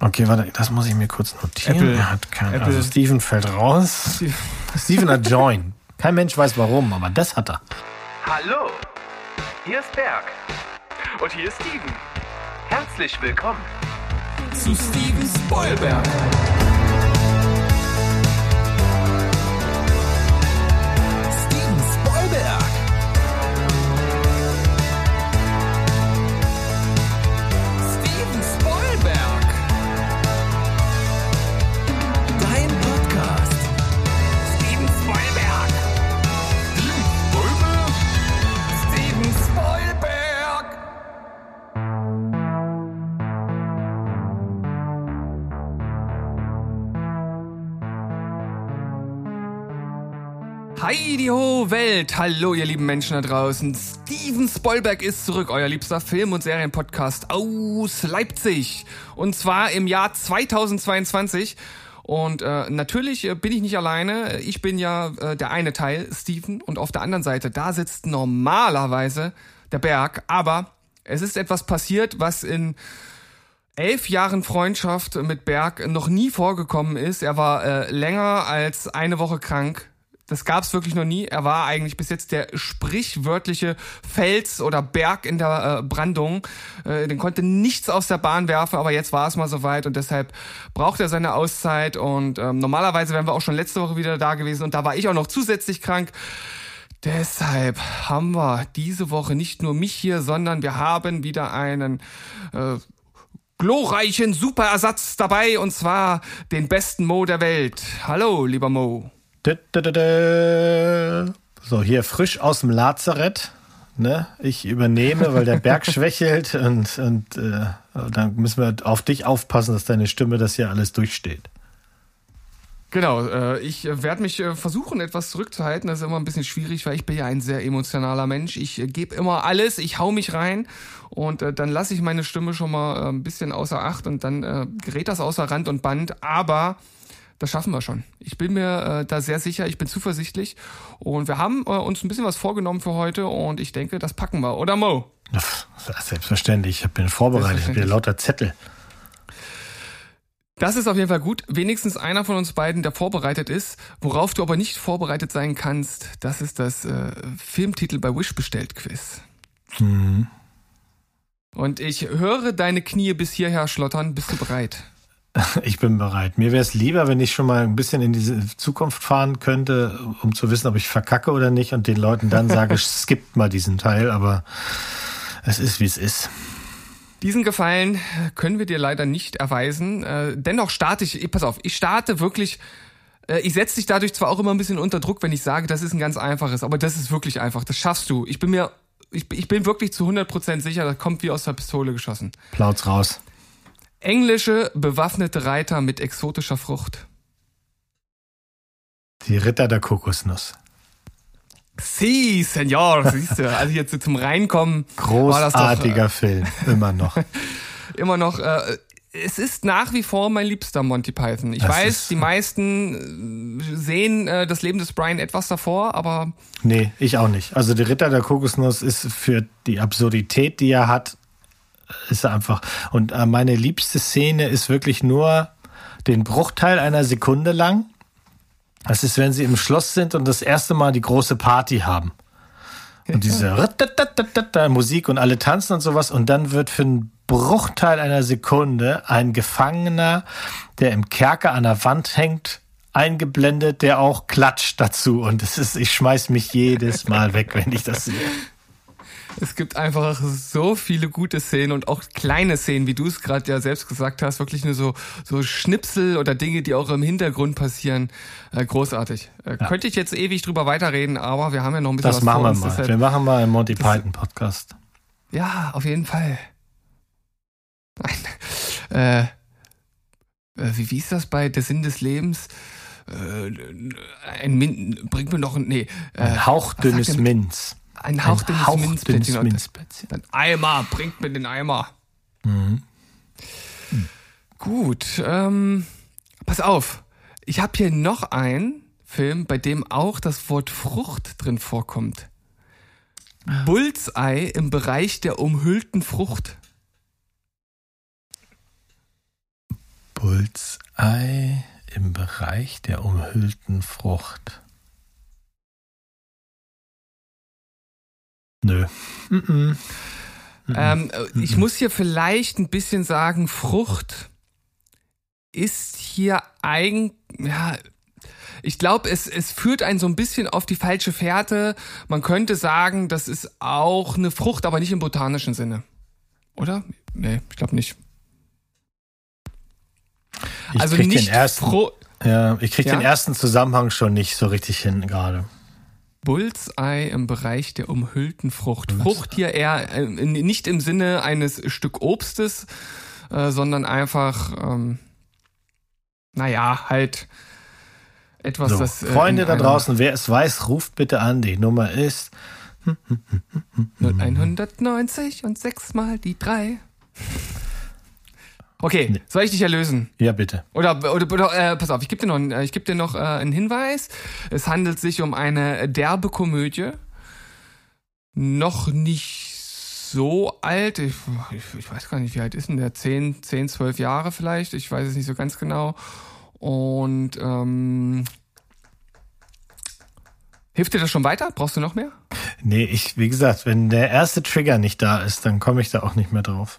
Okay, warte, das muss ich mir kurz notieren. Apple- er hat kein, Apple- also Steven fällt raus. Steven hat Join. Kein Mensch weiß warum, aber das hat er. Hallo, hier ist Berg. Und hier ist Steven. Herzlich willkommen. zu Steven Spoilberg. Heidi ho Welt! Hallo ihr lieben Menschen da draußen. Steven Spoilberg ist zurück, euer liebster Film- und Serienpodcast aus Leipzig. Und zwar im Jahr 2022. Und äh, natürlich äh, bin ich nicht alleine. Ich bin ja äh, der eine Teil, Steven. Und auf der anderen Seite, da sitzt normalerweise der Berg. Aber es ist etwas passiert, was in elf Jahren Freundschaft mit Berg noch nie vorgekommen ist. Er war äh, länger als eine Woche krank. Das gab's wirklich noch nie. Er war eigentlich bis jetzt der sprichwörtliche Fels oder Berg in der äh, Brandung. Äh, den konnte nichts aus der Bahn werfen, aber jetzt war es mal soweit und deshalb braucht er seine Auszeit. Und ähm, normalerweise wären wir auch schon letzte Woche wieder da gewesen und da war ich auch noch zusätzlich krank. Deshalb haben wir diese Woche nicht nur mich hier, sondern wir haben wieder einen äh, glorreichen Superersatz dabei und zwar den besten Mo der Welt. Hallo, lieber Mo. So, hier frisch aus dem Lazarett. Ne? Ich übernehme, weil der Berg schwächelt und, und äh, dann müssen wir auf dich aufpassen, dass deine Stimme das hier alles durchsteht. Genau, äh, ich werde mich äh, versuchen, etwas zurückzuhalten. Das ist immer ein bisschen schwierig, weil ich bin ja ein sehr emotionaler Mensch. Ich äh, gebe immer alles, ich hau mich rein und äh, dann lasse ich meine Stimme schon mal äh, ein bisschen außer Acht und dann gerät das außer Rand und Band. Aber das schaffen wir schon. Ich bin mir äh, da sehr sicher, ich bin zuversichtlich und wir haben äh, uns ein bisschen was vorgenommen für heute und ich denke, das packen wir. Oder Mo? Selbstverständlich, ich bin vorbereitet, ich habe hier lauter Zettel. Das ist auf jeden Fall gut. Wenigstens einer von uns beiden, der vorbereitet ist. Worauf du aber nicht vorbereitet sein kannst, das ist das äh, Filmtitel bei Wish bestellt Quiz. Und ich höre deine Knie bis hierher schlottern. Bist du bereit? Ich bin bereit. Mir wäre es lieber, wenn ich schon mal ein bisschen in diese Zukunft fahren könnte, um zu wissen, ob ich verkacke oder nicht und den Leuten dann sage, skippt mal diesen Teil, aber es ist, wie es ist. Diesen Gefallen können wir dir leider nicht erweisen. Äh, dennoch starte ich, pass auf, ich starte wirklich, äh, ich setze dich dadurch zwar auch immer ein bisschen unter Druck, wenn ich sage, das ist ein ganz einfaches, aber das ist wirklich einfach, das schaffst du. Ich bin mir, ich, ich bin wirklich zu 100% sicher, das kommt wie aus der Pistole geschossen. Plaut's raus. Englische bewaffnete Reiter mit exotischer Frucht. Die Ritter der Kokosnuss. Si, Senor, siehst du, also jetzt zum Reinkommen war das doch Großartiger Film, immer noch. äh, immer noch, äh, es ist nach wie vor mein liebster Monty Python. Ich Das weiß, die meisten äh, sehen äh, das Leben des Brian etwas davor, aber Nee, ich auch nicht. Also die Ritter der Kokosnuss ist für die Absurdität, die er hat, ist einfach. Und äh, meine liebste Szene ist wirklich nur den Bruchteil einer Sekunde lang. Das ist, wenn sie im Schloss sind und das erste Mal die große Party haben. Und diese Musik und alle tanzen und sowas. Und dann wird für einen Bruchteil einer Sekunde ein Gefangener, der im Kerker an der Wand hängt, eingeblendet, der auch klatscht dazu. Und es ist, ich schmeiß mich jedes Mal weg, wenn ich das sehe. Es gibt einfach so viele gute Szenen und auch kleine Szenen, wie du es gerade ja selbst gesagt hast, wirklich nur so, so Schnipsel oder Dinge, die auch im Hintergrund passieren. Äh, großartig. Äh, Könnte ich jetzt ewig drüber weiterreden, aber wir haben ja noch ein bisschen Das was machen vor wir uns. mal. deshalb- Wir machen mal einen Monty Python Podcast. Ja, auf jeden Fall. Nein. Äh, äh, wie, wie ist das bei Der Sinn des Lebens? Äh, ein Min bringt mir noch ein, nee, äh, Ein hauchdünnes Minz. Ein hauchdünnes, hauchdünnes Minzplätzchen. Und Minzplätzchen. Ein Eimer, bringt mir den Eimer. Mhm. Gut, ähm, pass auf. Ich habe hier noch einen Film, bei dem auch das Wort Frucht drin vorkommt. Bullseye im Bereich der umhüllten Frucht. Bullseye im Bereich der umhüllten Frucht. Nö. Mm -mm. Ähm, ich muss hier vielleicht ein bisschen sagen, Frucht ist hier eigen, ja, ich glaube, es, es führt einen so ein bisschen auf die falsche Fährte. Man könnte sagen, das ist auch eine Frucht, aber nicht im botanischen Sinne. Oder? Nee, ich glaube nicht. Ich also nicht den ersten, ja, ich krieg Ja? den ersten Zusammenhang schon nicht so richtig hin gerade. Bullseye im Bereich der umhüllten Frucht. Frucht hier eher äh, nicht im Sinne eines Stück Obstes, äh, sondern einfach, ähm, naja, halt etwas, So, das. äh, Freunde da draußen, wer es weiß, ruft bitte an. Die Nummer ist 190 und sechsmal die drei. Okay, soll ich dich erlösen? ja bitte. Oder, oder, oder äh, pass auf, ich gebe dir noch, einen- äh, ich geb dir noch äh, einen Hinweis. Es handelt sich um eine derbe Komödie. Noch nicht so alt. Ich, ich, ich weiß gar nicht, wie alt ist denn der? 10, 10, 12 Jahre vielleicht. Ich weiß es nicht so ganz genau. Und ähm, hilft dir das schon weiter? Brauchst du noch mehr? Nee, ich, wie gesagt, wenn der erste Trigger nicht da ist, dann komme ich da auch nicht mehr drauf.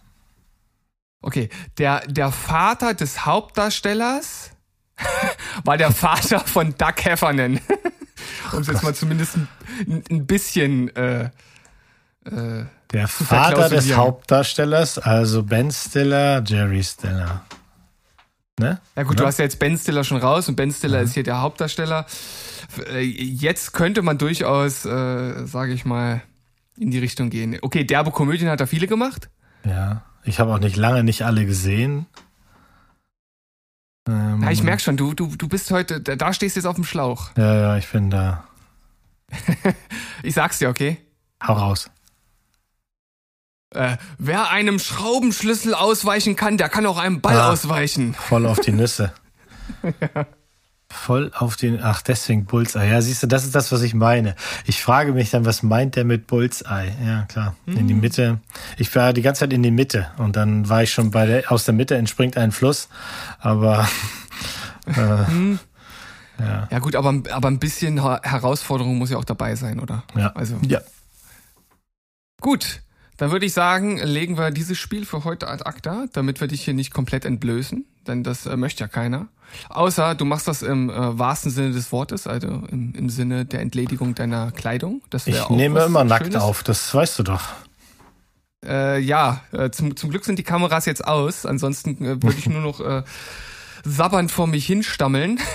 Okay, der, der Vater des Hauptdarstellers war der Vater von Doug Heffernan. um es jetzt mal zumindest ein, ein bisschen äh, äh, Der Vater des. Hauptdarstellers, also Ben Stiller, Jerry Stiller. Ne? Ja gut, Ja. du hast ja jetzt Ben Stiller schon raus und Ben Stiller ist hier der Hauptdarsteller. Äh, Jetzt könnte man durchaus, äh, sage ich mal, in die Richtung gehen. Okay, derbe Komödien hat er viele gemacht. Ja. Ich habe auch nicht lange nicht alle gesehen. Ähm, Ja, ich merk schon, du, du, du bist heute, da, stehst du jetzt auf dem Schlauch. Ja, ja, ich bin da. Ich sag's dir, okay? Hau raus. Äh, wer einem Schraubenschlüssel ausweichen kann, der kann auch einem Ball Ah. ausweichen. Voll auf die Nüsse. Voll auf den. Ach, deswegen Bullseye. Ja, siehst du, das ist das, was ich meine. Ich frage mich dann, was meint der mit Bullseye? Ja, klar. In die Mitte. Ich war die ganze Zeit in die Mitte und dann war ich schon bei der, aus der Mitte entspringt ein Fluss. Aber Ja gut, aber, aber ein bisschen Herausforderung muss ja auch dabei sein, oder? ja. Also ja. gut, dann würde ich sagen, legen wir dieses Spiel für heute ad acta, damit wir dich hier nicht komplett entblößen, denn das äh, möchte ja keiner. Außer du machst das im äh, wahrsten Sinne des Wortes, also im, im Sinne der Entledigung deiner Kleidung. Das Ich nehme immer nackt Schönes. auf, das weißt du doch. Äh, ja, äh, zum, zum Glück sind die Kameras jetzt aus. Ansonsten äh, würde ich nur noch äh, sabbernd vor mich hinstammeln.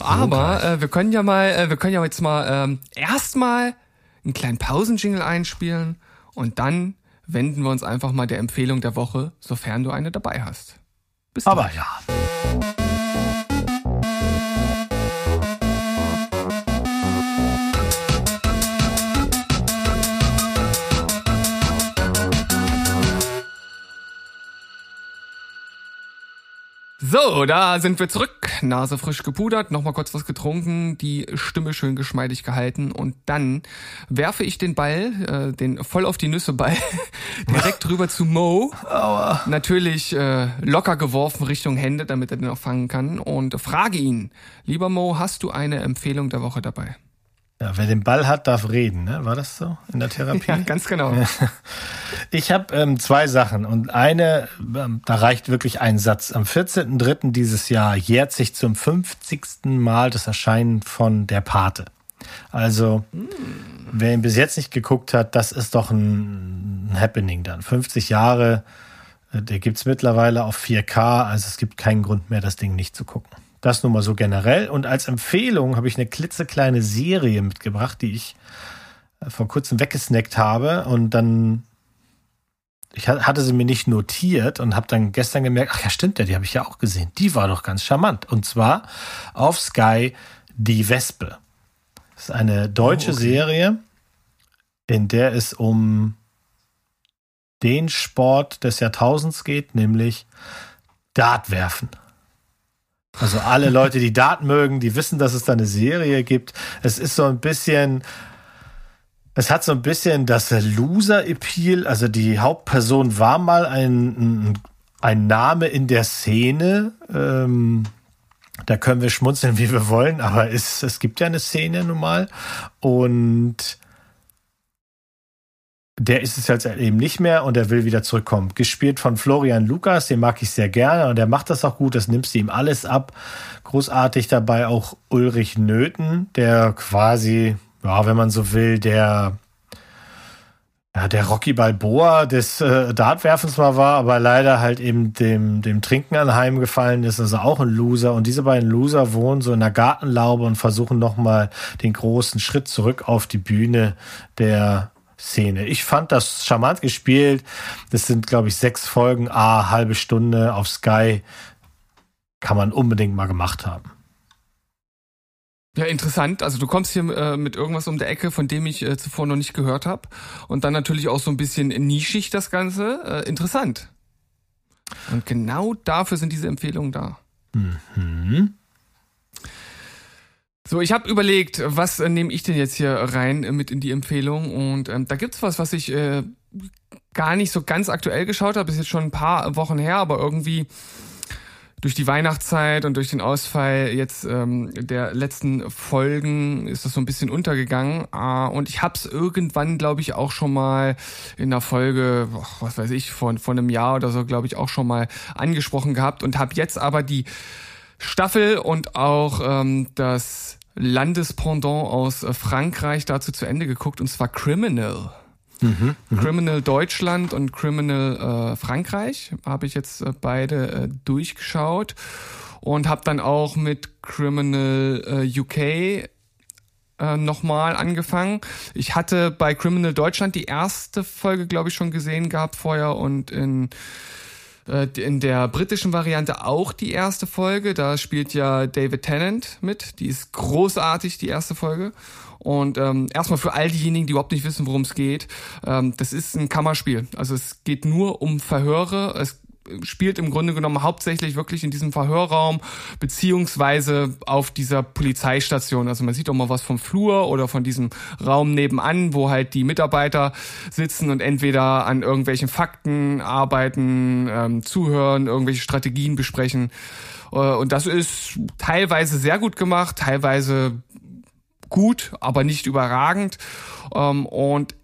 Aber äh, wir können ja mal, äh, wir können ja jetzt mal ähm, erstmal einen kleinen Pausenjingle einspielen und dann wenden wir uns einfach mal der Empfehlung der Woche, sofern du eine dabei hast. Bis dann. Aber ja. So, da sind wir zurück. Nase frisch gepudert, nochmal kurz was getrunken, die Stimme schön geschmeidig gehalten und dann werfe ich den Ball, äh, den voll auf die Nüsse Ball, direkt rüber zu Mo. Natürlich äh, locker geworfen Richtung Hände, damit er den auch fangen kann und frage ihn, lieber Mo, hast du eine Empfehlung der Woche dabei? Ja. Wer den Ball hat, darf reden, ne? War das so in der Therapie? Ja, ganz genau. Ich habe ähm, zwei Sachen und eine, ähm, da reicht wirklich ein Satz. Am 14.03. dieses Jahr jährt sich zum 50. Mal das Erscheinen von Der Pate. Also, wer ihn bis jetzt nicht geguckt hat, das ist doch ein, ein Happening dann. 50 Jahre, äh, der gibt's mittlerweile auf 4K, also es gibt keinen Grund mehr, das Ding nicht zu gucken. Das nur mal so generell. Und als Empfehlung habe ich eine klitzekleine Serie mitgebracht, die ich äh, vor kurzem weggesnackt habe und dann ich ha- hatte sie mir nicht notiert und habe dann gestern gemerkt, ach ja, stimmt ja, die habe ich ja auch gesehen. Die war doch ganz charmant. Und zwar auf Sky Die Wespe. Das ist eine deutsche Oh, okay. Serie, in der es um den Sport des Jahrtausends geht, nämlich Dartwerfen. Also alle Leute, die Dart mögen, die wissen, dass es da eine Serie gibt. Es ist so ein bisschen, es hat so ein bisschen das Loser-Appeal. Also die Hauptperson war mal ein, ein ein Name in der Szene. Ähm, da können wir schmunzeln, wie wir wollen, aber es, es gibt ja eine Szene nun mal. Und der ist es jetzt eben nicht mehr und er will wieder zurückkommen. Gespielt von Florian Lukas, den mag ich sehr gerne und der macht das auch gut, das nimmst du ihm alles ab. Großartig dabei auch Ulrich Nöten, der quasi, ja, wenn man so will, der ja, der Rocky Balboa des äh, Dartwerfens mal war, aber leider halt eben dem, dem Trinken anheimgefallen ist, also auch ein Loser. Und diese beiden Loser wohnen so in der Gartenlaube und versuchen nochmal den großen Schritt zurück auf die Bühne der Szene. Ich fand das charmant gespielt. Das sind, glaube ich, sechs Folgen, a halbe Stunde auf Sky. Kann man unbedingt mal gemacht haben. Ja, interessant. Also du kommst hier äh, mit irgendwas um der Ecke, von dem ich äh, zuvor noch nicht gehört habe. Und dann natürlich auch so ein bisschen nischig das Ganze. Äh, interessant. Und genau dafür sind diese Empfehlungen da. Mhm. So, ich habe überlegt, was äh, nehme ich denn jetzt hier rein äh, mit in die Empfehlung? Und ähm, da gibt's was, was ich äh, gar nicht so ganz aktuell geschaut habe. Ist jetzt schon ein paar Wochen her, aber irgendwie durch die Weihnachtszeit und durch den Ausfall jetzt ähm, der letzten Folgen ist das so ein bisschen untergegangen. Äh, und ich habe es irgendwann, glaube ich, auch schon mal in der Folge, was weiß ich, von, von einem Jahr oder so, glaube ich, auch schon mal angesprochen gehabt und habe jetzt aber die Staffel und auch ähm, das Landespendant aus äh, Frankreich dazu zu Ende geguckt, und zwar Criminal. Mhm, mh. Criminal Deutschland und Criminal äh, Frankreich habe ich jetzt äh, beide äh, durchgeschaut und habe dann auch mit Criminal äh, UK äh, nochmal angefangen. Ich hatte bei Criminal Deutschland die erste Folge, glaube ich, schon gesehen gehabt vorher und in in der britischen Variante auch die erste Folge. Da spielt ja David Tennant mit. Die ist großartig, die erste Folge. Und ähm, erstmal für all diejenigen, die überhaupt nicht wissen, worum es geht, ähm, das ist ein Kammerspiel. Also es geht nur um Verhöre. Es spielt im Grunde genommen hauptsächlich wirklich in diesem Verhörraum beziehungsweise auf dieser Polizeistation. Also man sieht auch mal was vom Flur oder von diesem Raum nebenan, wo halt die Mitarbeiter sitzen und entweder an irgendwelchen Fakten arbeiten, ähm, zuhören, irgendwelche Strategien besprechen. Äh, und das ist teilweise sehr gut gemacht, teilweise gut, aber nicht überragend. Ähm, und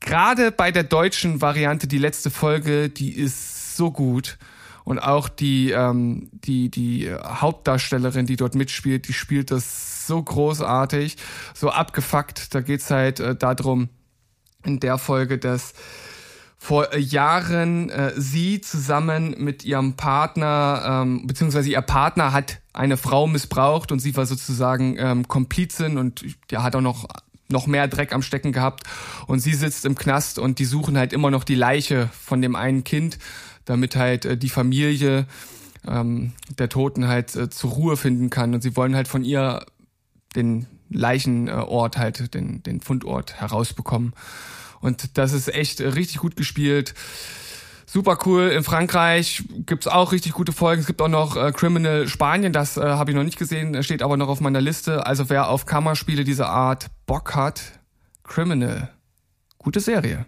gerade bei der deutschen Variante, die letzte Folge, die ist so gut. Und auch die, ähm, die, die Hauptdarstellerin, die dort mitspielt, die spielt das so großartig, so abgefuckt. Da geht's halt äh, darum, in der Folge, dass vor Jahren äh, sie zusammen mit ihrem Partner, ähm, beziehungsweise ihr Partner hat eine Frau missbraucht und sie war sozusagen ähm, Komplizin und der hat auch noch noch mehr Dreck am Stecken gehabt und sie sitzt im Knast und die suchen halt immer noch die Leiche von dem einen Kind damit halt äh, die Familie ähm, der Toten halt äh, zur Ruhe finden kann. Und sie wollen halt von ihr den Leichenort halt, den, den Fundort herausbekommen. Und das ist echt richtig gut gespielt. Super cool. In Frankreich gibt's auch richtig gute Folgen. Es gibt auch noch äh, Criminal Spanien, das äh, habe ich noch nicht gesehen, steht aber noch auf meiner Liste. Also wer auf Kammerspiele dieser Art Bock hat, Criminal. Gute Serie.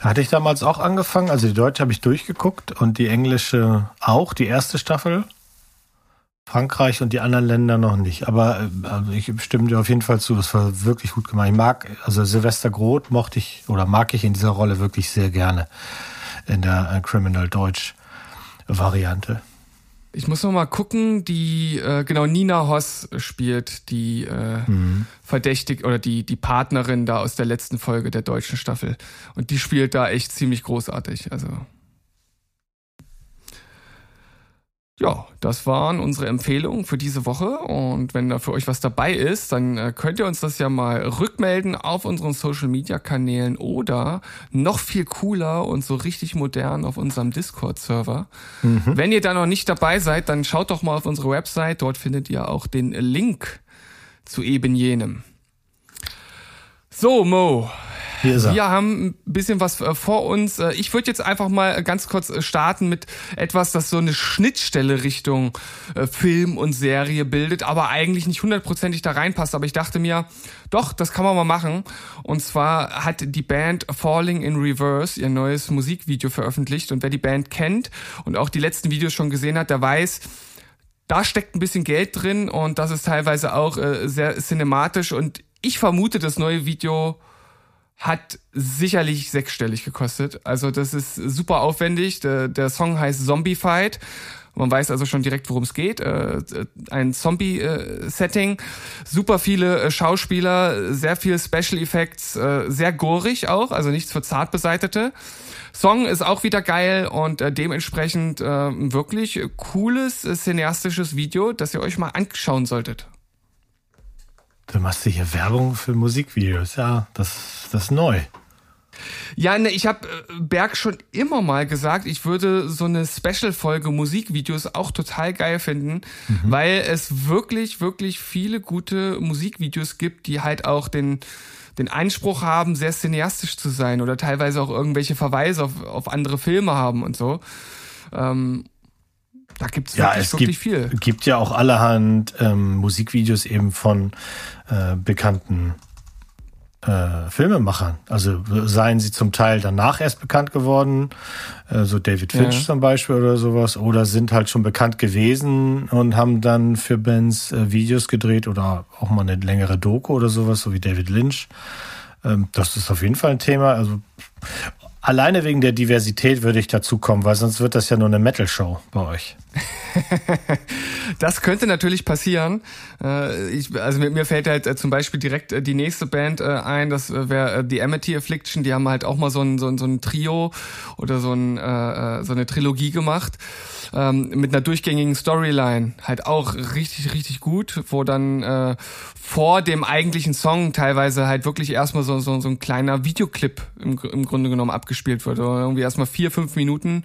Hatte ich damals auch angefangen, also die deutsche habe ich durchgeguckt und die englische auch, die erste Staffel. Frankreich und die anderen Länder noch nicht. Aber äh, also ich stimme dir auf jeden Fall zu, das war wirklich gut gemacht. Ich mag, also Silvester Groth mochte ich oder mag ich in dieser Rolle wirklich sehr gerne in der äh, Criminal Deutsch Variante. Ich muss noch mal gucken, die äh, genau Nina Hoss spielt die äh, mhm. verdächtig oder die die Partnerin da aus der letzten Folge der deutschen Staffel und die spielt da echt ziemlich großartig. Also Ja, das waren unsere Empfehlungen für diese Woche. Und wenn da für euch was dabei ist, dann äh, könnt ihr uns das ja mal rückmelden auf unseren Social Media Kanälen oder noch viel cooler und so richtig modern auf unserem Discord Server. Mhm. Wenn ihr da noch nicht dabei seid, dann schaut doch mal auf unsere Website. Dort findet ihr auch den Link zu eben jenem. So, Mo. Hier ist er. Wir haben ein bisschen was äh, vor uns. Äh, Ich würde jetzt einfach mal ganz kurz äh, starten mit etwas, das so eine Schnittstelle Richtung Film und Serie bildet, aber eigentlich nicht hundertprozentig da reinpasst. Aber ich dachte mir, doch, das kann man mal machen. Und zwar hat die Band Falling in Reverse ihr neues Musikvideo veröffentlicht. Und wer die Band kennt und auch die letzten Videos schon gesehen hat, der weiß, da steckt ein bisschen Geld drin und das ist teilweise auch äh, sehr cinematisch. Und ich vermute, das neue Video hat sicherlich sechsstellig gekostet. Also das ist super aufwendig. Der, der Song heißt Zombie Fight. Man weiß also schon direkt, worum es geht. Äh, ein Zombie-Setting, super viele äh, Schauspieler, sehr viel Special Effects, äh, sehr gorig auch, also nichts für Zartbeseitete. Song ist auch wieder geil und äh, dementsprechend äh, wirklich cooles äh, cineastisches Video, das ihr euch mal anschauen solltet. Du machst hier Werbung für Musikvideos. Ja, das, das ist neu. Ja, ne, ich habe äh, Berg schon immer mal gesagt, ich würde so eine Special-Folge Musikvideos auch total geil finden, weil es wirklich, wirklich viele gute Musikvideos gibt, die halt auch den den Anspruch haben, sehr cineastisch zu sein oder teilweise auch irgendwelche Verweise auf, auf andere Filme haben und so. Ähm, da gibt's Ja, wirklich, es wirklich gibt, viel. gibt ja auch allerhand ähm, Musikvideos eben von äh, bekannten äh, Filmemachern. Also seien sie zum Teil danach erst bekannt geworden, äh, so David Finch Ja. zum Beispiel oder sowas, oder sind halt schon bekannt gewesen und haben dann für Bands äh, Videos gedreht oder auch mal eine längere Doku oder sowas, so wie David Lynch. Ähm, das ist auf jeden Fall ein Thema. Also alleine wegen der Diversität würde ich dazu kommen, weil sonst wird das ja nur eine Metal-Show bei euch. Das könnte natürlich passieren. Äh, ich, also mir fällt halt äh, zum Beispiel direkt äh, die nächste Band ein, das wäre die Amity Affliction. Die haben halt auch mal so ein, so ein, so ein Trio oder so, ein, so eine Trilogie gemacht ähm, mit einer durchgängigen Storyline. Halt auch richtig, richtig gut, wo dann vor dem eigentlichen Song teilweise halt wirklich erstmal so, so, so ein kleiner Videoclip im, im Grunde genommen abgespielt wird. Irgendwie erstmal vier, fünf Minuten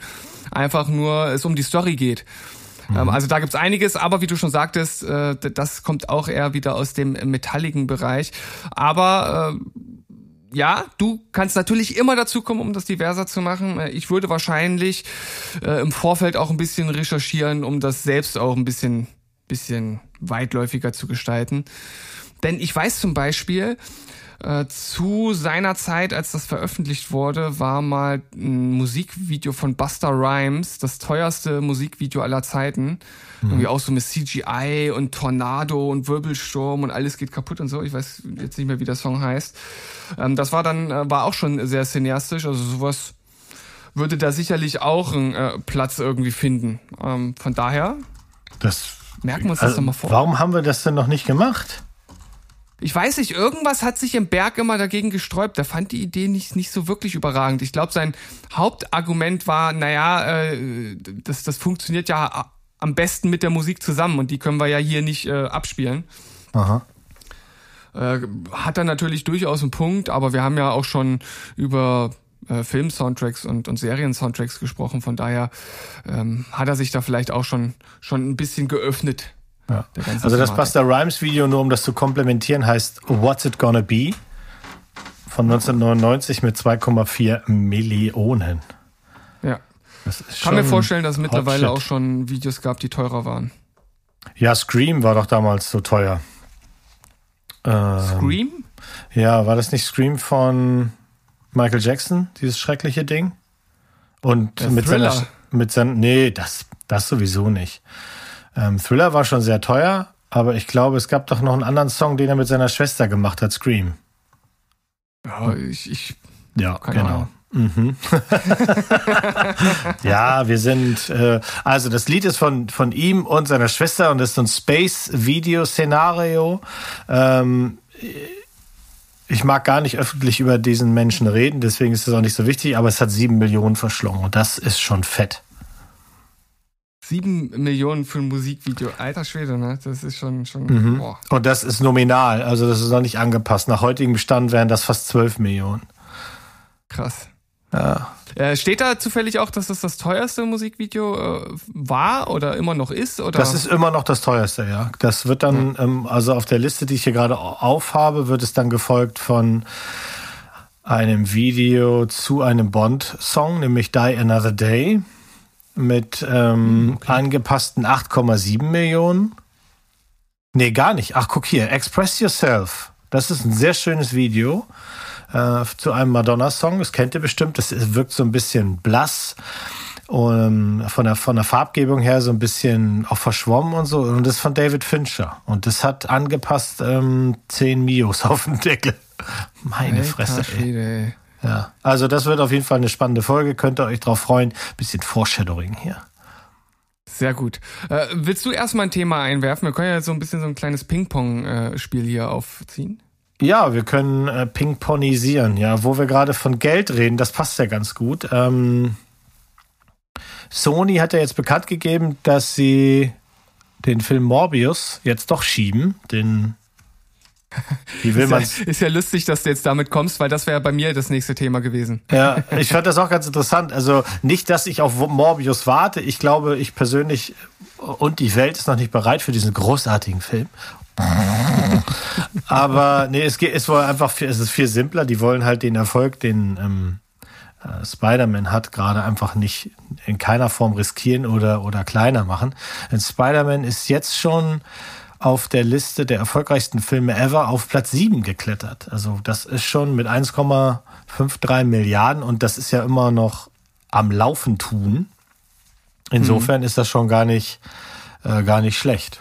einfach nur es um die Story geht. Ähm, also da gibt's einiges, aber wie du schon sagtest, äh, das kommt auch eher wieder aus dem metalligen Bereich. Aber äh, ja, du kannst natürlich immer dazu kommen, um das diverser zu machen. Äh, Ich würde wahrscheinlich im Vorfeld auch ein bisschen recherchieren, um das selbst auch ein bisschen, bisschen weitläufiger zu gestalten. Denn ich weiß zum Beispiel, äh, zu seiner Zeit, als das veröffentlicht wurde, war mal ein Musikvideo von Buster Rhymes, das teuerste Musikvideo aller Zeiten. Irgendwie auch so mit CGI und Tornado und Wirbelsturm und alles geht kaputt und so. Ich weiß jetzt nicht mehr, wie der Song heißt. Ähm, das war dann, äh, war auch schon sehr cineastisch. Also sowas würde da sicherlich auch einen äh, Platz irgendwie finden. Ähm, von daher Das merken wir uns das also, doch mal vor. Warum haben wir das denn noch nicht gemacht? Ich weiß nicht, irgendwas hat sich im Berg immer dagegen gesträubt. Der fand die Idee nicht, nicht so wirklich überragend. Ich glaube, sein Hauptargument war, naja, äh, das, das funktioniert ja a- am besten mit der Musik zusammen und die können wir ja hier nicht äh, abspielen. Aha. Äh, hat er natürlich durchaus einen Punkt, aber wir haben ja auch schon über äh, Film-Soundtracks und, und Serien-Soundtracks gesprochen. Von daher ähm, hat er sich da vielleicht auch schon, schon ein bisschen geöffnet. Ja. Also das. Buster Rhymes Video, nur um das zu komplementieren, heißt What's It Gonna Be von 1999 mit 2,4 Millionen. Ja. Kann mir vorstellen, dass es mittlerweile Shit. auch schon Videos gab, die teurer waren. Ja, Scream war doch damals so teuer. Ähm, Scream? Ja, war das nicht Scream von Michael Jackson, dieses schreckliche Ding? Und Der mit Thriller. seiner mit seinem nee, das das sowieso nicht. Ähm, Thriller war schon sehr teuer, aber ich glaube, es gab doch noch einen anderen Song, den er mit seiner Schwester gemacht hat, Scream. Ja, ich, ich Ja, genau. Mhm. ja, wir sind, äh, also das Lied ist von, von ihm und seiner Schwester und das ist so ein Space-Video-Szenario. Ähm, ich mag gar nicht öffentlich über diesen Menschen reden, deswegen ist es auch nicht so wichtig, aber es hat sieben Millionen verschlungen und das ist schon fett. Sieben Millionen für ein Musikvideo. Alter Schwede, ne? Das ist schon, schon, Mhm. Und das ist nominal, also das ist noch nicht angepasst. Nach heutigem Stand wären das fast zwölf Millionen. Krass. Ja. Äh, steht da zufällig auch, dass das das teuerste Musikvideo äh, war oder immer noch ist? Oder? Das ist immer noch das teuerste, ja. Das wird dann, ähm, also auf der Liste, die ich hier gerade aufhabe, wird es dann gefolgt von einem Video zu einem Bond-Song, nämlich Die Another Day, mit ähm, okay. angepassten 8,7 Millionen. Nee, gar nicht. Ach, guck hier, Express Yourself. Das ist ein sehr schönes Video äh, zu einem Madonna-Song. Das kennt ihr bestimmt. Das wirkt so ein bisschen blass. Und von der, von der Farbgebung her so ein bisschen auch verschwommen und so. Und das ist von David Fincher. Und das hat angepasst ähm, 10 Mios auf dem Deckel. Meine Alter, Fresse. Ey. Ja, also das wird auf jeden Fall eine spannende Folge. Könnt ihr euch drauf freuen. Bisschen Foreshadowing hier. Sehr gut. Äh, willst du erstmal ein Thema einwerfen? Wir können ja so ein bisschen so ein kleines Ping-Pong-Spiel hier aufziehen. Ja, wir können äh, ping-ponisieren, ja, wo wir gerade von Geld reden, das passt ja ganz gut. Ähm, Sony hat ja jetzt bekannt gegeben, dass sie den Film Morbius jetzt doch schieben, den wie will man ist, ja, ist ja lustig, dass du jetzt damit kommst, weil das wäre bei mir das nächste Thema gewesen. Ja, ich fand das auch ganz interessant. Also nicht, dass ich auf Morbius warte. Ich glaube, ich persönlich und die Welt ist noch nicht bereit für diesen großartigen Film. Aber nee, es geht, es wohl einfach, viel, es ist viel simpler. Die wollen halt den Erfolg, den ähm, äh, Spider-Man hat, gerade einfach nicht in keiner Form riskieren oder oder kleiner machen. Denn Spider-Man ist jetzt schon auf der Liste der erfolgreichsten Filme ever auf Platz 7 geklettert. Also das ist schon mit 1,53 Milliarden und das ist ja immer noch am Laufen tun. Insofern mhm. ist das schon gar nicht, äh, gar nicht schlecht.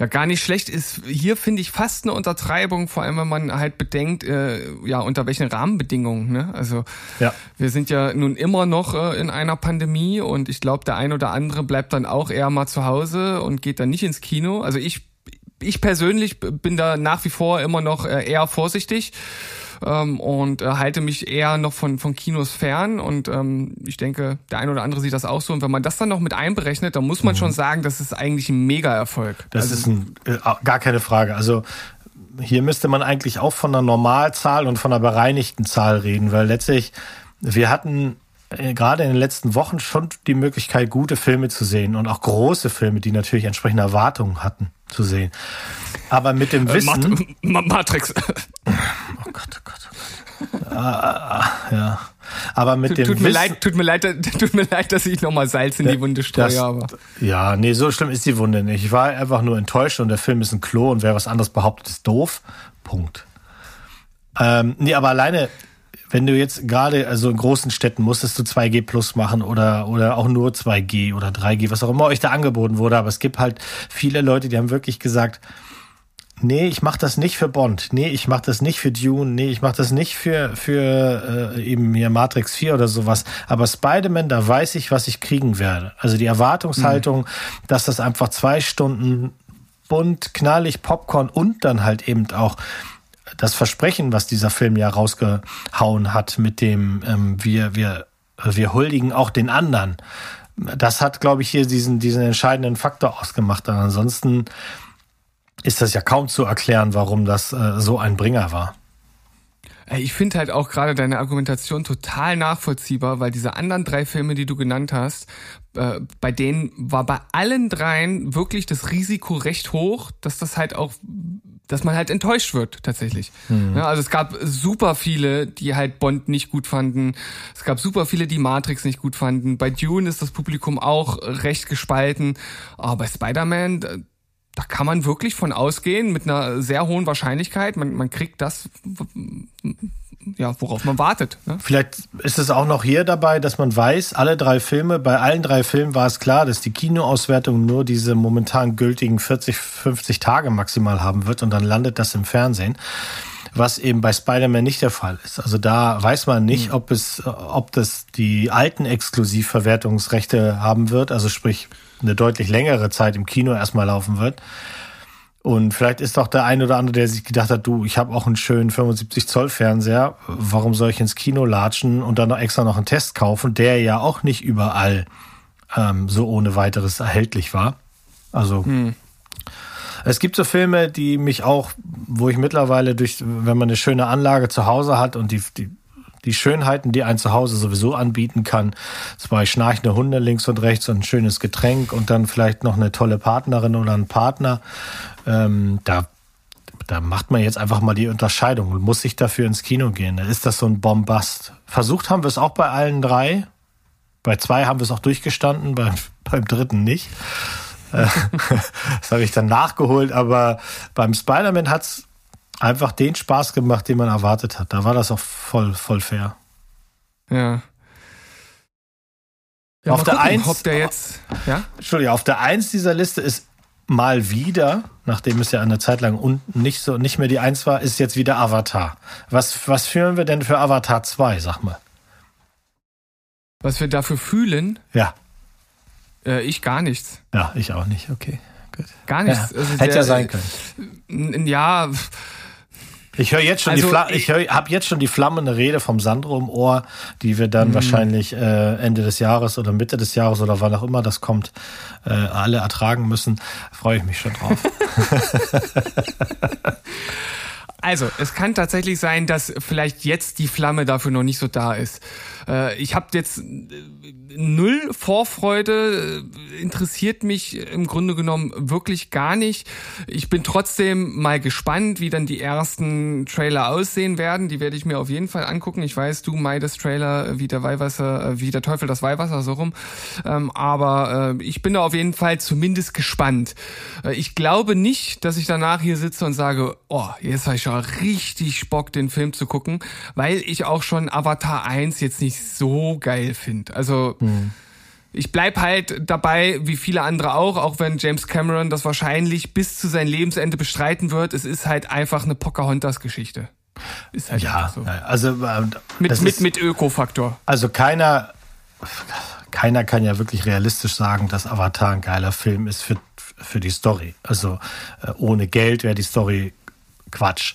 Ja, gar nicht schlecht ist hier, finde ich, fast eine Untertreibung, vor allem wenn man halt bedenkt, äh, ja, unter welchen Rahmenbedingungen. Ne? Also ja. wir sind ja nun immer noch äh, in einer Pandemie und ich glaube, der ein oder andere bleibt dann auch eher mal zu Hause und geht dann nicht ins Kino. Also ich, ich persönlich bin da nach wie vor immer noch äh, eher vorsichtig ähm, und äh, halte mich eher noch von, von Kinos fern. Und ähm, ich denke, der ein oder andere sieht das auch so. Und wenn man das dann noch mit einberechnet, dann muss man mhm. schon sagen, das ist eigentlich ein Mega-Erfolg. Das also, ist ein, äh, gar keine Frage. Also hier müsste man eigentlich auch von einer Normalzahl und von einer bereinigten Zahl reden, weil letztlich wir hatten gerade in den letzten Wochen schon die Möglichkeit, gute Filme zu sehen und auch große Filme, die natürlich entsprechende Erwartungen hatten, zu sehen. Aber mit dem äh, Wissen. Mat Matrix. Oh Gott, oh Gott, oh Gott. ah, ah, ja. Aber mit tut, dem tut Wissen, mir leid, tut mir leid, tut mir leid, dass ich nochmal Salz in die Wunde streue. aber. Ja, nee, so schlimm ist die Wunde nicht. Ich war einfach nur enttäuscht und der Film ist ein Klo und wer was anderes behauptet, ist doof. Punkt. Ähm, nee, aber alleine wenn du jetzt gerade, also in großen Städten musstest du 2G plus machen oder, oder auch nur 2G oder 3G, was auch immer euch da angeboten wurde, aber es gibt halt viele Leute, die haben wirklich gesagt, nee, ich mach das nicht für Bond, nee, ich mach das nicht für Dune, nee, ich mach das nicht für, für äh, eben hier Matrix 4 oder sowas, aber Spider-Man, da weiß ich, was ich kriegen werde. Also die Erwartungshaltung, mhm. dass das einfach zwei Stunden bunt, knallig, Popcorn und dann halt eben auch das Versprechen, was dieser Film ja rausgehauen hat mit dem ähm, wir wir wir huldigen auch den anderen. Das hat, glaube ich, hier diesen diesen entscheidenden Faktor ausgemacht. Und ansonsten ist das ja kaum zu erklären, warum das äh, so ein Bringer war. Ich finde halt auch gerade deine Argumentation total nachvollziehbar, weil diese anderen drei Filme, die du genannt hast, äh, bei denen war bei allen dreien wirklich das Risiko recht hoch, dass das halt auch dass man halt enttäuscht wird tatsächlich. Mhm. Ja, also es gab super viele, die halt Bond nicht gut fanden. Es gab super viele, die Matrix nicht gut fanden. Bei Dune ist das Publikum auch recht gespalten. Aber bei Spider-Man, da, da kann man wirklich von ausgehen mit einer sehr hohen Wahrscheinlichkeit. Man, man kriegt das, ja, worauf man wartet. Ne? Vielleicht ist es auch noch hier dabei, dass man weiß, alle drei Filme, bei allen drei Filmen war es klar, dass die Kinoauswertung nur diese momentan gültigen 40, 50 Tage maximal haben wird und dann landet das im Fernsehen. Was eben bei Spider-Man nicht der Fall ist. Also da weiß man nicht, mhm. ob es, ob das die alten Exklusivverwertungsrechte haben wird, also sprich eine deutlich längere Zeit im Kino erstmal laufen wird und vielleicht ist doch der ein oder andere, der sich gedacht hat, du, ich habe auch einen schönen 75 Zoll Fernseher, warum soll ich ins Kino latschen und dann noch extra noch einen Test kaufen, der ja auch nicht überall ähm, so ohne weiteres erhältlich war. Also hm. es gibt so Filme, die mich auch, wo ich mittlerweile durch, wenn man eine schöne Anlage zu Hause hat und die, die die Schönheiten, die ein Zuhause sowieso anbieten kann. Zwei schnarchende Hunde links und rechts und ein schönes Getränk und dann vielleicht noch eine tolle Partnerin oder ein Partner. Ähm, da da macht man jetzt einfach mal die Unterscheidung und muss sich dafür ins Kino gehen. Da ist das so ein Bombast. Versucht haben wir es auch bei allen drei. Bei zwei haben wir es auch durchgestanden, beim, beim dritten nicht. Äh, das habe ich dann nachgeholt, aber beim Spider-Man hat es einfach den Spaß gemacht, den man erwartet hat. Da war das auch voll, voll fair. Ja. ja auf der gucken, Eins, ob der jetzt, ja? Entschuldigung, auf der Eins dieser Liste ist mal wieder, nachdem es ja eine Zeit lang unten nicht so nicht mehr die Eins war, ist jetzt wieder Avatar. Was, was führen wir denn für Avatar 2, sag mal? Was wir dafür fühlen? Ja. Äh, ich gar nichts. Ja, ich auch nicht, okay. Gut. Gar nichts. Ja, also hätte der, ja sein können. Ja, ich höre jetzt schon also, die Fla ich habe jetzt schon die flammende Rede vom Sandro im Ohr, die wir dann mh. wahrscheinlich äh, Ende des Jahres oder Mitte des Jahres oder wann auch immer das kommt, äh, alle ertragen müssen. Freue ich mich schon drauf. Also, es kann tatsächlich sein, dass vielleicht jetzt die Flamme dafür noch nicht so da ist. Äh, ich habe jetzt äh, null Vorfreude, äh, interessiert mich im Grunde genommen wirklich gar nicht. Ich bin trotzdem mal gespannt, wie dann die ersten Trailer aussehen werden. Die werde ich mir auf jeden Fall angucken. Ich weiß, du meidest Trailer wie der Weihwasser, wie der Teufel das Weihwasser so rum. Ähm, aber ich bin da auf jeden Fall zumindest gespannt. Ich glaube nicht, dass ich danach hier sitze und sage, oh, jetzt habe ich schon richtig Bock, den Film zu gucken, weil ich auch schon Avatar 1 jetzt nicht so geil finde. Also hm. ich bleib halt dabei, wie viele andere auch, auch wenn James Cameron das wahrscheinlich bis zu seinem Lebensende bestreiten wird. Es ist halt einfach eine Pocahontas-Geschichte. Ist halt ja, so. also äh, mit, mit, mit Öko-Faktor. Also keiner, keiner kann ja wirklich realistisch sagen, dass Avatar ein geiler Film ist für, für die Story. Also äh, ohne Geld wäre die Story Quatsch.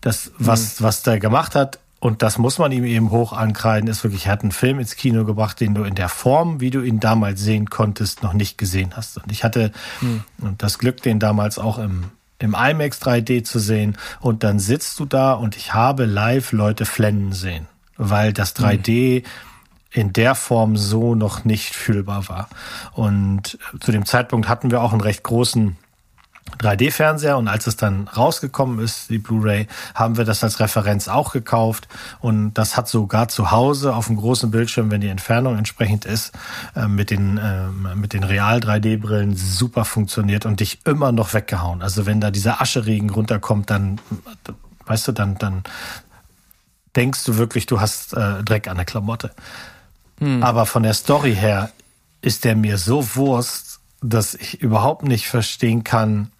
Das, was, mhm. was der gemacht hat, und das muss man ihm eben hoch ankreiden, ist wirklich, er hat einen Film ins Kino gebracht, den du in der Form, wie du ihn damals sehen konntest, noch nicht gesehen hast. Und ich hatte hm. das Glück, den damals auch im, im IMAX 3D zu sehen. Und dann sitzt du da und ich habe live Leute flennen sehen, weil das 3D hm. in der Form so noch nicht fühlbar war. Und zu dem Zeitpunkt hatten wir auch einen recht großen 3D-Fernseher und als es dann rausgekommen ist, die Blu-ray, haben wir das als Referenz auch gekauft und das hat sogar zu Hause auf dem großen Bildschirm, wenn die Entfernung entsprechend ist, äh, mit den, äh, mit den Real 3D-Brillen super funktioniert und dich immer noch weggehauen. Also wenn da dieser Ascheregen runterkommt, dann, weißt du, dann, dann denkst du wirklich, du hast äh, Dreck an der Klamotte. Hm. Aber von der Story her ist der mir so Wurst, dass ich überhaupt nicht verstehen kann,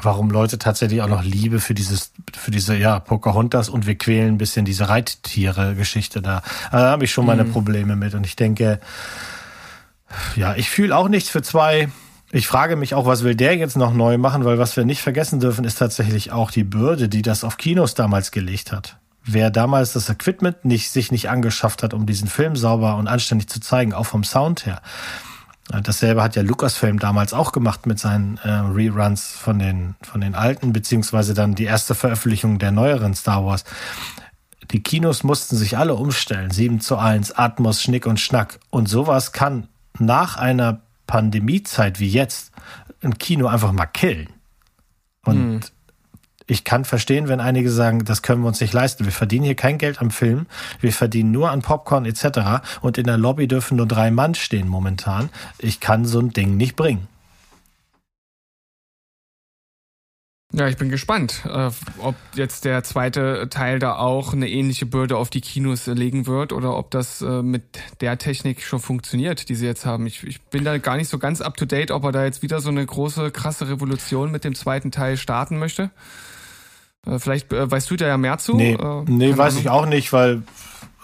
warum Leute tatsächlich auch noch Liebe für dieses, für diese, ja, Pocahontas und wir quälen ein bisschen diese Reittiere-Geschichte da. Also da habe ich schon meine mhm. Probleme mit. Und ich denke, ja, ich fühle auch nichts für zwei. Ich frage mich auch, was will der jetzt noch neu machen, weil was wir nicht vergessen dürfen, ist tatsächlich auch die Bürde, die das auf Kinos damals gelegt hat. Wer damals das Equipment nicht, sich nicht angeschafft hat, um diesen Film sauber und anständig zu zeigen, auch vom Sound her, Dasselbe hat ja Lucasfilm damals auch gemacht mit seinen äh, Reruns von den, von den alten, beziehungsweise dann die erste Veröffentlichung der neueren Star Wars. Die Kinos mussten sich alle umstellen. 7 zu 1, Atmos, Schnick und Schnack. Und sowas kann nach einer Pandemiezeit wie jetzt ein Kino einfach mal killen. Und hm ich kann verstehen, wenn einige sagen, das können wir uns nicht leisten. Wir verdienen hier kein Geld am Film. Wir verdienen nur an Popcorn etc. Und in der Lobby dürfen nur drei Mann stehen momentan. Ich kann so ein Ding nicht bringen. Ja, ich bin gespannt, äh, ob jetzt der zweite Teil da auch eine ähnliche Bürde auf die Kinos legen wird oder ob das äh, mit der Technik schon funktioniert, die sie jetzt haben. Ich, ich bin da gar nicht so ganz up to date, ob er da jetzt wieder so eine große, krasse Revolution mit dem zweiten Teil starten möchte. Äh, vielleicht äh, weißt du da ja mehr zu? Nee, äh, nee weiß Ahnung. ich auch nicht, weil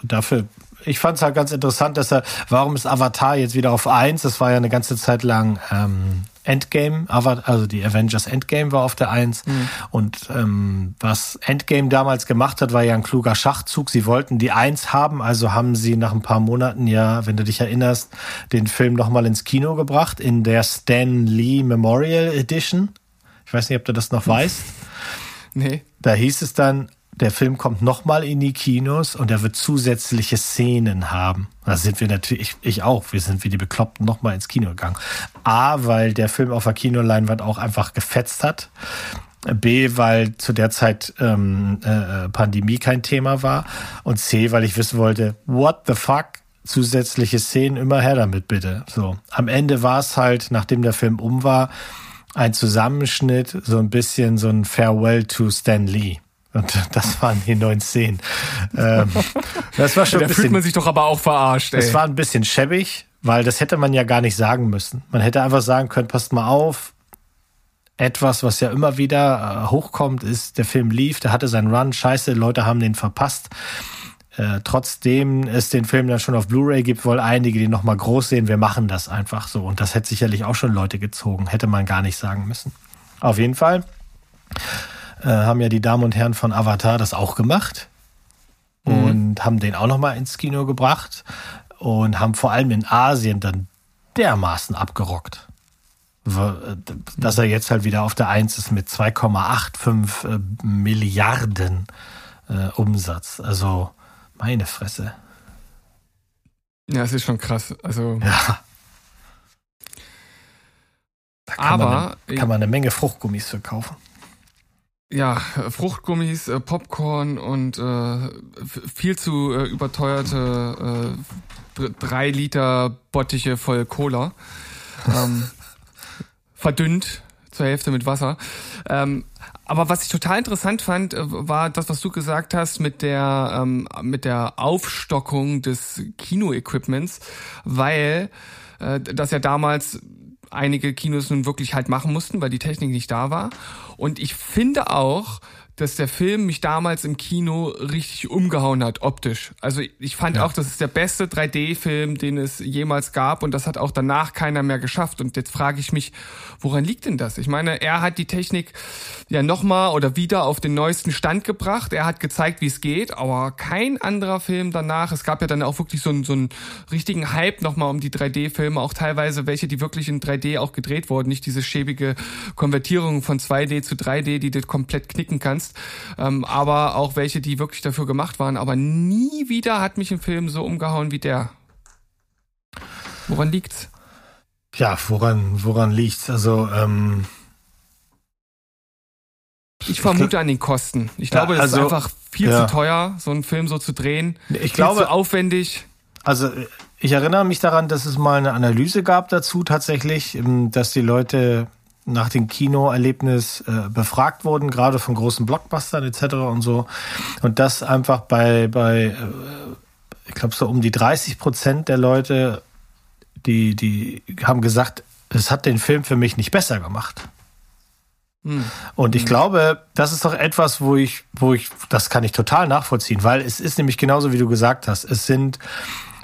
dafür ich fand es halt ganz interessant, dass er, warum ist Avatar jetzt wieder auf eins? Das war ja eine ganze Zeit lang ähm, Endgame, also die Avengers Endgame war auf der eins. Mhm. Und ähm, was Endgame damals gemacht hat, war ja ein kluger Schachzug. Sie wollten die eins haben, also haben sie nach ein paar Monaten ja, wenn du dich erinnerst, den Film nochmal ins Kino gebracht in der Stan Lee Memorial Edition. Ich weiß nicht, ob du das noch weißt. Nee. Da hieß es dann, der Film kommt nochmal in die Kinos und er wird zusätzliche Szenen haben. Da sind wir natürlich, ich, ich auch, wir sind wie die Bekloppten nochmal ins Kino gegangen. A, weil der Film auf der Kinoleinwand auch einfach gefetzt hat. B, weil zu der Zeit ähm, äh, Pandemie kein Thema war. Und C, weil ich wissen wollte, what the fuck? Zusätzliche Szenen, immer her damit bitte. So. Am Ende war es halt, nachdem der Film um war, ein Zusammenschnitt, so ein bisschen so ein Farewell to Stan Lee. Und das waren die neun Szenen. Ähm, das war schon Da ein fühlt bisschen, man sich doch aber auch verarscht, ey. es war ein bisschen schäbig, weil das hätte man ja gar nicht sagen müssen. Man hätte einfach sagen können, passt mal auf. Etwas, was ja immer wieder äh, hochkommt, ist, der Film lief, der hatte seinen Run, scheiße, Leute haben den verpasst. Äh, trotzdem es den Film dann schon auf Blu-ray gibt, wohl einige, die noch mal groß sehen, wir machen das einfach so. Und das hätte sicherlich auch schon Leute gezogen, hätte man gar nicht sagen müssen. Auf jeden Fall äh, haben ja die Damen und Herren von Avatar das auch gemacht und haben den auch noch mal ins Kino gebracht und haben vor allem in Asien dann dermaßen abgerockt. W- Dass er jetzt halt wieder auf der Eins ist mit 2,85 äh, Milliarden äh, Umsatz. Also meine Fresse. Ja, es ist schon krass. Also, Ja. Da kann, Aber- man, eine, kann man eine Menge Fruchtgummis verkaufen. ja, Fruchtgummis, äh, Popcorn und äh, viel zu äh, überteuerte äh, dr- drei Liter Bottiche voll Cola. Ähm, verdünnt zur Hälfte mit Wasser. Ähm, aber was ich total interessant fand, äh, war das, was du gesagt hast mit der ähm, mit der Aufstockung des Kinoequipments, weil äh, das ja damals einige Kinos nun wirklich halt machen mussten, weil die Technik nicht da war. Und ich finde auch, dass der Film mich damals im Kino richtig umgehauen hat, optisch. Also ich fand auch, das ist der beste 3D-Film, den es jemals gab und das hat auch danach keiner mehr geschafft. Und jetzt frage ich mich, woran liegt denn das? Ich meine, er hat die Technik ja nochmal oder wieder auf den neuesten Stand gebracht. Er hat gezeigt, wie es geht, aber kein anderer Film danach. Es gab ja dann auch wirklich so einen, so einen richtigen Hype nochmal um die 3D-Filme, auch teilweise welche, die wirklich in 3D auch gedreht wurden, nicht diese schäbige Konvertierung von 2D zu 3D, die du komplett knicken kannst, ähm, aber auch welche, die wirklich dafür gemacht waren. Aber nie wieder hat mich ein Film so umgehauen wie der. Woran liegt's? Ja, woran, woran liegt's? Also, ähm, Ich vermute an den Kosten. Ich Ja, glaube, das also, ist einfach viel ja. zu teuer, so einen Film so zu drehen. ich viel glaube, zu aufwendig. Also ich erinnere mich daran, dass es mal eine Analyse gab dazu tatsächlich, ähm, dass die Leute nach dem Kinoerlebnis äh, befragt wurden, gerade von großen Blockbustern etc. und so. Und das einfach bei, bei äh, ich glaube so um die 30 Prozent der Leute, die, die haben gesagt, es hat den Film für mich nicht besser gemacht. Hm. Und ich glaube, das ist doch etwas, wo ich, wo ich, das kann ich total nachvollziehen, weil es ist nämlich genauso, wie du gesagt hast. Es sind,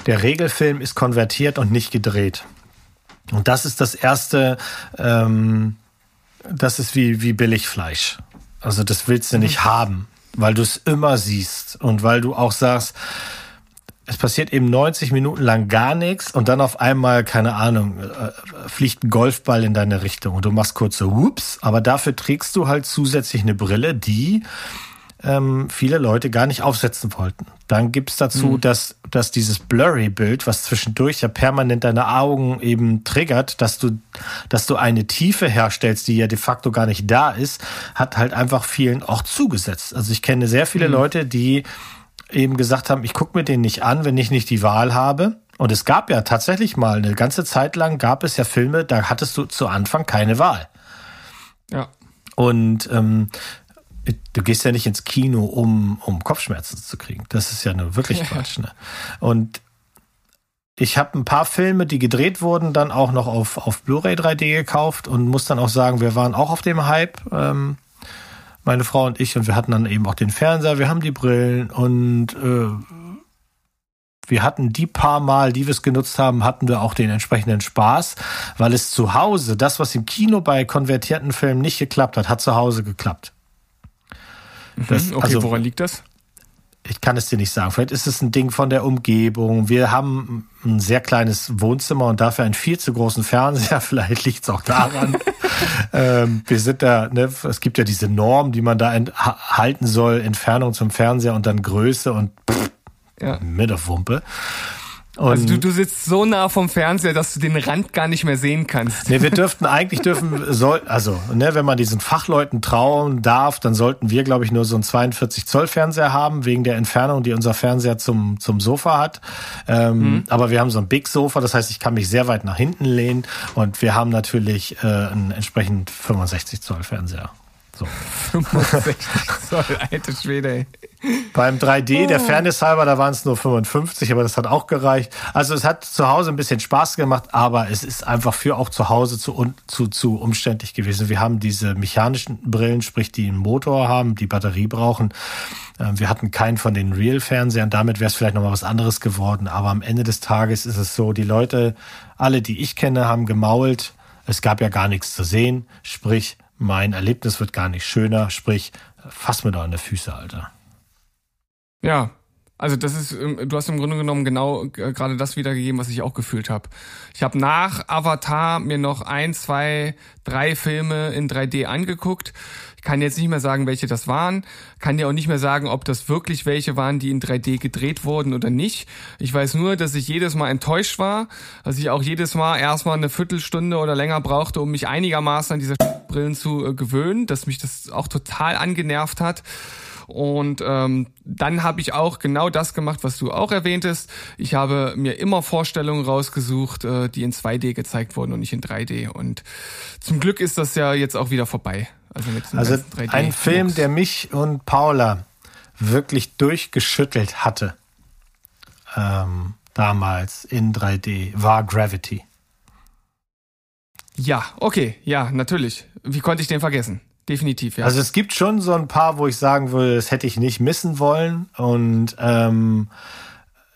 der Regelfilm ist konvertiert und nicht gedreht. Und das ist das erste, ähm, das ist wie, wie Billigfleisch. Also das willst du nicht haben, weil du es immer siehst und weil du auch sagst, es passiert eben 90 Minuten lang gar nichts und dann auf einmal, keine Ahnung, äh, fliegt ein Golfball in deine Richtung und du machst kurz so, whoops, aber dafür trägst du halt zusätzlich eine Brille, die ähm, viele Leute gar nicht aufsetzen wollten. Dann gibt's dazu, dass, dass dieses Blurry-Bild, was zwischendurch ja permanent deine Augen eben triggert, dass du, dass du eine Tiefe herstellst, die ja de facto gar nicht da ist, hat halt einfach vielen auch zugesetzt. Also ich kenne sehr viele Leute, die eben gesagt haben, ich gucke mir den nicht an, wenn ich nicht die Wahl habe. Und es gab ja tatsächlich mal eine ganze Zeit lang gab es ja Filme, da hattest du zu Anfang keine Wahl. Ja. Und ähm, du gehst ja nicht ins Kino, um, um Kopfschmerzen zu kriegen. Das ist ja nur wirklich Quatsch. Ne? Und ich habe ein paar Filme, die gedreht wurden, dann auch noch auf, auf Blu-ray 3D gekauft und muss dann auch sagen, wir waren auch auf dem Hype, ähm, meine Frau und ich, und wir hatten dann eben auch den Fernseher, wir haben die Brillen und äh, wir hatten die paar Mal, die wir es genutzt haben, hatten wir auch den entsprechenden Spaß, weil es zu Hause, das, was im Kino bei konvertierten Filmen nicht geklappt hat, hat zu Hause geklappt. Das- Hm, okay, also- woran liegt das? Ich kann es dir nicht sagen. Vielleicht ist es ein Ding von der Umgebung. Wir haben ein sehr kleines Wohnzimmer und dafür einen viel zu großen Fernseher. Vielleicht liegt es auch daran. ähm, wir sind da, ne, es gibt ja diese Norm, die man da halten soll, Entfernung zum Fernseher und dann Größe und pff, Ja. Wumpe. Und Also du, du sitzt so nah vom Fernseher, dass du den Rand gar nicht mehr sehen kannst. Nee, wir dürften eigentlich dürfen soll also ne, wenn man diesen Fachleuten trauen darf, dann sollten wir glaube ich nur so einen 42 Zoll Fernseher haben wegen der Entfernung, die unser Fernseher zum zum Sofa hat. Ähm, Aber wir haben so ein Big Sofa, das heißt, ich kann mich sehr weit nach hinten lehnen und wir haben natürlich äh, einen entsprechend 65 Zoll Fernseher. So. 65 Zoll, alte Schwede, ey. Beim 3D, der Fairness halber, da waren es nur 55, aber das hat auch gereicht. Also es hat zu Hause ein bisschen Spaß gemacht, aber es ist einfach für auch zu Hause zu, zu, zu umständlich gewesen. Wir haben diese mechanischen Brillen, sprich die einen Motor haben, die Batterie brauchen. Ähm, Wir hatten keinen von den Real-Fernsehern, damit wäre es vielleicht nochmal was anderes geworden. Aber am Ende des Tages ist es so, die Leute, alle, die ich kenne, haben gemault. Es gab ja gar nichts zu sehen, sprich, mein Erlebnis wird gar nicht schöner, sprich, fass mir doch an die Füße, Alter. Ja, also das ist, ähm, du hast im Grunde genommen genau äh, gerade das wiedergegeben, was ich auch gefühlt habe. Ich habe nach Avatar mir noch ein, zwei, drei Filme in 3D angeguckt. Ich kann jetzt nicht mehr sagen, welche das waren. Kann dir auch nicht mehr sagen, ob das wirklich welche waren, die in 3D gedreht wurden oder nicht. Ich weiß nur, dass ich jedes Mal enttäuscht war, dass ich auch jedes Mal erstmal eine Viertelstunde oder länger brauchte, um mich einigermaßen an diese Brillen zu äh, gewöhnen, dass mich das auch total angenervt hat. Und ähm, dann habe ich auch genau das gemacht, was du auch erwähntest. Ich habe mir immer Vorstellungen rausgesucht, äh, die in 2D gezeigt wurden und nicht in 3D. Und zum Glück ist das ja jetzt auch wieder vorbei. Also mit Also ganzen 3D ein Film, der mich und Paula wirklich durchgeschüttelt hatte, ähm, damals in 3D, war Gravity. Ja, okay, ja, natürlich. Wie konnte ich den vergessen? Definitiv, ja. Also es gibt schon so ein paar, wo ich sagen würde, das hätte ich nicht missen wollen. Und ähm,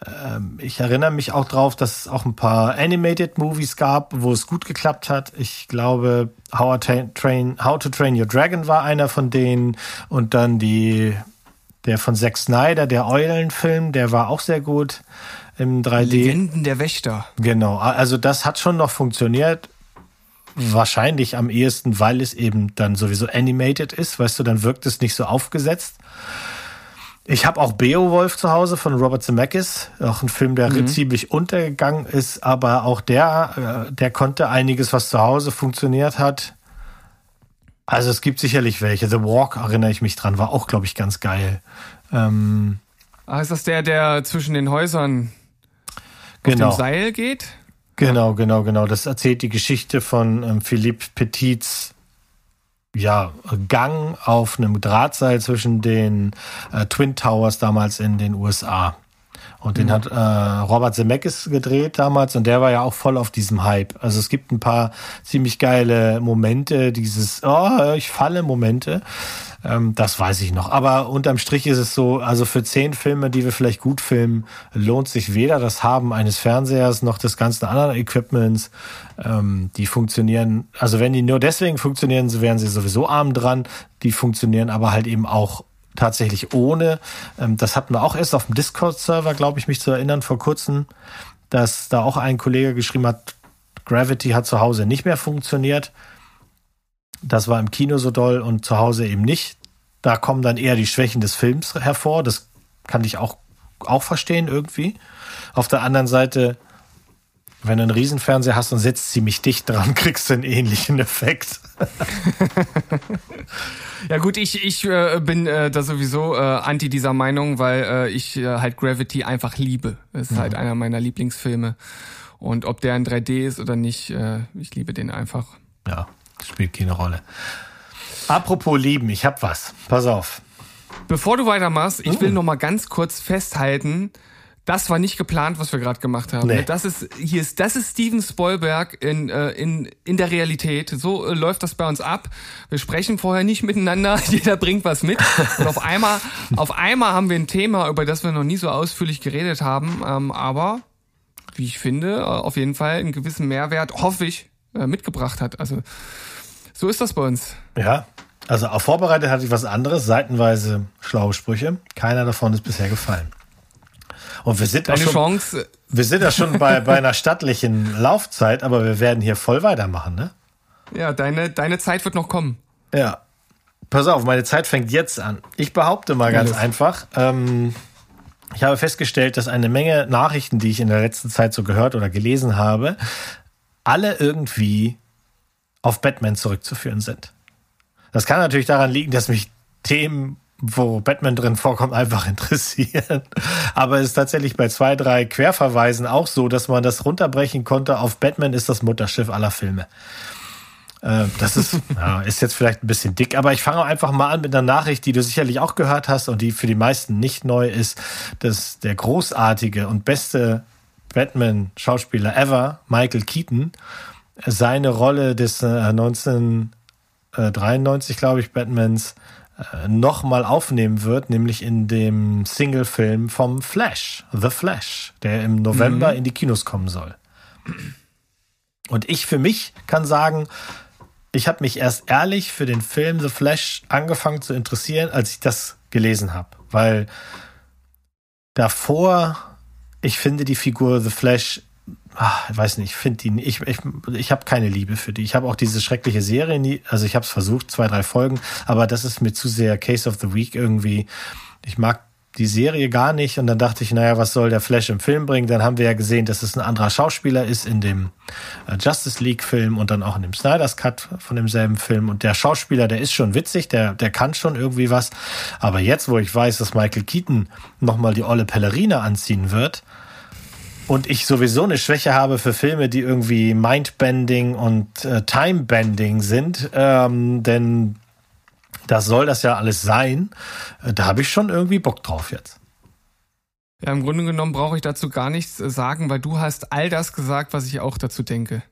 ähm, ich erinnere mich auch drauf, dass es auch ein paar Animated Movies gab, wo es gut geklappt hat. Ich glaube, How, to Train, How to Train Your Dragon war einer von denen. Und dann die, der von Zack Snyder, der Eulenfilm, der war auch sehr gut im 3D. Legenden der Wächter. Genau, also das hat schon noch funktioniert. Wahrscheinlich am ehesten, weil es eben dann sowieso animated ist, weißt du, dann wirkt es nicht so aufgesetzt. Ich habe auch Beowulf zu Hause von Robert Zemeckis, auch ein Film, der ziemlich untergegangen ist, aber auch der, äh, der konnte einiges, was zu Hause funktioniert hat. Also es gibt sicherlich welche. The Walk erinnere ich mich dran, war auch, glaube ich, ganz geil. Ähm, Ah, ist das der, der zwischen den Häusern auf genau. dem Seil geht? Genau, genau, genau. Das erzählt die Geschichte von ähm, Philippe Petits ja, Gang auf einem Drahtseil zwischen den äh, Twin Towers damals in den USA. Und den hat äh, Robert Zemeckis gedreht damals und der war ja auch voll auf diesem Hype. Also es gibt ein paar ziemlich geile Momente, dieses Oh, ich falle Momente. Ähm, das weiß ich noch. Aber unterm Strich ist es so, also für zehn Filme, die wir vielleicht gut filmen, lohnt sich weder das Haben eines Fernsehers noch des ganzen anderen Equipments. Ähm, die funktionieren, also wenn die nur deswegen funktionieren, so wären sie sowieso arm dran. Die funktionieren aber halt eben auch tatsächlich ohne. Ähm, das hatten wir auch erst auf dem Discord-Server, glaube ich, mich zu erinnern, vor kurzem, dass da auch ein Kollege geschrieben hat, Gravity hat zu Hause nicht mehr funktioniert. Das war im Kino so doll und zu Hause eben nicht. Da kommen dann eher die Schwächen des Films hervor. Das kann ich auch, auch verstehen irgendwie. Auf der anderen Seite, wenn du einen Riesenfernseher hast und sitzt ziemlich dicht dran, kriegst du einen ähnlichen Effekt. Ja gut, ich, ich äh, bin äh, da sowieso äh, anti dieser Meinung, weil äh, ich äh, halt Gravity einfach liebe. Es ist halt einer meiner Lieblingsfilme. Und ob der in 3D ist oder nicht, äh, ich liebe den einfach. Ja, spielt keine Rolle. Apropos lieben, ich hab was. Pass auf. Bevor du weitermachst, ich will noch mal ganz kurz festhalten, das war nicht geplant, was wir gerade gemacht haben. Nee. Das ist hier ist das ist Steven Spielberg in äh, in in der Realität. So äh, läuft das bei uns ab. Wir sprechen vorher nicht miteinander. Jeder bringt was mit und auf einmal auf einmal haben wir ein Thema, über das wir noch nie so ausführlich geredet haben. Ähm, aber wie ich finde, äh, auf jeden Fall einen gewissen Mehrwert, hoffe ich, äh, mitgebracht hat. Also so ist das bei uns. Ja, also auf vorbereitet hatte ich was anderes, seitenweise schlaue Sprüche. Keiner davon ist bisher gefallen. Und wir sind, Deine schon, Chance. wir sind ja schon bei, bei einer stattlichen Laufzeit, aber wir werden hier voll weitermachen, ne? Ja, deine deine Zeit wird noch kommen. Ja. Pass auf, meine Zeit fängt jetzt an. Ich behaupte mal ganz los. einfach, ähm, ich habe festgestellt, dass eine Menge Nachrichten, die ich in der letzten Zeit so gehört oder gelesen habe, alle irgendwie auf Batman zurückzuführen sind. Das kann natürlich daran liegen, dass mich Themen, wo Batman drin vorkommt, einfach interessieren. Aber es ist tatsächlich bei zwei, drei Querverweisen auch so, dass man das runterbrechen konnte auf Batman ist das Mutterschiff aller Filme. Äh, das ist, ja, ist jetzt vielleicht ein bisschen dick, aber ich fange einfach mal an mit einer Nachricht, die du sicherlich auch gehört hast und die für die meisten nicht neu ist, dass der großartige und beste Batman-Schauspieler ever, Michael Keaton, seine Rolle des äh, 1993, glaube ich, Batmans äh, nochmal aufnehmen wird, nämlich in dem Single-Film vom Flash, The Flash, der im November mhm. in die Kinos kommen soll. Und ich für mich kann sagen, ich habe mich erst ehrlich für den Film The Flash angefangen zu interessieren, als ich das gelesen habe. Weil davor, ich finde die Figur The Flash, ach, ich weiß nicht, ich finde die, ich, ich, ich habe keine Liebe für die. Ich habe auch diese schreckliche Serie nie, also ich habe es versucht, zwei, drei Folgen, aber das ist mir zu sehr Case of the Week irgendwie. Ich mag die Serie gar nicht und dann dachte ich, naja, was soll der Flash im Film bringen? Dann haben wir ja gesehen, dass es ein anderer Schauspieler ist in dem äh, Justice League Film und dann auch in dem Snyder's Cut von demselben Film und der Schauspieler, der ist schon witzig, der, der kann schon irgendwie was, aber jetzt, wo ich weiß, dass Michael Keaton nochmal die olle Pellerine anziehen wird und ich sowieso eine Schwäche habe für Filme, die irgendwie Mindbending und äh, Timebending sind, ähm, denn das soll das ja alles sein. Äh, da habe ich schon irgendwie Bock drauf jetzt. Ja, im Grunde genommen brauche ich dazu gar nichts äh, sagen, weil du hast all das gesagt, was ich auch dazu denke.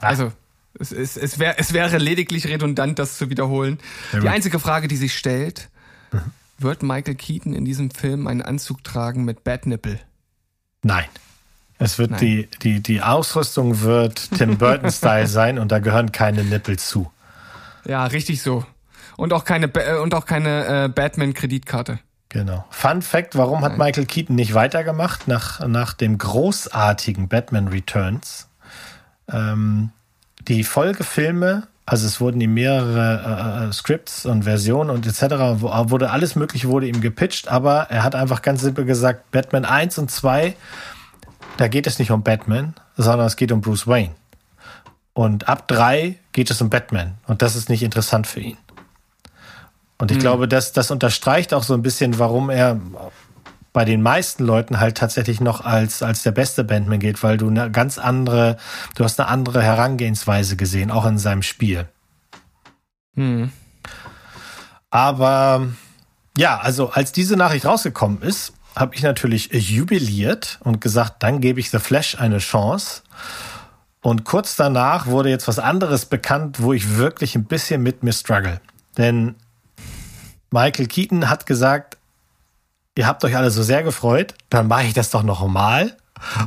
Ach. Also, es, es, es, wär, es wäre lediglich redundant, das zu wiederholen. Ja, die einzige Frage, die sich stellt, mhm. wird Michael Keaton in diesem Film einen Anzug tragen mit Bad Nipple? Nein. Es wird Nein. die, die, die Ausrüstung wird Tim Burton-Style sein und da gehören keine Nippel zu. Ja, richtig so. Und auch keine, äh, und auch keine äh, Batman-Kreditkarte. Genau. Fun Fact, warum Nein. hat Michael Keaton nicht weitergemacht nach, nach dem großartigen Batman Returns? Ähm, die Folgefilme, also es wurden ihm mehrere äh, äh Scripts und Versionen und etc., wo, wurde alles mögliche wurde ihm gepitcht, aber er hat einfach ganz simpel gesagt, Batman 1 und 2, da geht es nicht um Batman, sondern es geht um Bruce Wayne. Und ab 3 geht es um Batman und das ist nicht interessant für ihn. Und ich mhm. glaube, das, das unterstreicht auch so ein bisschen, warum er bei den meisten Leuten halt tatsächlich noch als, als der beste Bandman geht, weil du eine ganz andere, du hast eine andere Herangehensweise gesehen, auch in seinem Spiel. Mhm. Aber ja, also als diese Nachricht rausgekommen ist, habe ich natürlich jubiliert und gesagt, dann gebe ich The Flash eine Chance. Und kurz danach wurde jetzt was anderes bekannt, wo ich wirklich ein bisschen mit mir struggle. Denn Michael Keaton hat gesagt, ihr habt euch alle so sehr gefreut, dann mache ich das doch noch mal.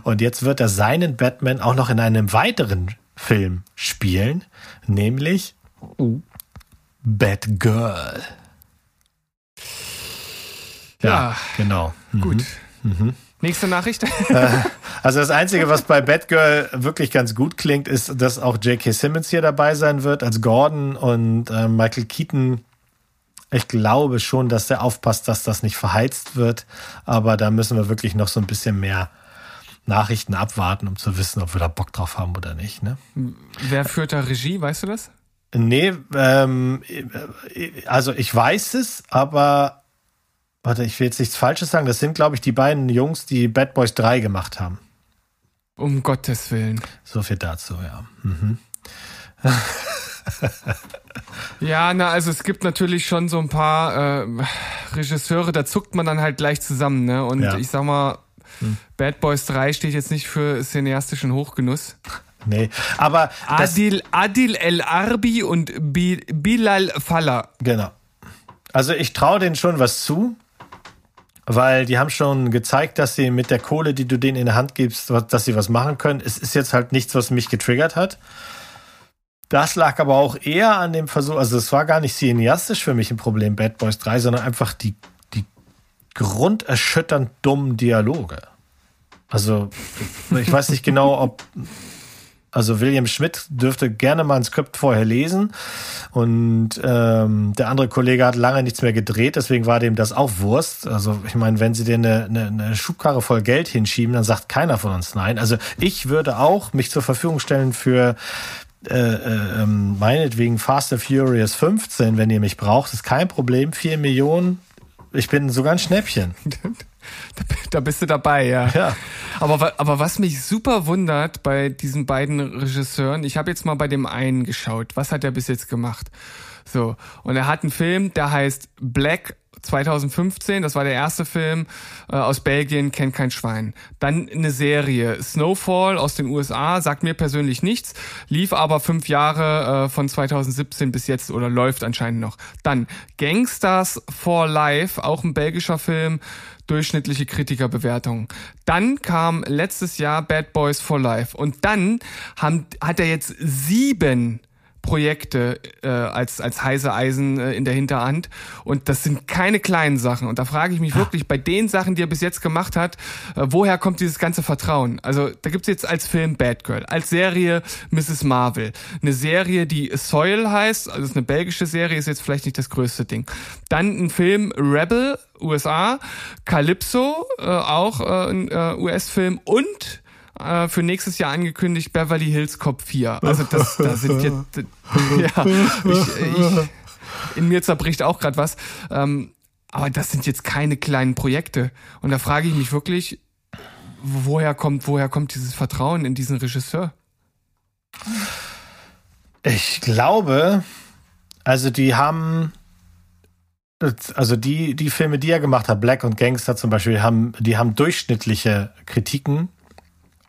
Und jetzt wird er seinen Batman auch noch in einem weiteren Film spielen, nämlich Batgirl. Ja, ja genau. Mhm. Gut. Mhm. Nächste Nachricht. Äh, also das Einzige, was bei Batgirl wirklich ganz gut klingt, ist, dass auch J.K. Simmons hier dabei sein wird als Gordon und äh, Michael Keaton ich glaube schon, dass der aufpasst, dass das nicht verheizt wird. Aber da müssen wir wirklich noch so ein bisschen mehr Nachrichten abwarten, um zu wissen, ob wir da Bock drauf haben oder nicht. Ne? Wer führt da Regie, weißt du das? Nee, ähm, also ich weiß es, aber warte, ich will jetzt nichts Falsches sagen. Das sind, glaube ich, die beiden Jungs, die Bad Boys 3 gemacht haben. Um Gottes Willen. So viel dazu, ja. Mhm. Ja, na, also es gibt natürlich schon so ein paar äh, Regisseure, da zuckt man dann halt gleich zusammen, ne? Und ja. ich sag mal, hm. Bad Boys 3 steht jetzt nicht für cineastischen Hochgenuss. Nee, aber Adil, Adil El Arbi und Bilal Falla. Genau. Also ich traue denen schon was zu, weil die haben schon gezeigt, dass sie mit der Kohle, die du denen in der Hand gibst, dass sie was machen können. Es ist jetzt halt nichts, was mich getriggert hat. Das lag aber auch eher an dem Versuch, also es war gar nicht cineastisch für mich ein Problem, Bad Boys 3, sondern einfach die, die grunderschütternd dummen Dialoge. Also, ich weiß nicht genau, ob. Also William Schmidt dürfte gerne mal ein Skript vorher lesen. Und ähm, der andere Kollege hat lange nichts mehr gedreht, deswegen war dem das auch Wurst. Also ich meine, wenn sie dir eine, eine, eine Schubkarre voll Geld hinschieben, dann sagt keiner von uns nein. Also ich würde auch mich zur Verfügung stellen für äh, äh, ähm, meinetwegen Fast and Furious 15, wenn ihr mich braucht, ist kein Problem. Vier Millionen, ich bin sogar ein Schnäppchen. Da bist du dabei, ja. Ja. Aber, aber was mich super wundert bei diesen beiden Regisseuren, ich habe jetzt mal bei dem einen geschaut, was hat er bis jetzt gemacht? So, und er hat einen Film, der heißt Black 2015, das war der erste Film äh, aus Belgien, kennt kein Schwein. Dann eine Serie, Snowfall aus den USA, sagt mir persönlich nichts, lief aber fünf Jahre äh, von 2017 bis jetzt oder läuft anscheinend noch. Dann Gangsters for Life, auch ein belgischer Film, durchschnittliche Kritikerbewertung. Dann kam letztes Jahr Bad Boys for Life und dann haben, hat er jetzt sieben Projekte äh, als als heiße Eisen äh, in der Hinterhand und das sind keine kleinen Sachen und da frage ich mich wirklich bei den Sachen, die er bis jetzt gemacht hat, äh, woher kommt dieses ganze Vertrauen? Also da gibt's jetzt als Film Bad Girl, als Serie Mrs. Marvel, eine Serie, die Soil heißt, also ist eine belgische Serie, ist jetzt vielleicht nicht das größte Ding. Dann ein Film Rebel USA, Calypso, äh, auch äh, ein äh, US-Film und äh, für nächstes Jahr angekündigt Beverly Hills Cop 4. Also das, da sind jetzt, ja, ich, ich, in mir zerbricht auch gerade was. Ähm, aber das sind jetzt keine kleinen Projekte. Und da frage ich mich wirklich, woher kommt, woher kommt dieses Vertrauen in diesen Regisseur? Ich glaube, also die haben, also die, die Filme, die er gemacht hat, Black und Gangster zum Beispiel, haben, die haben durchschnittliche Kritiken,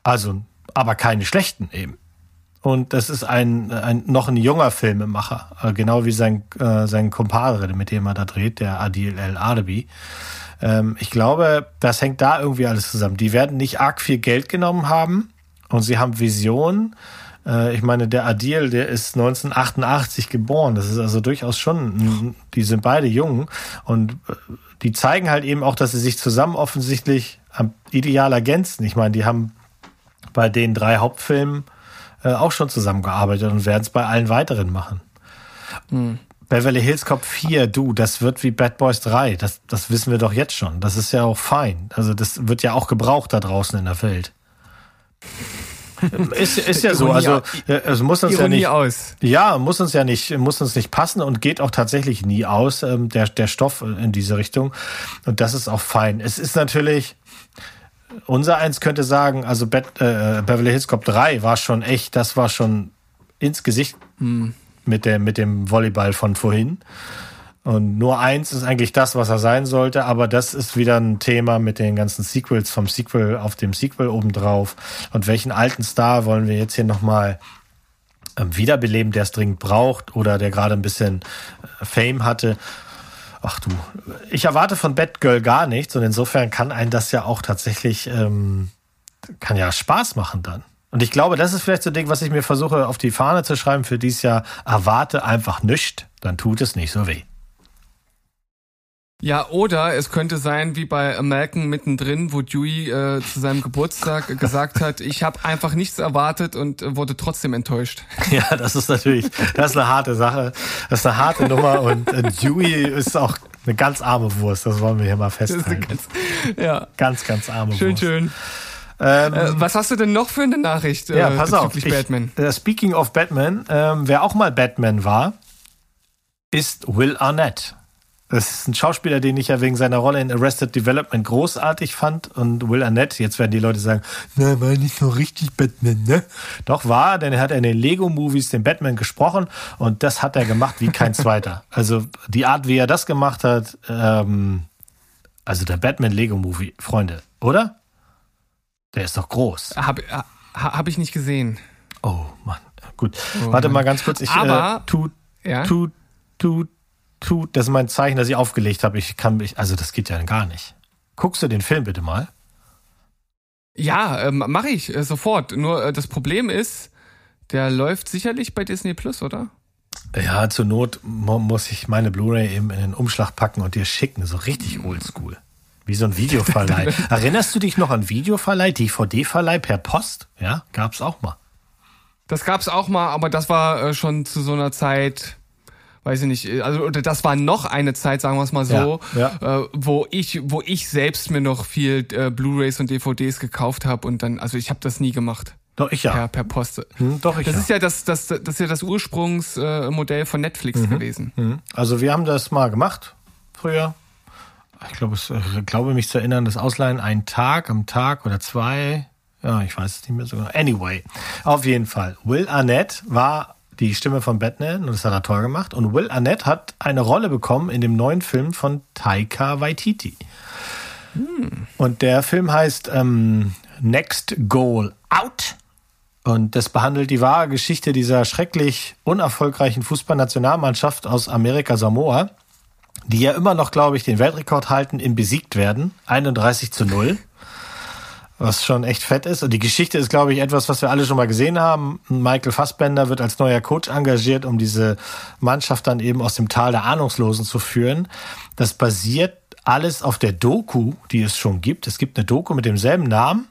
also, aber keine schlechten eben. Und das ist ein, ein noch ein junger Filmemacher, äh, genau wie sein, äh, sein Kumpadre, mit dem er da dreht, der Adil El Arabi. Ähm, ich glaube, das hängt da irgendwie alles zusammen. Die werden nicht arg viel Geld genommen haben und sie haben Visionen. Äh, ich meine, der Adil, der ist 1988 geboren. Das ist also durchaus schon, die sind beide jung und äh, die zeigen halt eben auch, dass sie sich zusammen offensichtlich ideal ergänzen. Ich meine, die haben bei den drei Hauptfilmen äh, auch schon zusammengearbeitet und werden es bei allen weiteren machen. Mhm. Beverly Hills Cop 4, du, das wird wie Bad Boys 3. Das, das wissen wir doch jetzt schon. Das ist ja auch fein. Also das wird ja auch gebraucht da draußen in der Welt. ist, ist ja so. Also es muss uns ja nicht aus. Ja, muss uns ja nicht, muss uns nicht passen und geht auch tatsächlich nie aus ähm, der der Stoff in diese Richtung. Und das ist auch fein. Es ist natürlich unser eins könnte sagen, also Bet, äh, Beverly Hills Cop 3 war schon echt, das war schon ins Gesicht hm. mit, der, mit dem Volleyball von vorhin. Und nur eins ist eigentlich das, was er sein sollte, aber das ist wieder ein Thema mit den ganzen Sequels vom Sequel auf dem Sequel obendrauf. Und welchen alten Star wollen wir jetzt hier nochmal ähm, wiederbeleben, der es dringend braucht oder der gerade ein bisschen äh, Fame hatte? Ach du, ich erwarte von Batgirl gar nichts und insofern kann ein das ja auch tatsächlich, ähm, kann ja Spaß machen dann. Und ich glaube, das ist vielleicht so ein Ding, was ich mir versuche auf die Fahne zu schreiben für dieses Jahr. Erwarte einfach nichts, dann tut es nicht so weh. Ja, oder es könnte sein wie bei Malcolm mittendrin, wo Dewey äh, zu seinem Geburtstag gesagt hat, ich habe einfach nichts erwartet und äh, wurde trotzdem enttäuscht. Ja, das ist natürlich, das ist eine harte Sache, das ist eine harte Nummer und äh, Dewey ist auch eine ganz arme Wurst, das wollen wir hier mal festhalten. Ganz, ja. Ganz, ganz arme schön, Wurst. Schön, schön. Ähm, äh, was hast du denn noch für eine Nachricht ja, pass bezüglich auf, ich, Batman? Äh, speaking of Batman, ähm, wer auch mal Batman war, ist Will Arnett. Das ist ein Schauspieler, den ich ja wegen seiner Rolle in Arrested Development großartig fand. Und Will Arnett, jetzt werden die Leute sagen, na, war nicht so richtig Batman, ne? Doch war, denn er hat in den Lego-Movies den Batman gesprochen und das hat er gemacht wie kein zweiter. Also die Art, wie er das gemacht hat, ähm, also der Batman-Lego-Movie, Freunde, oder? Der ist doch groß. Hab, hab ich nicht gesehen. Oh, Mann. Gut. Oh, Warte Mann. mal ganz kurz. Ich, Aber, äh, tut, ja? tut, tut, tut, das ist mein Zeichen, dass ich aufgelegt habe. Ich kann mich, also das geht ja gar nicht. Guckst du den Film bitte mal? Ja, ähm, mache ich äh, sofort. Nur äh, das Problem ist, der läuft sicherlich bei Disney Plus, oder? Ja, zur Not muss ich meine Blu-ray eben in den Umschlag packen und dir schicken, so richtig oldschool. Wie so ein Videoverleih. Erinnerst du dich noch an Videoverleih, DVD-Verleih per Post? Ja, gab's auch mal. Das gab's auch mal, aber das war äh, schon zu so einer Zeit, weiß ich nicht, äh, also das war noch eine Zeit, sagen wir es mal so, Ja, Äh, wo ich, wo ich selbst mir noch viel äh, Blu-rays und DVDs gekauft habe und dann, also ich habe das nie gemacht. Doch, ich ja. Per, per Post. Hm, doch, ich Das ja. ist ja das, das, das ist ja das Ursprungsmodell äh, von Netflix gewesen. Hm. Also wir haben das mal gemacht früher. Ich glaube, ich glaube mich zu erinnern, das Ausleihen einen Tag am Tag oder zwei. Ja, ich weiß es nicht mehr so genau. Anyway, auf jeden Fall. Will Arnett war die Stimme von Batman und das hat er toll gemacht. Und Will Arnett hat eine Rolle bekommen in dem neuen Film von Taika Waititi. Und der Film heißt ähm, Next Goal Out. Und das behandelt die wahre Geschichte dieser schrecklich unerfolgreichen Fußballnationalmannschaft aus Amerika Samoa, die ja immer noch, glaube ich, den Weltrekord halten im besiegt werden. 31 zu 0. Was schon echt fett ist. Und die Geschichte ist, glaube ich, etwas, was wir alle schon mal gesehen haben. Michael Fassbender wird als neuer Coach engagiert, um diese Mannschaft dann eben aus dem Tal der Ahnungslosen zu führen. Das basiert alles auf der Doku, die es schon gibt. Es gibt eine Doku mit demselben Namen.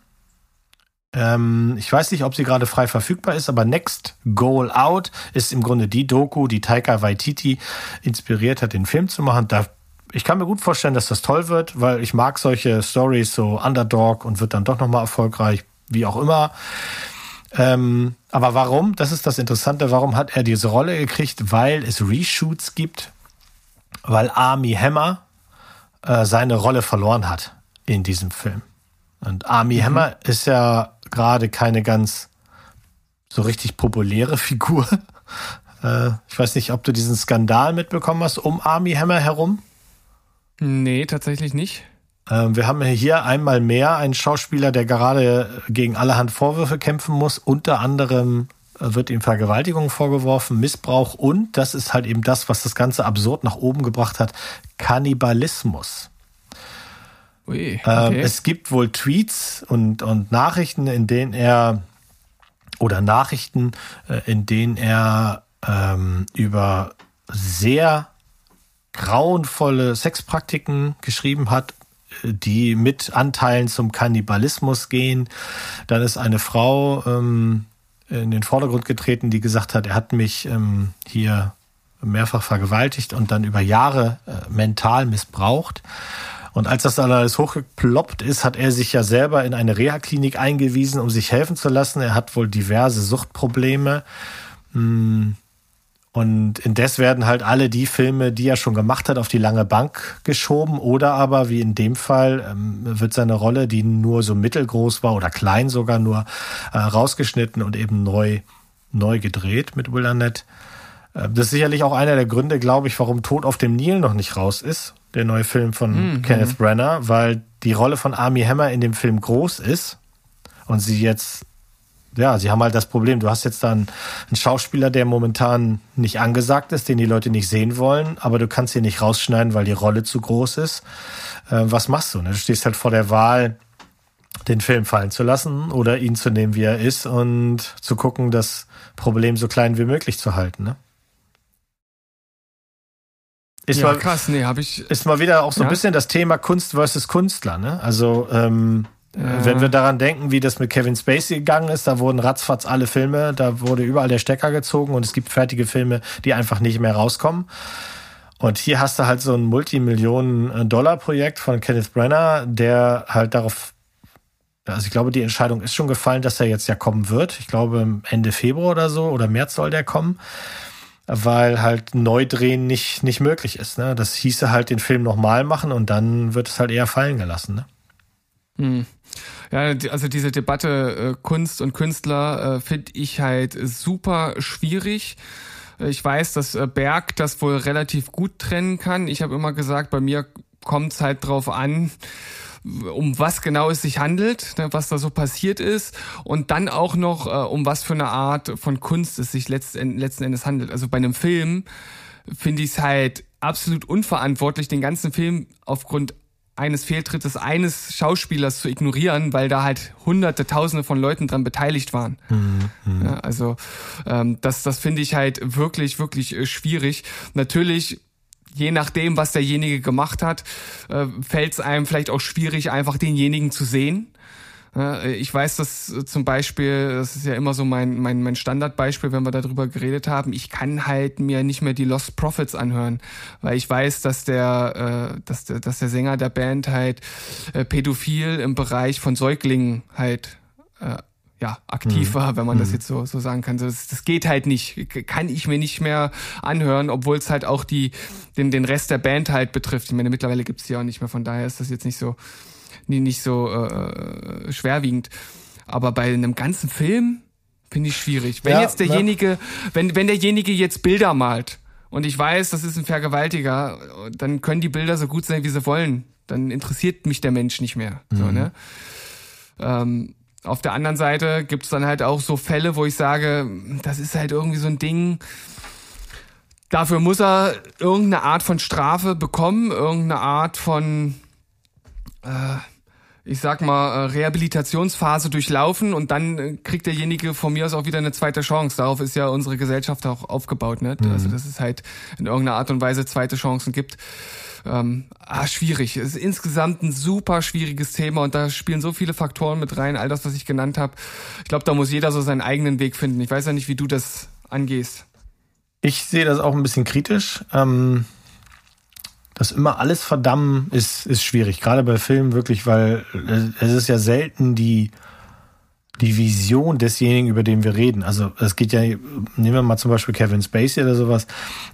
Ähm, ich weiß nicht, ob sie gerade frei verfügbar ist, aber Next Goal Out ist im Grunde die Doku, die Taika Waititi inspiriert hat, den Film zu machen. Da, ich kann mir gut vorstellen, dass das toll wird, weil ich mag solche Stories, so Underdog und wird dann doch nochmal erfolgreich, wie auch immer. Ähm, aber warum? Das ist das Interessante. Warum hat er diese Rolle gekriegt? Weil es Reshoots gibt, weil Army Hammer äh, seine Rolle verloren hat in diesem Film. Und Army Hammer ist ja gerade keine ganz so richtig populäre Figur. Äh, ich weiß nicht, ob du diesen Skandal mitbekommen hast um Army Hammer herum. Nee, tatsächlich nicht. Ähm, wir haben hier einmal mehr einen Schauspieler, der gerade gegen allerhand Vorwürfe kämpfen muss. Unter anderem äh, wird ihm Vergewaltigung vorgeworfen, Missbrauch und, das ist halt eben das, was das Ganze absurd nach oben gebracht hat, Kannibalismus. Ui, Ähm, okay. es gibt wohl Tweets und, und Nachrichten, in denen er oder Nachrichten, äh, in denen er ähm, über sehr grauenvolle Sexpraktiken geschrieben hat, äh, die mit Anteilen zum Kannibalismus gehen. Dann ist eine Frau ähm, in den Vordergrund getreten, die gesagt hat, er hat mich ähm, hier mehrfach vergewaltigt und dann über Jahre äh, mental missbraucht. Und als das alles hochgeploppt ist, hat er sich ja selber in eine Reha-Klinik eingewiesen, um sich helfen zu lassen. Er hat wohl diverse Suchtprobleme. Hm. Und indes werden halt alle die Filme, die er schon gemacht hat, auf die lange Bank geschoben. Oder aber, wie in dem Fall, ähm, wird seine Rolle, die nur so mittelgroß war oder klein sogar nur, äh, rausgeschnitten und eben neu, neu gedreht mit Will Arnett. Äh, Das ist sicherlich auch einer der Gründe, glaube ich, warum Tod auf dem Nil noch nicht raus ist. Der neue Film von Kenneth Brenner, weil die Rolle von Army Hammer in dem Film groß ist und sie jetzt, ja, sie haben halt das Problem, du hast jetzt dann einen Schauspieler, der momentan nicht angesagt ist, den die Leute nicht sehen wollen, aber du kannst ihn nicht rausschneiden, weil die Rolle zu groß ist. Äh, was machst du? Ne? Du stehst halt vor der Wahl, den Film fallen zu lassen oder ihn zu nehmen, wie er ist und zu gucken, das Problem so klein wie möglich zu halten. Ne? Ist, ja, mal, krass, nee, habe ich. ist mal wieder auch so ein Ja. bisschen das Thema Kunst versus Künstler. Ne? Also ähm. Wenn wir daran denken, wie das mit Kevin Spacey gegangen ist, da wurden ratzfatz alle Filme, da wurde überall der Stecker gezogen und es gibt fertige Filme, die einfach nicht mehr rauskommen. Und hier hast du halt so ein Multimillionen-Dollar-Projekt von Kenneth Brenner, der halt darauf, also ich glaube, die Entscheidung ist schon gefallen, dass er jetzt ja kommen wird. Ich glaube, Ende Februar oder so oder März soll der kommen, weil halt Neudrehen nicht, nicht möglich ist. Ne? Das hieße halt den Film nochmal machen und dann wird es halt eher fallen gelassen. Ne? Hm. Ja, also diese Debatte äh, Kunst und Künstler äh, finde ich halt super schwierig. Äh, Ich weiß, dass äh, Berg das wohl relativ gut trennen kann. Ich habe immer gesagt, bei mir kommt es halt drauf an, um was genau es sich handelt, ne, was da so passiert ist und dann auch noch, äh, um was für eine Art von Kunst es sich letzten Endes handelt. Also bei einem Film finde ich es halt absolut unverantwortlich, den ganzen Film aufgrund eines Fehltrittes eines Schauspielers zu ignorieren, weil da halt hunderte, tausende von Leuten dran beteiligt waren. Ja, also ähm, das, das finde ich halt wirklich, wirklich äh, schwierig. Natürlich je nachdem, was derjenige gemacht hat, äh, fällt es einem vielleicht auch schwierig, einfach denjenigen zu sehen. Ich weiß, dass zum Beispiel, das ist ja immer so mein, mein, mein Standardbeispiel, wenn wir darüber geredet haben, ich kann halt mir nicht mehr die Lost Profits anhören, weil ich weiß, dass der, äh, dass der, dass der Sänger der Band halt äh, pädophil im Bereich von Säuglingen halt äh, ja, aktiv mhm. war, wenn man das mhm. jetzt so, so sagen kann. Das, das geht halt nicht, kann ich mir nicht mehr anhören, obwohl es halt auch die, den, den Rest der Band halt betrifft. Ich meine, mittlerweile gibt's die auch nicht mehr, von daher ist das jetzt nicht so, nicht so äh, schwerwiegend. Aber bei einem ganzen Film finde ich schwierig. Wenn ja, jetzt derjenige, ja. wenn, wenn derjenige jetzt Bilder malt und ich weiß, das ist ein Vergewaltiger, dann können die Bilder so gut sein, wie sie wollen. Dann interessiert mich der Mensch nicht mehr. Mhm. So, ne? Ähm, auf der anderen Seite gibt's dann halt auch so Fälle, wo ich sage, das ist halt irgendwie so ein Ding. Dafür muss er irgendeine Art von Strafe bekommen, irgendeine Art von äh, ich sag mal, äh, Rehabilitationsphase durchlaufen und dann äh, kriegt derjenige von mir aus auch wieder eine zweite Chance. Darauf ist ja unsere Gesellschaft auch aufgebaut, ne? Mhm. Also, dass es halt in irgendeiner Art und Weise zweite Chancen gibt. Ähm, ah, schwierig. Es ist insgesamt ein super schwieriges Thema und da spielen so viele Faktoren mit rein, all das, was ich genannt habe. Ich glaube, da muss jeder so seinen eigenen Weg finden. Ich weiß ja nicht, wie du das angehst. Ich sehe das auch ein bisschen kritisch. Ähm das immer alles verdammen ist, ist schwierig. Gerade bei Filmen wirklich, weil es ist ja selten die, die Vision desjenigen, über den wir reden. Also es geht ja, nehmen wir mal zum Beispiel Kevin Spacey oder sowas.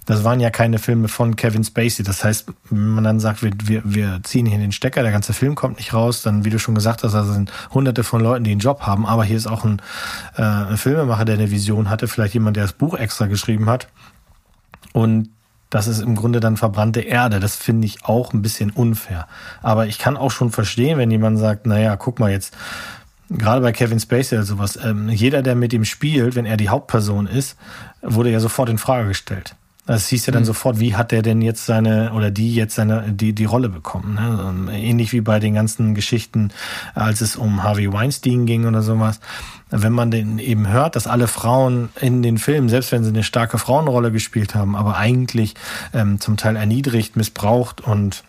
Das waren ja keine Filme von Kevin Spacey. Das heißt, wenn man dann sagt, wir, wir, wir ziehen hier den Stecker, der ganze Film kommt nicht raus, dann, wie du schon gesagt hast, also sind hunderte von Leuten, die einen Job haben. Aber hier ist auch ein, äh, ein Filmemacher, der eine Vision hatte, vielleicht jemand, der das Buch extra geschrieben hat. Und das ist im Grunde dann verbrannte Erde. Das finde ich auch ein bisschen unfair. Aber ich kann auch schon verstehen, wenn jemand sagt, naja, guck mal jetzt, gerade bei Kevin Spacey oder sowas, ähm, jeder, der mit ihm spielt, wenn er die Hauptperson ist, wurde ja sofort in Frage gestellt. Das hieß ja dann mhm. sofort, wie hat der denn jetzt seine oder die jetzt seine die die Rolle bekommen? Ne? Ähnlich wie bei den ganzen Geschichten, als es um Harvey Weinstein ging oder sowas. Wenn man den eben hört, dass alle Frauen in den Filmen, selbst wenn sie eine starke Frauenrolle gespielt haben, aber eigentlich ähm, zum Teil erniedrigt, missbraucht und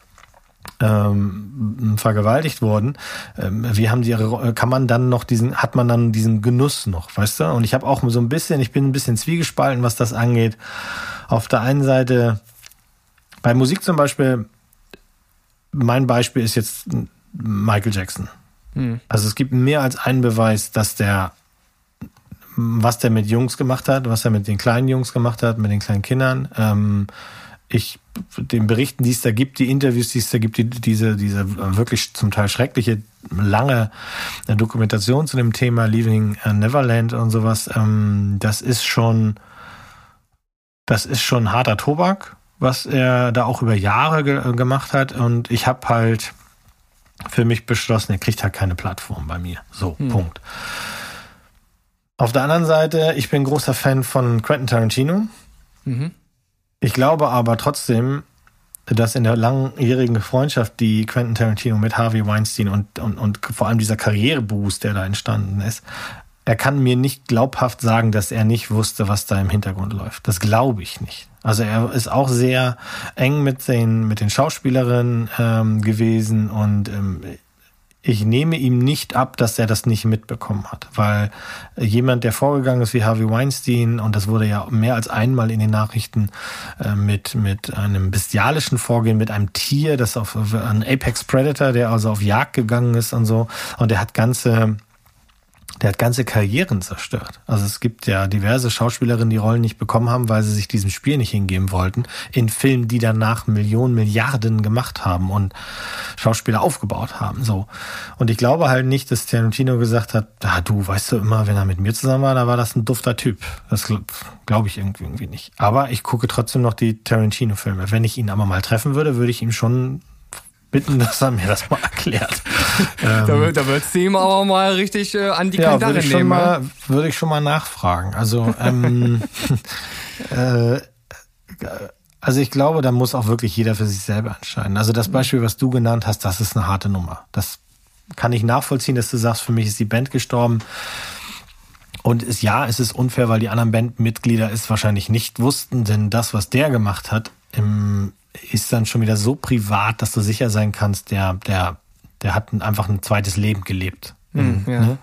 ähm, vergewaltigt worden. Ähm, wie haben die ihre, kann man dann noch diesen, hat man dann diesen Genuss noch, weißt du? Und ich habe auch so ein bisschen, ich bin ein bisschen zwiegespalten, was das angeht. Auf der einen Seite, bei Musik zum Beispiel, mein Beispiel ist jetzt Michael Jackson. Hm. Also es gibt mehr als einen Beweis, dass der, was der mit Jungs gemacht hat, was er mit den kleinen Jungs gemacht hat, mit den kleinen Kindern. Ähm, ich den Berichten, die es da gibt, die Interviews, die es da gibt, die, diese, diese wirklich zum Teil schreckliche, lange Dokumentation zu dem Thema Leaving Neverland und sowas, ähm, das ist schon, das ist schon harter Tobak, was er da auch über Jahre ge gemacht hat. Und ich habe halt für mich beschlossen, er kriegt halt keine Plattform bei mir. So, hm. Punkt. Auf der anderen Seite, ich bin großer Fan von Quentin Tarantino. Mhm. Ich glaube aber trotzdem, dass in der langjährigen Freundschaft, die Quentin Tarantino mit Harvey Weinstein und, und, und vor allem dieser Karriereboost, der da entstanden ist, er kann mir nicht glaubhaft sagen, dass er nicht wusste, was da im Hintergrund läuft. Das glaube ich nicht. Also er ist auch sehr eng mit den, mit den Schauspielerinnen ähm, gewesen und ähm, ich nehme ihm nicht ab, dass er das nicht mitbekommen hat, weil jemand, der vorgegangen ist wie Harvey Weinstein, und das wurde ja mehr als einmal in den Nachrichten äh, mit, mit einem bestialischen Vorgehen, mit einem Tier, das auf, ein Apex Predator, der also auf Jagd gegangen ist und so, und der hat ganze der hat ganze Karrieren zerstört. Also es gibt ja diverse Schauspielerinnen, die Rollen nicht bekommen haben, weil sie sich diesem Spiel nicht hingeben wollten, in Filmen, die danach Millionen, Milliarden gemacht haben und Schauspieler aufgebaut haben. So. Und ich glaube halt nicht, dass Tarantino gesagt hat, ah, du weißt du immer, wenn er mit mir zusammen war, da war das ein dufter Typ. Das glaube ich irgendwie nicht. Aber ich gucke trotzdem noch die Tarantino-Filme. Wenn ich ihn aber mal treffen würde, würde ich ihm schon bitten, dass er mir das mal erklärt. ähm, da, da würdest du ihm aber mal richtig äh, an die ja, Kandare würde nehmen. Mal, würde ich schon mal nachfragen. Also, ähm, äh, also ich glaube, da muss auch wirklich jeder für sich selber entscheiden. Also das Beispiel, was du genannt hast, das ist eine harte Nummer. Das kann ich nachvollziehen, dass du sagst, für mich ist die Band gestorben. Und ist, ja, es ist unfair, weil die anderen Bandmitglieder es wahrscheinlich nicht wussten, denn das, was der gemacht hat, im, ist dann schon wieder so privat, dass du sicher sein kannst, der, der, der hat einfach ein zweites Leben gelebt Hm, ja. Ne?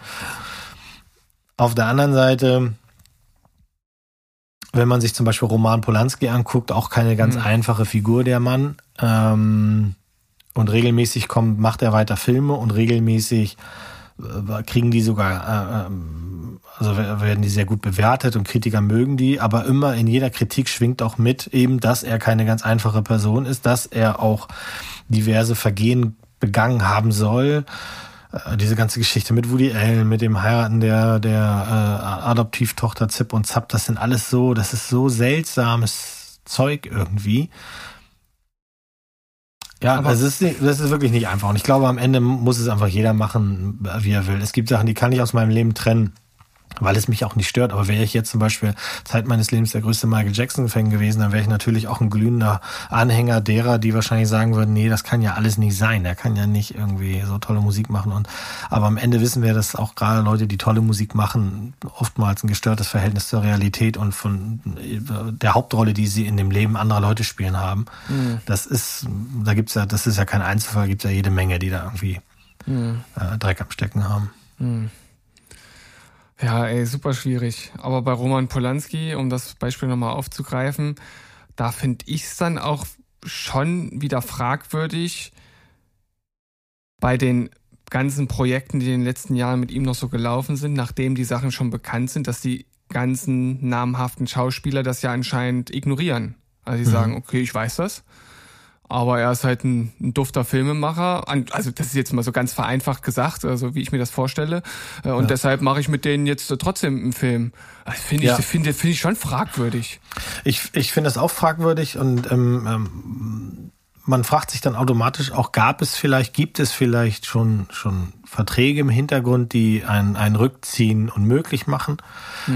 Auf der anderen Seite, wenn man sich zum Beispiel Roman Polanski anguckt, auch keine ganz Mhm. einfache Figur der Mann. Ähm, und regelmäßig kommt, macht er weiter Filme und regelmäßig kriegen die sogar, äh, ähm, also wer- werden die sehr gut bewertet und Kritiker mögen die, aber immer in jeder Kritik schwingt auch mit eben, dass er keine ganz einfache Person ist, dass er auch diverse Vergehen begangen haben soll. Äh, Diese ganze Geschichte mit Woody Allen, mit dem Heiraten der, der äh, Adoptivtochter Zip und Zap, das sind alles so, das ist so seltsames Zeug irgendwie. Ja, Aber- das ist, nicht, das ist wirklich nicht einfach. Und ich glaube, am Ende muss es einfach jeder machen, wie er will. Es gibt Sachen, die kann ich aus meinem Leben trennen, weil es mich auch nicht stört. Aber wäre ich jetzt zum Beispiel Zeit meines Lebens der größte Michael Jackson-Fan gewesen, dann wäre ich natürlich auch ein glühender Anhänger derer, die wahrscheinlich sagen würden, nee, das kann ja alles nicht sein. Der kann ja nicht irgendwie so tolle Musik machen. Und aber am Ende wissen wir, dass auch gerade Leute, die tolle Musik machen, oftmals ein gestörtes Verhältnis zur Realität und von der Hauptrolle, die sie in dem Leben anderer Leute spielen haben. Das ist, da gibt's ja, das ist ja kein Einzelfall, gibt ja jede Menge, die da irgendwie äh, Dreck am Stecken haben. Ja, ey, super schwierig. Aber bei Roman Polanski, um das Beispiel nochmal aufzugreifen, da finde ich es dann auch schon wieder fragwürdig bei den ganzen Projekten, die in den letzten Jahren mit ihm noch so gelaufen sind, nachdem die Sachen schon bekannt sind, dass die ganzen namhaften Schauspieler das ja anscheinend ignorieren. Also die sagen, okay, ich weiß das. Aber er ist halt ein, ein dufter Filmemacher. Also das ist jetzt mal so ganz vereinfacht gesagt, also wie ich mir das vorstelle. Äh, Und deshalb mache ich mit denen jetzt trotzdem einen Film. Das finde ich, Ja. finde finde ich schon fragwürdig. Ich, ich finde das auch fragwürdig und ähm, ähm, man fragt sich dann automatisch auch, gab es vielleicht, gibt es vielleicht schon, schon Verträge im Hintergrund, die ein, ein Rückziehen unmöglich machen?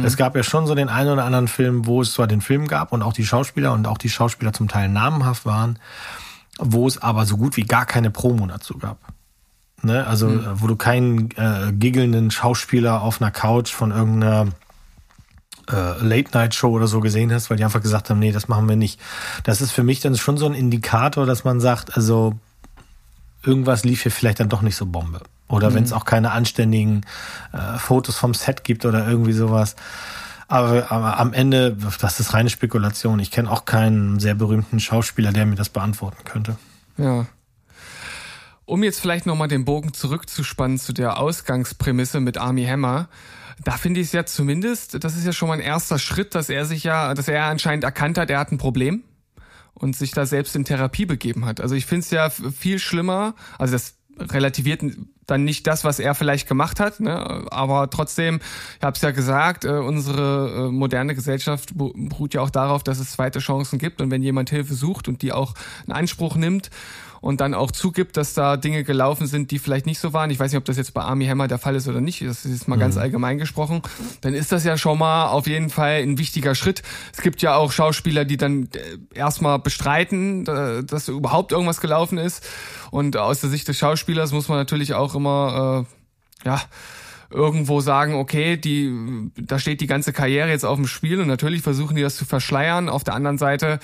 Es gab ja schon so den einen oder anderen Film, wo es zwar den Film gab und auch die Schauspieler und auch die Schauspieler zum Teil namenhaft waren, wo es aber so gut wie gar keine Promo dazu gab. Ne? Also, äh, wo du keinen äh, giggelnden Schauspieler auf einer Couch von irgendeiner äh, Late-Night-Show oder so gesehen hast, weil die einfach gesagt haben, nee, das machen wir nicht. Das ist für mich dann schon so ein Indikator, dass man sagt, also irgendwas lief hier vielleicht dann doch nicht so Bombe. Oder wenn es auch keine anständigen äh, Fotos vom Set gibt oder irgendwie sowas. Aber, aber am Ende, das ist reine Spekulation. Ich kenne auch keinen sehr berühmten Schauspieler, der mir das beantworten könnte. Ja. Um jetzt vielleicht nochmal den Bogen zurückzuspannen zu der Ausgangsprämisse mit Army Hammer, da finde ich es ja zumindest, das ist ja schon mal ein erster Schritt, dass er sich ja, dass er anscheinend erkannt hat, er hat ein Problem und sich da selbst in Therapie begeben hat. Also ich finde es ja viel schlimmer, also das relativiert dann nicht das, was er vielleicht gemacht hat, ne? aber trotzdem, ich habe es ja gesagt, äh, unsere äh, moderne Gesellschaft beru- beruht ja auch darauf, dass es zweite Chancen gibt und wenn jemand Hilfe sucht und die auch in Anspruch nimmt und dann auch zugibt, dass da Dinge gelaufen sind, die vielleicht nicht so waren. Ich weiß nicht, ob das jetzt bei Army Hammer der Fall ist oder nicht. Das ist jetzt mal ganz allgemein gesprochen. Dann ist das ja schon mal auf jeden Fall ein wichtiger Schritt. Es gibt ja auch Schauspieler, die dann äh, erstmal bestreiten, dass überhaupt irgendwas gelaufen ist. Und aus der Sicht des Schauspielers muss man natürlich auch immer, äh, ja, irgendwo sagen, okay, die, da steht die ganze Karriere jetzt auf dem Spiel und natürlich versuchen die das zu verschleiern. Auf der anderen Seite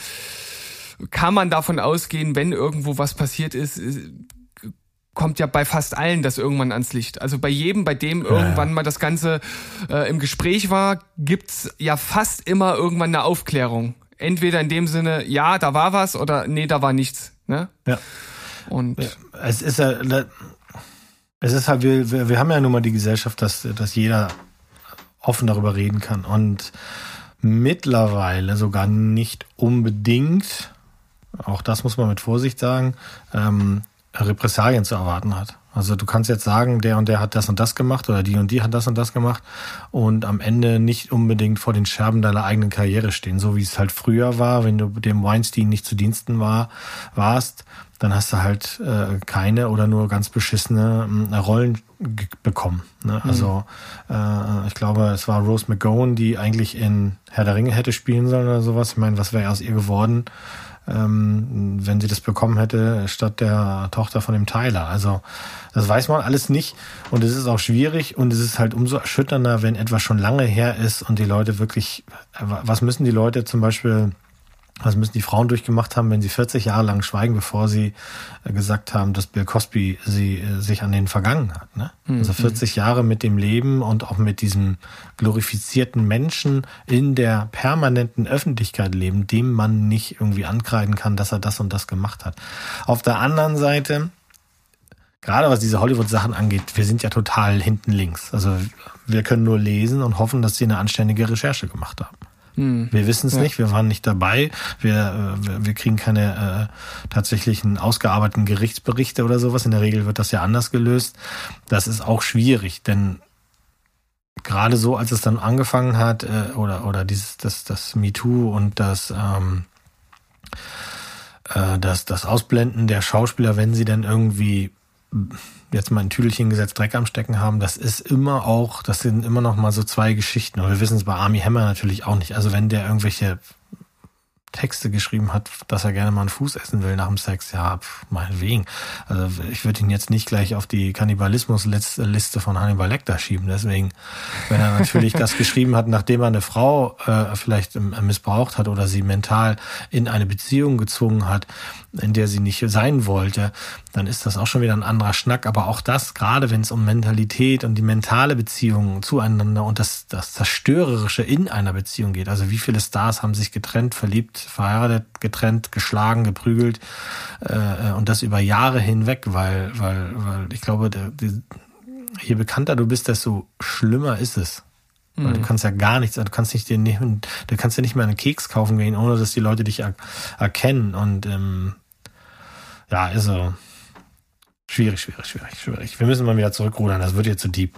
kann man davon ausgehen, wenn irgendwo was passiert ist, ist- kommt ja bei fast allen das irgendwann ans Licht. Also bei jedem, bei dem irgendwann mal das Ganze äh, im Gespräch war, gibt's ja fast immer irgendwann eine Aufklärung. Entweder in dem Sinne, ja, da war was oder nee, da war nichts. Ne? Ja. Und Es ist ja, es ist halt, wir, wir, wir haben ja nun mal die Gesellschaft, dass, dass jeder offen darüber reden kann und mittlerweile sogar nicht unbedingt, auch das muss man mit Vorsicht sagen, ähm, Repressalien zu erwarten hat. Also du kannst jetzt sagen, der und der hat das und das gemacht oder die und die hat das und das gemacht und am Ende nicht unbedingt vor den Scherben deiner eigenen Karriere stehen, so wie es halt früher war, wenn du dem Weinstein nicht zu Diensten war, warst, dann hast du halt äh, keine oder nur ganz beschissene äh, Rollen bekommen. Ne? Also äh, ich glaube, es war Rose McGowan, die eigentlich in Herr der Ringe hätte spielen sollen oder sowas. Ich meine, was wäre aus ihr geworden? Ähm, wenn sie das bekommen hätte, statt der Tochter von dem Tyler. Also das weiß man alles nicht und es ist auch schwierig und es ist halt umso erschütternder, wenn etwas schon lange her ist und die Leute wirklich, was müssen die Leute zum Beispiel Was müssen die Frauen durchgemacht haben, wenn sie 40 Jahre lang schweigen, bevor sie äh, gesagt haben, dass Bill Cosby sie äh, sich an den vergangen hat. Ne? Also 40 Jahre mit dem Leben und auch mit diesem glorifizierten Menschen in der permanenten Öffentlichkeit leben, dem man nicht irgendwie ankreiden kann, dass er das und das gemacht hat. Auf der anderen Seite, gerade was diese Hollywood-Sachen angeht, wir sind ja total hinten links. Also wir können nur lesen und hoffen, dass sie eine anständige Recherche gemacht haben. Wir wissen es nicht, wir waren nicht dabei, wir, äh, wir- wir kriegen keine äh, tatsächlichen ausgearbeiteten Gerichtsberichte oder sowas. In der Regel wird das ja anders gelöst. Das ist auch schwierig, denn gerade so, als es dann angefangen hat, äh, oder, oder dieses, das, das MeToo und das, ähm, äh, das, das Ausblenden der Schauspieler, wenn sie dann irgendwie jetzt mal ein Tüdelchen gesetzt Dreck am Stecken haben, das ist immer auch, das sind immer noch mal so zwei Geschichten. Und wir wissen es bei Army Hammer natürlich auch nicht. Also wenn der irgendwelche Texte geschrieben hat, dass er gerne mal einen Fuß essen will nach dem Sex, ja, meinetwegen. Also ich würde ihn jetzt nicht gleich auf die Kannibalismusliste von Hannibal Lecter schieben. Deswegen, wenn er natürlich das geschrieben hat, nachdem er eine Frau äh, vielleicht ähm, missbraucht hat oder sie mental in eine Beziehung gezwungen hat, in der sie nicht sein wollte, dann ist das auch schon wieder ein anderer Schnack. Aber auch das, gerade wenn es um Mentalität und die mentale Beziehung zueinander und das, das Zerstörerische in einer Beziehung geht. Also wie viele Stars haben sich getrennt, verliebt, verheiratet, getrennt, geschlagen, geprügelt äh, und das über Jahre hinweg, weil, weil, weil ich glaube, der, die, je bekannter du bist, desto schlimmer ist es. Weil du kannst ja gar nichts, du kannst nicht dir nicht, du kannst ja nicht mal einen Keks kaufen gehen, ohne dass die Leute dich er, erkennen. Und ähm, ja, also schwierig, schwierig, schwierig, schwierig. Wir müssen mal wieder zurückrudern, das wird jetzt zu deep.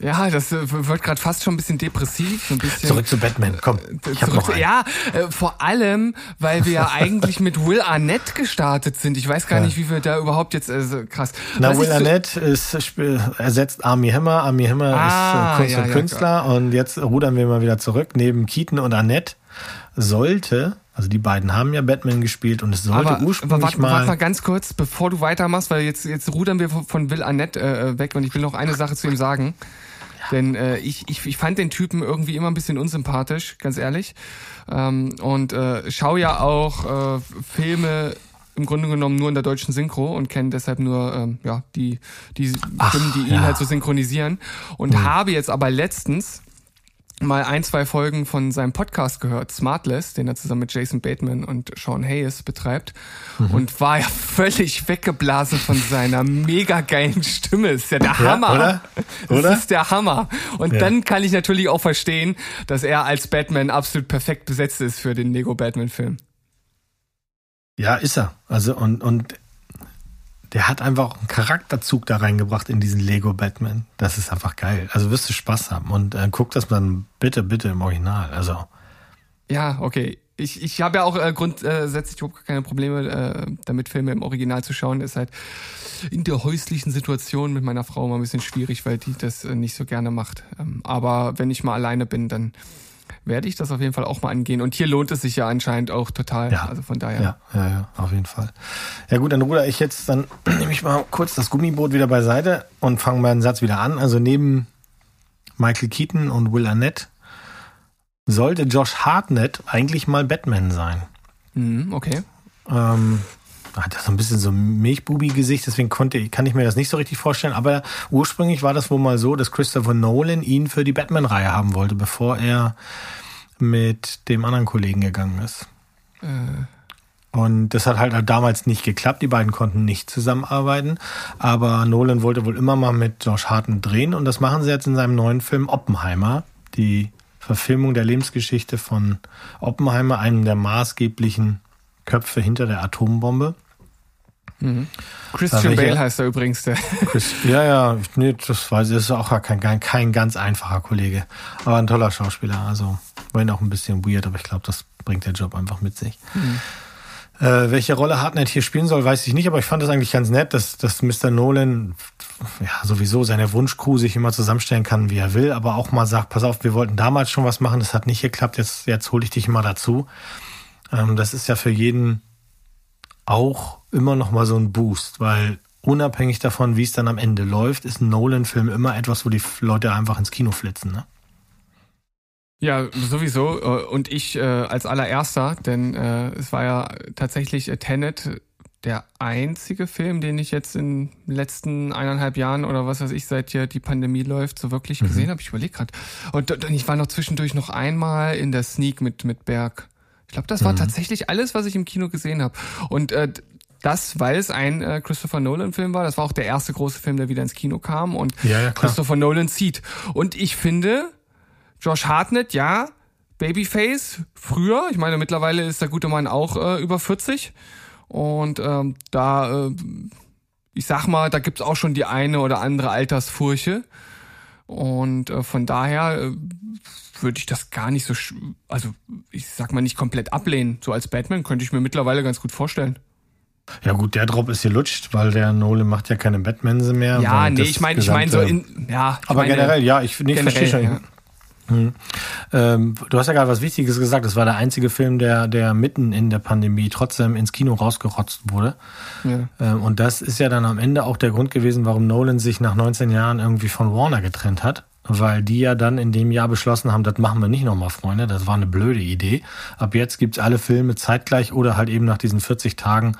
Ja, das äh, wird gerade fast schon ein bisschen depressiv, so ein bisschen. Zurück zu Batman, komm. Ich hab noch einen. ja, äh, vor allem, weil wir ja eigentlich mit Will Arnett gestartet sind. Ich weiß gar Ja. nicht, wie wir da überhaupt jetzt, also krass. Na, Was Will so- Arnett ist, ersetzt Army Hammer. Army Hammer Ah, ist äh, Kunst ja, und ja, Künstler. Und jetzt rudern wir mal wieder zurück. Neben Keaton und Arnett sollte, also die beiden haben ja Batman gespielt und es sollte aber ursprünglich warte, mal. warte mal ganz kurz, bevor du weitermachst, weil jetzt, jetzt rudern wir von- Will Arnett äh, weg und ich will noch eine Sache zu ihm sagen. Denn äh, ich, ich, ich fand den Typen irgendwie immer ein bisschen unsympathisch, ganz ehrlich. Ähm, und äh, schau ja auch äh, Filme im Grunde genommen nur in der deutschen Synchro und kenne deshalb nur ähm, ja die die Stimmen, die ihn ja. halt so synchronisieren. Und habe jetzt aber letztens mal ein, zwei Folgen von seinem Podcast gehört, Smartless, den er zusammen mit Jason Bateman und Sean Hayes betreibt und war ja völlig weggeblasen von seiner mega geilen Stimme. Ist ja der Ja, Hammer. oder? Das Oder? ist der Hammer. Und Ja. dann kann ich natürlich auch verstehen, dass er als Batman absolut perfekt besetzt ist für den Lego Batman Film. Ja, ist er. Also und, und der hat einfach auch einen Charakterzug da reingebracht in diesen Lego Batman. Das ist einfach geil. Also wirst du Spaß haben. Und äh, guck das dann bitte, bitte im Original. Also. Ja, okay. Ich, ich habe ja auch äh, grundsätzlich überhaupt keine Probleme äh, damit, Filme im Original zu schauen. Ist halt in der häuslichen Situation mit meiner Frau mal ein bisschen schwierig, weil die das äh, nicht so gerne macht. Ähm, aber wenn ich mal alleine bin, dann werde ich das auf jeden Fall auch mal angehen. Und hier lohnt es sich ja anscheinend auch total. Ja. Also von daher. Ja, ja, ja, auf jeden Fall. Ja gut, dann ruder ich jetzt, dann nehme ich mal kurz das Gummiboot wieder beiseite und fange meinen Satz wieder an. Also neben Michael Keaton und Will Arnett sollte Josh Hartnett eigentlich mal Batman sein. Mhm, okay. Ähm, hat so ein bisschen so ein Milchbubi-Gesicht, deswegen konnte, kann ich mir das nicht so richtig vorstellen. Aber ursprünglich war das wohl mal so, dass Christopher Nolan ihn für die Batman-Reihe haben wollte, bevor er mit dem anderen Kollegen gegangen ist. Und das hat halt damals nicht geklappt. Die beiden konnten nicht zusammenarbeiten. Aber Nolan wollte wohl immer mal mit Josh Hartnett drehen. Und das machen sie jetzt in seinem neuen Film Oppenheimer. Die Verfilmung der Lebensgeschichte von Oppenheimer, einem der maßgeblichen Köpfe hinter der Atombombe. Christian welcher- Bale heißt er übrigens. Der. Chris, ja, ja, nee, das weiß ich, das ist auch kein, kein, kein ganz einfacher Kollege. Aber ein toller Schauspieler. Also, ihn auch ein bisschen weird, aber ich glaube, das bringt der Job einfach mit sich. Äh, welche Rolle Hartnett hier spielen soll, weiß ich nicht, aber ich fand das eigentlich ganz nett, dass, dass Mr. Nolan ja sowieso seine Wunschcrew sich immer zusammenstellen kann, wie er will, aber auch mal sagt, pass auf, wir wollten damals schon was machen, das hat nicht geklappt, jetzt, jetzt hole ich dich mal dazu. Ähm, das ist ja für jeden auch immer noch mal so ein Boost, weil unabhängig davon, wie es dann am Ende läuft, ist ein Nolan-Film immer etwas, wo die Leute einfach ins Kino flitzen. Ne? Ja, sowieso. Äh, Und ich äh, als allererster, denn äh, es war ja tatsächlich äh, Tenet der einzige Film, den ich jetzt in den letzten eineinhalb Jahren oder was weiß ich, seit hier die Pandemie läuft, so wirklich gesehen habe. Ich überlege gerade. Und, und ich war noch zwischendurch noch einmal in der Sneak mit, mit Berg. Ich glaube, das war tatsächlich alles, was ich im Kino gesehen habe. Und äh, das, weil es ein äh, Christopher Nolan-Film war, das war auch der erste große Film, der wieder ins Kino kam und Ja, ja. Christopher Nolan zieht. Und ich finde, Josh Hartnett, ja, Babyface, früher, ich meine, mittlerweile ist der gute Mann auch äh, über 40. Und ähm, da, äh, ich sag mal, da gibt's auch schon die eine oder andere Altersfurche. Und äh, von daher äh, würde ich das gar nicht so, also ich sag mal nicht komplett ablehnen. So als Batman könnte ich mir mittlerweile ganz gut vorstellen. Ja gut, der Drop ist gelutscht, weil der Nolan macht ja keine Batman mehr. Ja, nee, ich meine, ich meine so in, ja. Ich Aber meine, generell, ja, ich, nee, ich verstehe schon. ja. Ähm, du hast ja gerade was Wichtiges gesagt. Das war der einzige Film, der, der mitten in der Pandemie trotzdem ins Kino rausgerotzt wurde. Ja. Ähm, und das ist ja dann am Ende auch der Grund gewesen, warum Nolan sich nach 19 Jahren irgendwie von Warner getrennt hat. Weil die ja dann in dem Jahr beschlossen haben, das machen wir nicht nochmal, Freunde. Das war eine blöde Idee. Ab jetzt gibt's alle Filme zeitgleich oder halt eben nach diesen 40 Tagen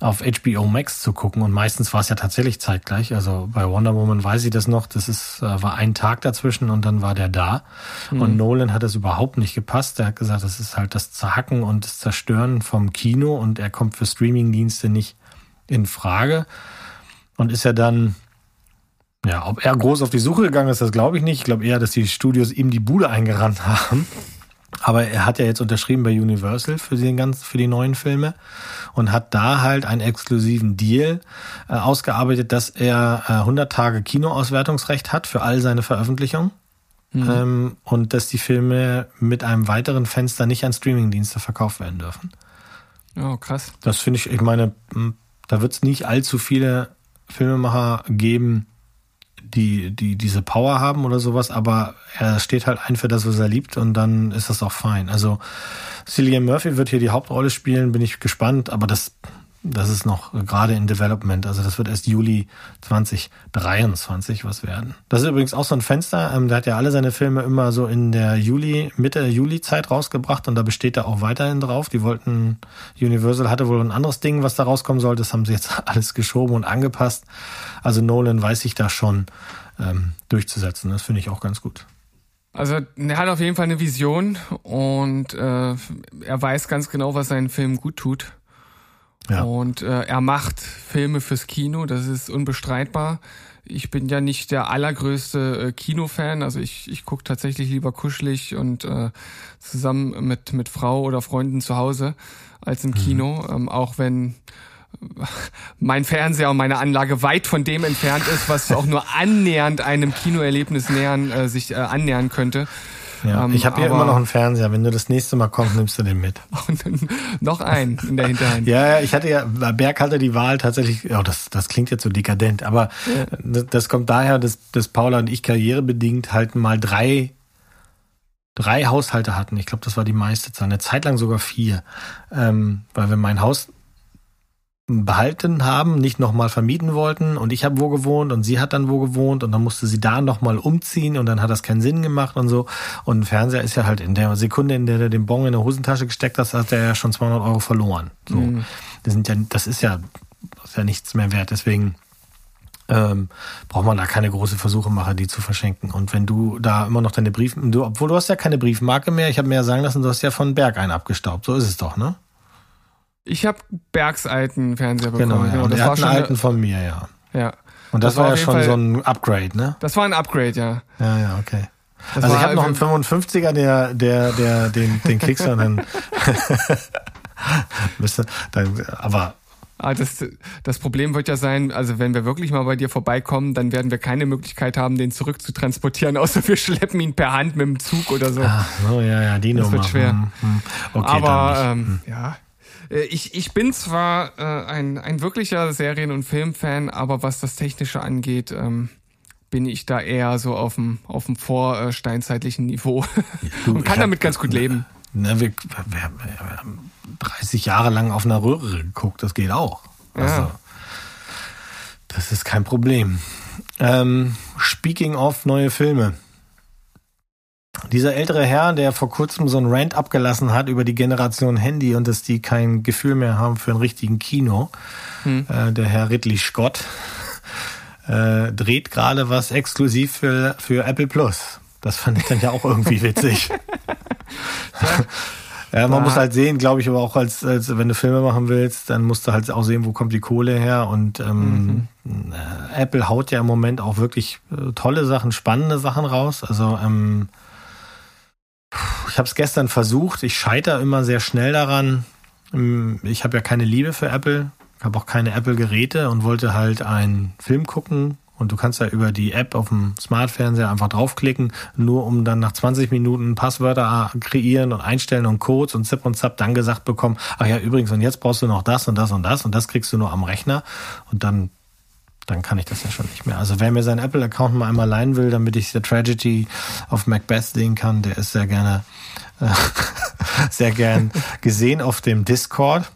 auf HBO Max zu gucken. Und meistens war es ja tatsächlich zeitgleich. Also bei Wonder Woman weiß ich das noch. Das ist, äh, war ein Tag dazwischen und dann war der da. Und Nolan hat das überhaupt nicht gepasst. Er hat gesagt, das ist halt das Zerhacken und das Zerstören vom Kino und er kommt für Streamingdienste nicht in Frage. Und ist ja dann, ja, ob er groß auf die Suche gegangen ist, das glaube ich nicht. Ich glaube eher, dass die Studios ihm die Bude eingerannt haben. Aber er hat ja jetzt unterschrieben bei Universal für den ganzen, für die neuen Filme und hat da halt einen exklusiven Deal äh, ausgearbeitet, dass er äh, 100 Tage Kinoauswertungsrecht hat für all seine Veröffentlichungen. Ähm, und dass die Filme mit einem weiteren Fenster nicht an Streamingdienste verkauft werden dürfen. Oh, krass. Das finde ich, ich meine, m, da wird es nicht allzu viele Filmemacher geben, die, die diese Power haben oder sowas, aber er steht halt ein für das, was er liebt und dann ist das auch fein. Also Cillian Murphy wird hier die Hauptrolle spielen, bin ich gespannt, aber das, das ist noch gerade in Development. Also das wird erst Juli 2023 was werden. Das ist übrigens auch so ein Fenster. Ähm, der hat ja alle seine Filme immer so in der Juli, Mitte Juli-Zeit rausgebracht und da besteht er auch weiterhin drauf. Die wollten, Universal hatte wohl ein anderes Ding, was da rauskommen sollte. Das haben sie jetzt alles geschoben und angepasst. Also Nolan weiß sich da schon ähm, durchzusetzen. Das finde ich auch ganz gut. Also er hat auf jeden Fall eine Vision und äh, er weiß ganz genau, was seinen Film gut tut. Ja. Und äh, er macht Filme fürs Kino, das ist unbestreitbar. Ich bin ja nicht der allergrößte äh, Kinofan, also ich, ich gucke tatsächlich lieber kuschelig und äh, zusammen mit, mit Frau oder Freunden zu Hause als im Kino, ähm, auch wenn mein Fernseher und meine Anlage weit von dem entfernt ist, was auch nur annähernd einem Kinoerlebnis nähern, äh, sich äh, annähern könnte. Ja. Ähm, ich habe hier immer noch einen Fernseher. Wenn du das nächste Mal kommst, nimmst du den mit. Noch einen in der Hinterhand. Ja, ja, ich hatte ja, Berg hatte die Wahl tatsächlich, oh, das, das klingt jetzt so dekadent, aber das, das kommt daher, dass, dass Paula und ich karrierebedingt halt mal drei, drei Haushalte hatten. Ich glaube, das war die meiste Zahl. Eine Zeit lang sogar vier. Ähm, weil wir mein Haus behalten haben, nicht nochmal vermieten wollten und ich habe wo gewohnt und sie hat dann wo gewohnt und dann musste sie da nochmal umziehen und dann hat das keinen Sinn gemacht und so und ein Fernseher ist ja halt in der Sekunde, in der du den Bon in der Hosentasche gesteckt hast, hat er ja schon 200 Euro verloren. So, das sind ja, das ist ja, das ist ja nichts mehr wert. Deswegen ähm, braucht man da keine große Versuche machen, die zu verschenken. Und wenn du da immer noch deine Brief, du, obwohl du hast ja keine Briefmarke mehr, ich habe mir ja sagen lassen, du hast ja von Berg einen abgestaubt. So ist es doch, ne? Ich habe Bergs alten Fernseher bekommen. Genau, ja. Und das war schon eine- alten von mir, ja. ja. Und das, Das war war ja schon Fall- so ein Upgrade, ne? Das war ein Upgrade, ja. Ja, ja, okay. Das also ich habe noch einen irgendwie- 55er, der, der, der, den, den kriegst du dann. Du- dann, aber Ah, das, das Problem wird ja sein, also wenn wir wirklich mal bei dir vorbeikommen, dann werden wir keine Möglichkeit haben, den zurückzutransportieren, außer wir schleppen ihn per Hand mit dem Zug oder so. ach so, ja, ja, die Das Nummer. wird schwer. Hm, hm. Okay, Aber dann nicht. ähm, ja, Äh, ich, ich bin zwar äh, ein, ein wirklicher Serien- und Filmfan, aber was das Technische angeht, ähm, bin ich da eher so auf dem, auf dem vorsteinzeitlichen Niveau Du, und kann hab- damit ganz gut leben. Ne, wir, wir, haben 30 Jahre lang auf einer Röhre geguckt, das geht auch. Also, Ja. das ist kein Problem. Ähm, speaking of neue Filme. Dieser ältere Herr, der vor kurzem so einen Rant abgelassen hat über die Generation Handy und dass die kein Gefühl mehr haben für einen richtigen Kino, äh, der Herr Ridley Scott, äh, dreht gerade was exklusiv für, für Apple Plus. Das fand ich dann ja auch irgendwie witzig. Ja, man muss halt sehen, glaube ich, aber auch als, als wenn du Filme machen willst, dann musst du halt auch sehen, wo kommt die Kohle her. Und ähm, äh, Apple haut ja im Moment auch wirklich äh, tolle Sachen, spannende Sachen raus. Also ähm, ich habe es gestern versucht. Ich scheitere immer sehr schnell daran. Ähm, Ich habe ja keine Liebe für Apple, habe auch keine Apple-Geräte und wollte halt einen Film gucken. Und du kannst ja über die App auf dem Smartfernseher einfach draufklicken, nur um dann nach 20 Minuten Passwörter kreieren und einstellen und Codes und Zip und Zap dann gesagt bekommen, ach ja, übrigens, und jetzt brauchst du noch das und das und das und das kriegst du nur am Rechner. Und dann dann kann ich das ja schon nicht mehr. Also wer mir seinen Apple-Account mal einmal leihen will, damit ich The Tragedy of Macbeth sehen kann, der ist sehr gerne, äh, sehr gern gesehen auf dem Discord.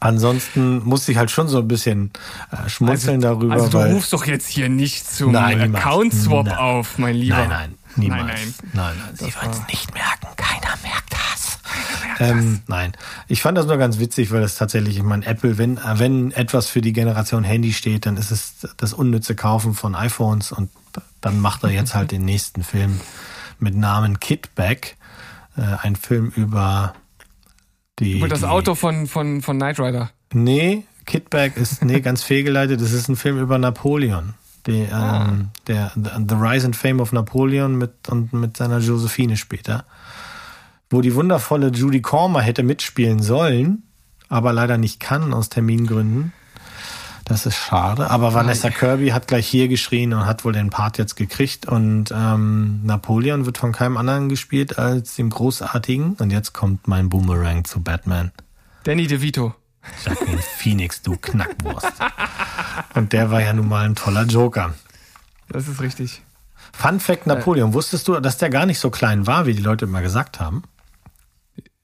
Ansonsten musste ich halt schon so ein bisschen äh, schmunzeln darüber, Also du weil rufst doch jetzt hier nicht zum. Account-Swap auf, mein Lieber. nein, nein, niemals, Nein, nein, nein. nein, Sie wollen es nicht merken, keiner. Ähm, nein, ich fand das nur ganz witzig, weil das tatsächlich, ich meine, Apple, wenn, äh, wenn etwas für die Generation Handy steht, dann ist es das unnütze Kaufen von iPhones und dann macht er jetzt halt den nächsten Film mit Namen Kidback, äh, ein Film über die. Und das die, Auto von, von, von Knight Rider. Nee, Kidback ist nee, ganz fehlgeleitet. Das ist ein Film über Napoleon. Die, Ah. ähm, der, The Rise and Fame of Napoleon mit, und mit seiner Josephine später. Wo die wundervolle Judy Cormer hätte mitspielen sollen, aber leider nicht kann aus Termingründen. Das ist schade. Aber Vanessa Kirby hat gleich hier geschrien und hat wohl den Part jetzt gekriegt. Und ähm, Napoleon wird von keinem anderen gespielt als dem Großartigen. Und jetzt kommt mein Boomerang zu Batman. Danny DeVito. Jacqueline Phoenix, du Knackwurst. Und der war ja nun mal ein toller Joker. Das ist richtig. Fun Fact Napoleon, wusstest du, dass der gar nicht so klein war, wie die Leute immer gesagt haben?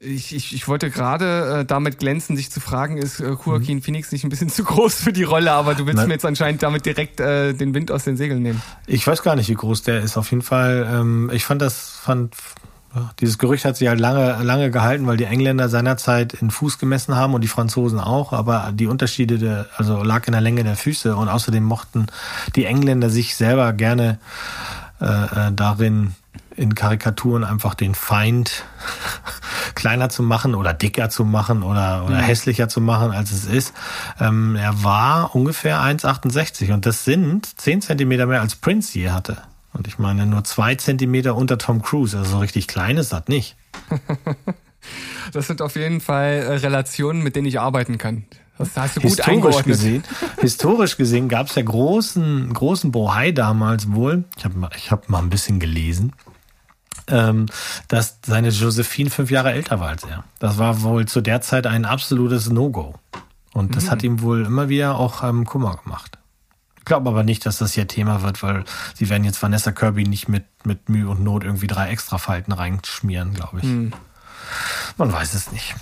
Ich, ich, ich wollte gerade äh, damit glänzen, dich zu fragen, ist äh, Joaquin Mhm. Phoenix nicht ein bisschen zu groß für die Rolle, aber du willst Nein. mir jetzt anscheinend damit direkt äh, den Wind aus den Segeln nehmen. Ich weiß gar nicht, wie groß der ist. Auf jeden Fall, ähm, ich fand das, fand, ja, dieses Gerücht hat sich halt lange, lange gehalten, weil die Engländer seinerzeit in Fuß gemessen haben und die Franzosen auch, aber die Unterschiede, der, also lag in der Länge der Füße und außerdem mochten die Engländer sich selber gerne äh, äh, darin in Karikaturen einfach den Feind kleiner zu machen oder dicker zu machen oder, oder hässlicher zu machen, als es ist. Ähm, er war ungefähr 1,68 und das sind 10 Zentimeter mehr als Prince je hatte. Und ich meine nur zwei Zentimeter unter Tom Cruise, also so richtig klein ist das nicht. Das sind auf jeden Fall äh, Relationen, mit denen ich arbeiten kann. Das hast du gut historisch gesehen, historisch gesehen gab es ja großen, großen Bohai damals wohl. Ich habe ich hab mal ein bisschen gelesen, ähm, dass seine Josephine fünf Jahre älter war als er. Das war wohl zu der Zeit ein absolutes No-Go. Und das hat ihm wohl immer wieder auch ähm, Kummer gemacht. Ich glaube aber nicht, dass das hier Thema wird, weil sie werden jetzt Vanessa Kirby nicht mit, mit Mühe und Not irgendwie drei Extrafalten reinschmieren, glaube ich. Man weiß es nicht.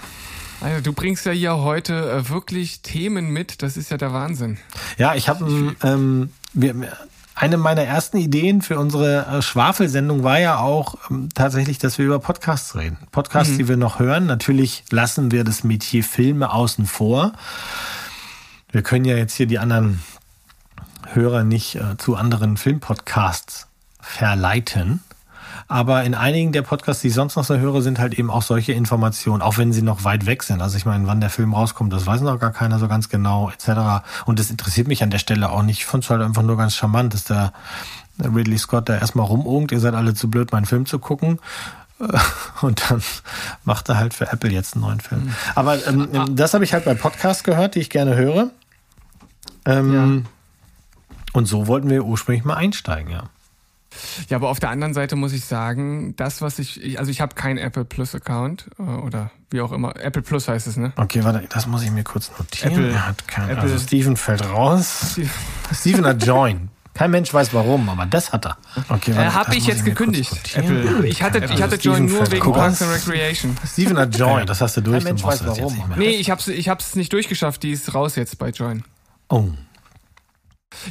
Also, du bringst ja hier heute äh, wirklich Themen mit, das ist ja der Wahnsinn. Ja, ich habe ähm, wir, eine meiner ersten Ideen für unsere äh, Schwafelsendung war ja auch ähm, tatsächlich, dass wir über Podcasts reden. Podcasts, die wir noch hören. Natürlich lassen wir das Metier Filme außen vor. Wir können ja jetzt hier die anderen Hörer nicht äh, zu anderen Filmpodcasts verleiten. Aber in einigen der Podcasts, die ich sonst noch so höre, sind halt eben auch solche Informationen, auch wenn sie noch weit weg sind. Also ich meine, wann der Film rauskommt, das weiß noch gar keiner so ganz genau, etc. Und das interessiert mich an der Stelle auch nicht. Ich fand es halt einfach nur ganz charmant, dass der Ridley Scott da erstmal rumogt, ihr seid alle zu blöd, meinen Film zu gucken. Und dann macht er halt für Apple jetzt einen neuen Film. Aber ähm, das habe ich halt bei Podcasts gehört, die ich gerne höre. Ähm, Und so wollten wir ursprünglich mal einsteigen, ja. Ja, aber auf der anderen Seite muss ich sagen, das, was ich, ich also ich habe keinen Apple Plus Account äh, oder wie auch immer. Apple Plus heißt es, ne? Okay, warte, das muss ich mir kurz notieren. Apple- er hat keinen. Apple- Also Steven fällt raus. Steven hat Join. Kein Mensch weiß warum, aber das hat er. Okay, Äh, warte, habe das ich jetzt kurz gekündigt. Apple. Ich hatte, ich hatte Join nur wegen. Parks and Recreation. Steven hat Join, das hast du durch. Kein Mensch weiß warum. Nee, ich hab's, ich hab's nicht durchgeschafft. Die ist raus jetzt bei Join. Oh.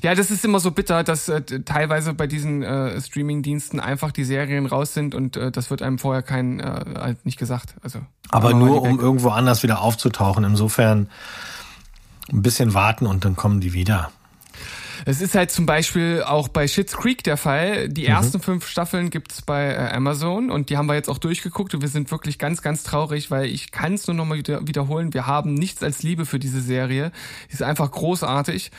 Ja, das ist immer so bitter, dass äh, teilweise bei diesen äh, Streaming-Diensten einfach die Serien raus sind und äh, das wird einem vorher kein äh, halt nicht gesagt. Also Aber nur um irgendwo anders wieder aufzutauchen. Insofern ein bisschen warten und dann kommen die wieder. Es ist halt zum Beispiel auch bei Schitt's Creek der Fall. Die ersten fünf Staffeln gibt's bei äh, Amazon und die haben wir jetzt auch durchgeguckt und wir sind wirklich ganz, ganz traurig, weil ich kann es nur nochmal wieder, wiederholen. Wir haben nichts als Liebe für diese Serie. Die ist einfach großartig.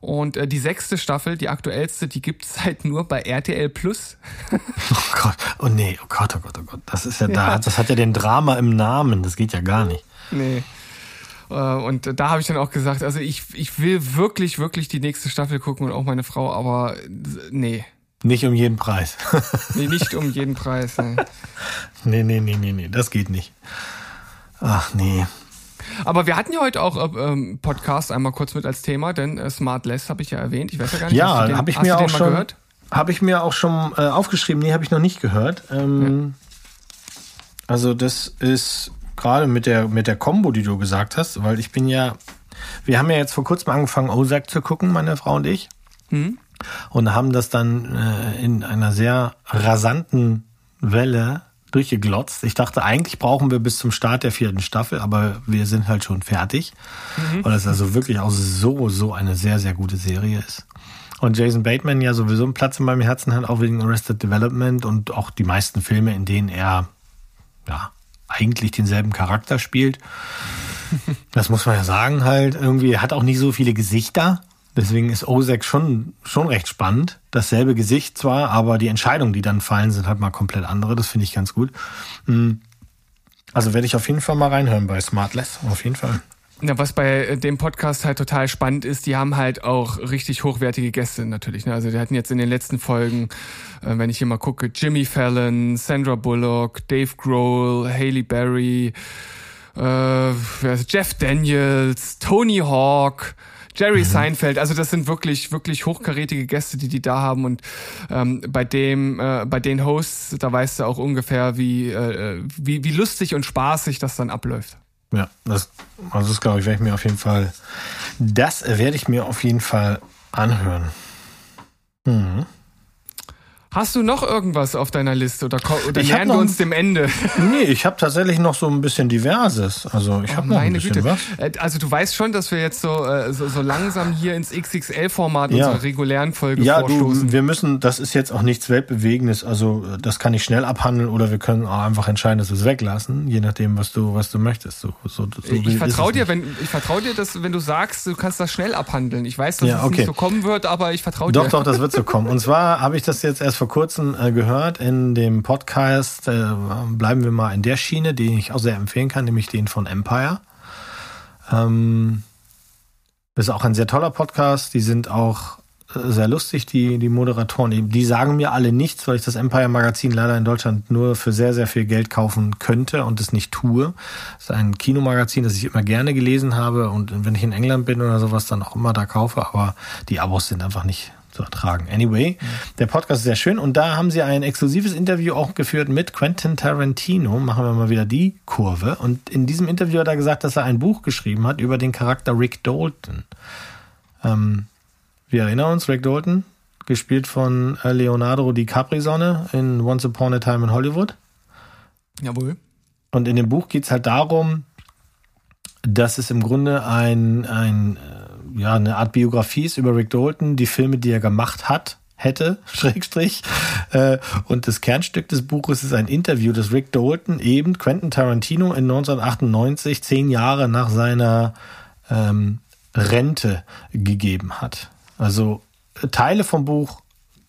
Und äh, die sechste Staffel, die aktuellste, die gibt's halt nur bei RTL Plus. Oh Gott, oh nee, oh Gott, oh Gott, oh Gott. Das ist ja, da, das hat ja den Drama im Namen. Das geht ja gar nicht. Nee. Äh, Und da habe ich dann auch gesagt, also ich, ich will wirklich, wirklich die nächste Staffel gucken und auch meine Frau, aber äh, nee. Nicht um jeden Preis. Nee, nicht um jeden Preis. Nee. nee, nee, nee, nee, nee, das geht nicht. Ach nee. Aber wir hatten ja heute auch äh, ähm, Podcast einmal kurz mit als Thema, denn äh, Smartless habe ich ja erwähnt. Ich weiß ja gar nicht, Ja, habe ich mir auch schon. gehört? Habe ich mir auch schon äh, aufgeschrieben. Nee, habe ich noch nicht gehört. Ähm, Also das ist gerade mit der mit der Combo, die du gesagt hast, weil ich bin ja, wir haben ja jetzt vor kurzem angefangen Ozark zu gucken, meine Frau und ich, Mhm. und haben das dann äh, in einer sehr rasanten Welle durchgeglotzt. Ich dachte, eigentlich brauchen wir bis zum Start der vierten Staffel, aber wir sind halt schon fertig, weil es also wirklich auch so, so eine sehr, sehr gute Serie ist. Und Jason Bateman ja sowieso einen Platz in meinem Herzen hat, auch wegen Arrested Development und auch die meisten Filme, in denen er ja eigentlich denselben Charakter spielt. Das muss man ja sagen halt. Irgendwie hat auch nicht so viele Gesichter. Deswegen ist Ozek schon, schon recht spannend. Dasselbe Gesicht zwar, aber die Entscheidungen, die dann fallen, sind halt mal komplett andere. Das finde ich ganz gut. Mm. Also werde ich auf jeden Fall mal reinhören bei Smartless. Auf jeden Fall. Ja, was bei äh, dem Podcast halt total spannend ist, die haben halt auch richtig hochwertige Gäste natürlich. Ne? Also die hatten jetzt in den letzten Folgen, äh, wenn ich hier mal gucke, Jimmy Fallon, Sandra Bullock, Dave Grohl, Haley Berry, äh, Jeff Daniels, Tony Hawk, Jerry Seinfeld, also das sind wirklich, wirklich hochkarätige Gäste, die die da haben und ähm, bei dem, äh, bei den Hosts, da weißt du auch ungefähr, wie, äh, wie, wie lustig und spaßig das dann abläuft. Ja, das, also das glaube ich, werde ich mir auf jeden Fall, das werde ich mir auf jeden Fall anhören. Mhm. Hast du noch irgendwas auf deiner Liste oder, oder Ich nähern wir uns dem Ende? Nee, ich habe tatsächlich noch so ein bisschen diverses. Also ich habe noch ein bisschen was. Äh, Also du weißt schon, dass wir jetzt so, äh, so, so langsam hier ins XXL-Format Ja. unserer regulären Folge Ja, vorstoßen. du, wir müssen, das ist jetzt auch nichts Weltbewegendes, also äh, das kann ich schnell abhandeln oder wir können auch einfach entscheiden, dass wir es weglassen, je nachdem, was du, was du möchtest. So, so, so ich vertraue es dir, wenn ich vertraue dir, dass wenn du sagst, du kannst das schnell abhandeln. Ich weiß, dass Ja, es okay. nicht so kommen wird, aber ich vertraue Doch, dir. doch, das wird so kommen. Und zwar habe ich das jetzt erst vor kurzem äh, gehört in dem Podcast, äh, bleiben wir mal in der Schiene, den ich auch sehr empfehlen kann, nämlich den von Empire. Ähm, ist auch ein sehr toller Podcast. Die sind auch äh, sehr lustig, die, die Moderatoren. Die, die sagen mir alle nichts, weil ich das Empire Magazin leider in Deutschland nur für sehr, sehr viel Geld kaufen könnte und es nicht tue. Das ist ein Kinomagazin, das ich immer gerne gelesen habe und wenn ich in England bin oder sowas, dann auch immer da kaufe, aber die Abos sind einfach nicht zu ertragen. Anyway, der Podcast ist sehr schön und da haben sie ein exklusives Interview auch geführt mit Quentin Tarantino. Machen wir mal wieder die Kurve. Und in diesem Interview hat er gesagt, dass er ein Buch geschrieben hat über den Charakter Rick Dalton. Ähm, wir erinnern uns, Rick Dalton, gespielt von äh, Leonardo DiCaprio-Sonne in Once Upon a Time in Hollywood. Jawohl. Und in dem Buch geht es halt darum, dass es im Grunde ein, ein, äh, ja, eine Art Biografie ist über Rick Dalton, die Filme, die er gemacht hat, hätte, Schrägstrich. Äh, und das Kernstück des Buches ist ein Interview, das Rick Dalton eben Quentin Tarantino in 1998, zehn Jahre nach seiner ähm, Rente gegeben hat. Also äh, Teile vom Buch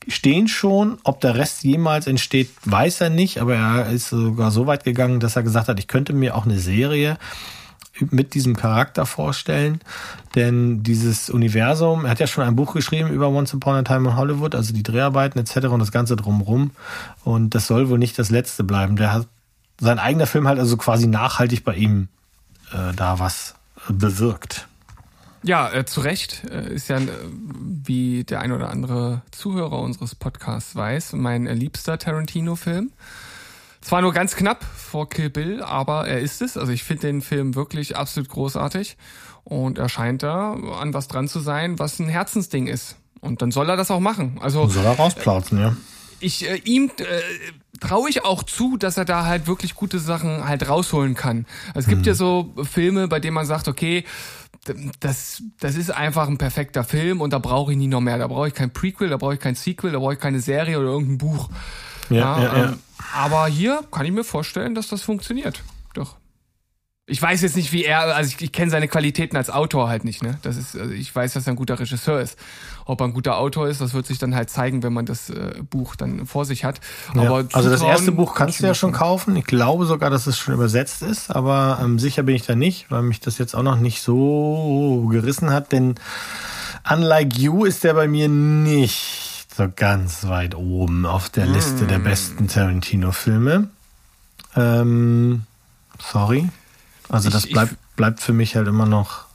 stehen schon. Ob der Rest jemals entsteht, weiß er nicht. Aber er ist sogar so weit gegangen, dass er gesagt hat, ich könnte mir auch eine Serie mit diesem Charakter vorstellen. Denn dieses Universum, er hat ja schon ein Buch geschrieben über Once Upon a Time in Hollywood, also die Dreharbeiten etc. und das Ganze drumrum. Und das soll wohl nicht das letzte bleiben. Der hat sein eigener Film halt also quasi nachhaltig bei ihm äh, da was bewirkt. Ja, äh, zu Recht äh, ist ja, äh, wie der ein oder andere Zuhörer unseres Podcasts weiß, mein äh, liebster Tarantino-Film. Zwar nur ganz knapp vor Kill Bill, aber er ist es. Also ich finde den Film wirklich absolut großartig. Und er scheint da an was dran zu sein, was ein Herzensding ist. Und dann soll er das auch machen. Also Soll er rausplatzen, ja. ich äh, ihm äh, traue ich auch zu, dass er da halt wirklich gute Sachen halt rausholen kann. Also es gibt ja so Filme, bei denen man sagt, okay, das, das ist einfach ein perfekter Film und da brauche ich nie noch mehr. Da brauche ich kein Prequel, da brauche ich kein Sequel, da brauche ich keine Serie oder irgendein Buch. Ja, ja, ja. ähm, aber hier kann ich mir vorstellen, dass das funktioniert. Doch. Ich weiß jetzt nicht, wie er, also ich, ich kenne seine Qualitäten als Autor halt nicht, ne? Das ist, also ich weiß, dass er ein guter Regisseur ist. Ob er ein guter Autor ist, das wird sich dann halt zeigen, wenn man das äh, Buch dann vor sich hat. Ja. Aber also das erste Buch kann kannst du ja schon kaufen. Ich glaube sogar, dass es schon übersetzt ist, aber ähm, sicher bin ich da nicht, weil mich das jetzt auch noch nicht so gerissen hat. Denn Unlike You ist der bei mir nicht so ganz weit oben auf der Liste Hm. der besten Tarantino-Filme. Ähm, sorry. Also Ich- das ich- bleibt, bleibt für mich halt immer noch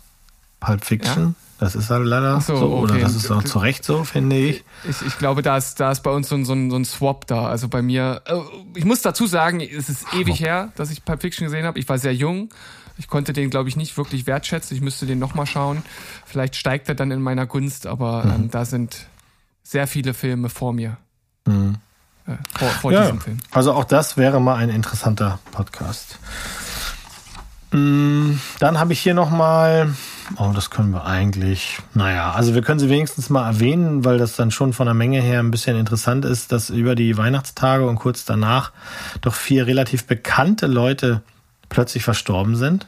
Pulp Fiction. Das ist halt leider so, so, oder okay. das ist auch zu Recht so, finde ich. Ich, ich glaube, da ist, da ist bei uns so ein, so, ein, so ein Swap da. Also bei mir, äh, ich muss dazu sagen, es ist ewig her, dass ich Pulp Fiction gesehen habe. Ich war sehr jung. Ich konnte den, glaube ich, nicht wirklich wertschätzen. Ich müsste den nochmal schauen. Vielleicht steigt er dann in meiner Gunst, aber Mhm. ähm, da sind sehr viele Filme vor mir. Mhm. Äh, vor vor Ja, diesem Film. also auch das wäre mal ein interessanter Podcast. Mm, Dann habe ich hier noch mal, oh, das können wir eigentlich, naja, also wir können sie wenigstens mal erwähnen, weil das dann schon von der Menge her ein bisschen interessant ist, dass über die Weihnachtstage und kurz danach doch vier relativ bekannte Leute plötzlich verstorben sind.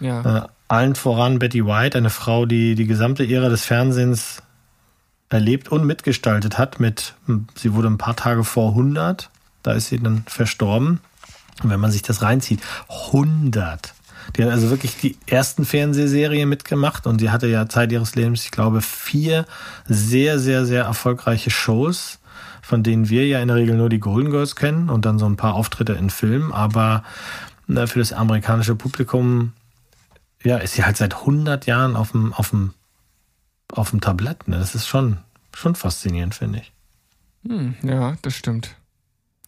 Ja. Äh, allen voran Betty White, eine Frau, die die gesamte Ära des Fernsehens erlebt und mitgestaltet hat. Mit, sie wurde ein paar Tage vor 100, da ist sie dann verstorben. Und wenn man sich das reinzieht, 100. Die hat also wirklich die ersten Fernsehserien mitgemacht und sie hatte ja Zeit ihres Lebens, ich glaube, vier sehr, sehr, sehr erfolgreiche Shows, von denen wir ja in der Regel nur die Golden Girls kennen und dann so ein paar Auftritte in Filmen. Aber na, für das amerikanische Publikum ja, ist sie halt seit 100 Jahren auf dem, auf dem, auf dem Tablett. Ne? Das ist schon, schon faszinierend, finde ich. Hm, ja, das stimmt.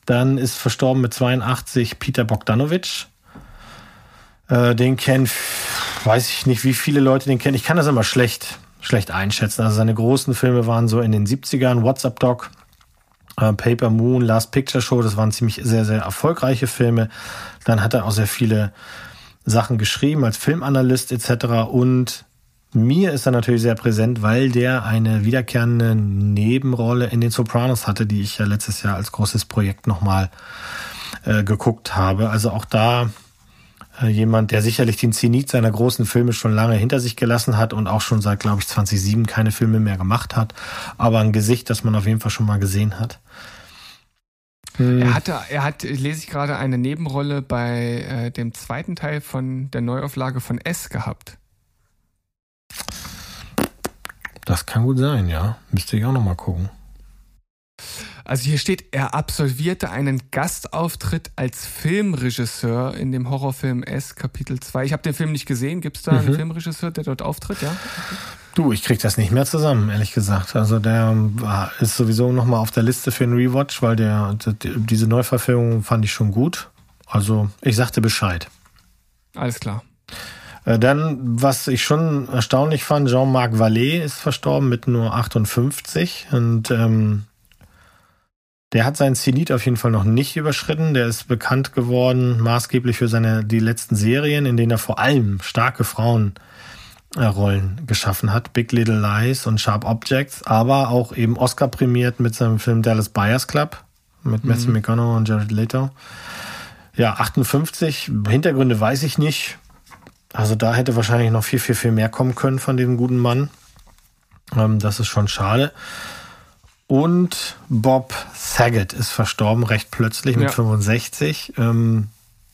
Dann ist verstorben mit 82 Peter Bogdanovich. Äh, den kennen, weiß ich nicht, wie viele Leute den kennen. Ich kann das immer schlecht, schlecht einschätzen. Also seine großen Filme waren so in den 70ern, WhatsApp Dog, äh, Paper Moon, Last Picture Show. Das waren ziemlich sehr, sehr erfolgreiche Filme. Dann hat er auch sehr viele Sachen geschrieben als Filmanalyst etc. Und mir ist er natürlich sehr präsent, weil der eine wiederkehrende Nebenrolle in den Sopranos hatte, die ich ja letztes Jahr als großes Projekt nochmal äh, geguckt habe. Also auch da äh, jemand, der sicherlich den Zenit seiner großen Filme schon lange hinter sich gelassen hat und auch schon seit, glaube ich, 2007 keine Filme mehr gemacht hat. Aber ein Gesicht, das man auf jeden Fall schon mal gesehen hat. Hm. Er hatte, er hat, lese ich gerade, eine Nebenrolle bei äh, dem zweiten Teil von der Neuauflage von S gehabt. Das kann gut sein, ja. Müsste ich auch noch mal gucken. Also hier steht, er absolvierte einen Gastauftritt als Filmregisseur in dem Horrorfilm S Kapitel 2. Ich habe den Film nicht gesehen. Gibt es da einen Mhm. Filmregisseur, der dort auftritt? Ja. Du, ich krieg das nicht mehr zusammen, ehrlich gesagt. Also der war- ist sowieso noch mal auf der Liste für einen Rewatch, weil der die- diese Neuverfilmung fand ich schon gut. Also ich sagte Bescheid. Alles klar. Äh, Dann, was ich schon erstaunlich fand, Jean-Marc Vallée ist verstorben mit nur 58 und ähm, der hat seinen Zenit auf jeden Fall noch nicht überschritten. Der ist bekannt geworden, maßgeblich für seine die letzten Serien, in denen er vor allem starke Frauenrollen geschaffen hat. Big Little Lies und Sharp Objects, aber auch eben Oscar prämiert mit seinem Film Dallas Buyers Club mit Matthew McConaughey und Jared Leto. Ja, 58. Hintergründe weiß ich nicht. Also da hätte wahrscheinlich noch viel, viel, viel mehr kommen können von dem guten Mann. Ähm, das ist schon schade. Und Bob Saget ist verstorben, recht plötzlich mit Ja. 65. Ähm,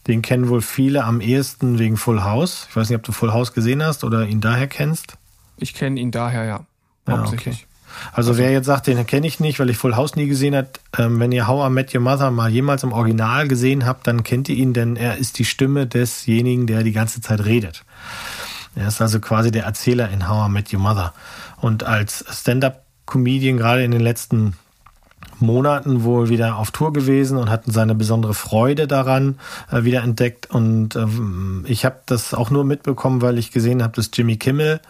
den kennen wohl viele am ehesten wegen Full House. Ich weiß nicht, ob du Full House gesehen hast oder ihn daher kennst. Ich kenne ihn daher, ja. Ja, Hauptsächlich. Also wer jetzt sagt, den kenne ich nicht, weil ich Full House nie gesehen hat, ähm, wenn ihr How I Met Your Mother mal jemals im Original gesehen habt, dann kennt ihr ihn, denn er ist die Stimme desjenigen, der die ganze Zeit redet. Er ist also quasi der Erzähler in How I Met Your Mother. Und als Stand-up-Comedian, gerade in den letzten Monaten wohl wieder auf Tour gewesen und hatten seine besondere Freude daran äh, wieder entdeckt. Und ähm, ich habe das auch nur mitbekommen, weil ich gesehen habe, dass Jimmy Kimmel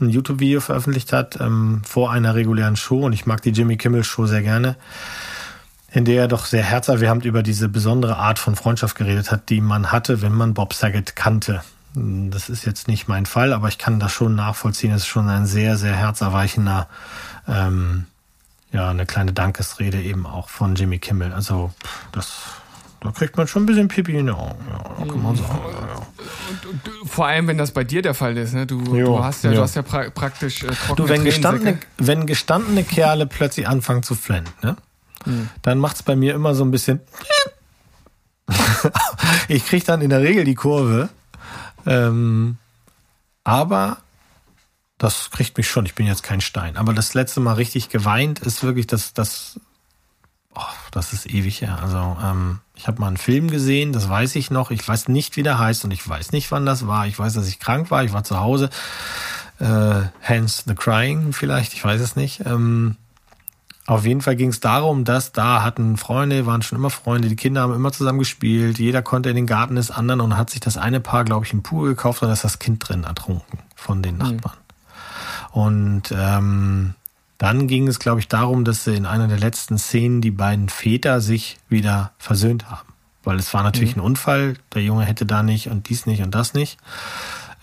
ein YouTube-Video veröffentlicht hat ähm, vor einer regulären Show. Und ich mag die Jimmy Kimmel Show sehr gerne, in der er doch sehr herzerwärmend über diese besondere Art von Freundschaft geredet hat, die man hatte, wenn man Bob Saget kannte. Das ist jetzt nicht mein Fall, aber ich kann das schon nachvollziehen. Es ist schon ein sehr, sehr herzerweichender ähm, ja, eine kleine Dankesrede eben auch von Jimmy Kimmel. Also, das, da kriegt man schon ein bisschen Pipi in die Augen. Ja, kann man sagen. Ja, Und, und, vor allem, wenn das bei dir der Fall ist, ne? Du, jo, du hast ja. Du hast ja pra praktisch äh, Du, wenn gestandene, wenn gestandene Kerle plötzlich anfangen zu flennen, ne? Hm. Dann macht's bei mir immer so ein bisschen. ich krieg dann in der Regel die Kurve. Ähm, aber das kriegt mich schon. Ich bin jetzt kein Stein. Aber das letzte Mal richtig geweint ist wirklich das, das, oh, das ist ewig her. Also ähm, ich habe mal einen Film gesehen, das weiß ich noch. Ich weiß nicht, wie der heißt und ich weiß nicht, wann das war. Ich weiß, dass ich krank war. Ich war zu Hause. Äh, Hence the Crying vielleicht, ich weiß es nicht. Ähm, auf jeden Fall ging es darum, dass da hatten Freunde, waren schon immer Freunde, die Kinder haben immer zusammen gespielt, jeder konnte in den Garten des anderen und hat sich das eine Paar, glaube ich, im Pool gekauft und da ist das Kind drin ertrunken von den Nachbarn. Mhm. Und ähm, dann ging es, glaube ich, darum, dass sie in einer der letzten Szenen die beiden Väter sich wieder versöhnt haben. Weil es war natürlich mhm. ein Unfall, der Junge hätte da nicht und dies nicht und das nicht.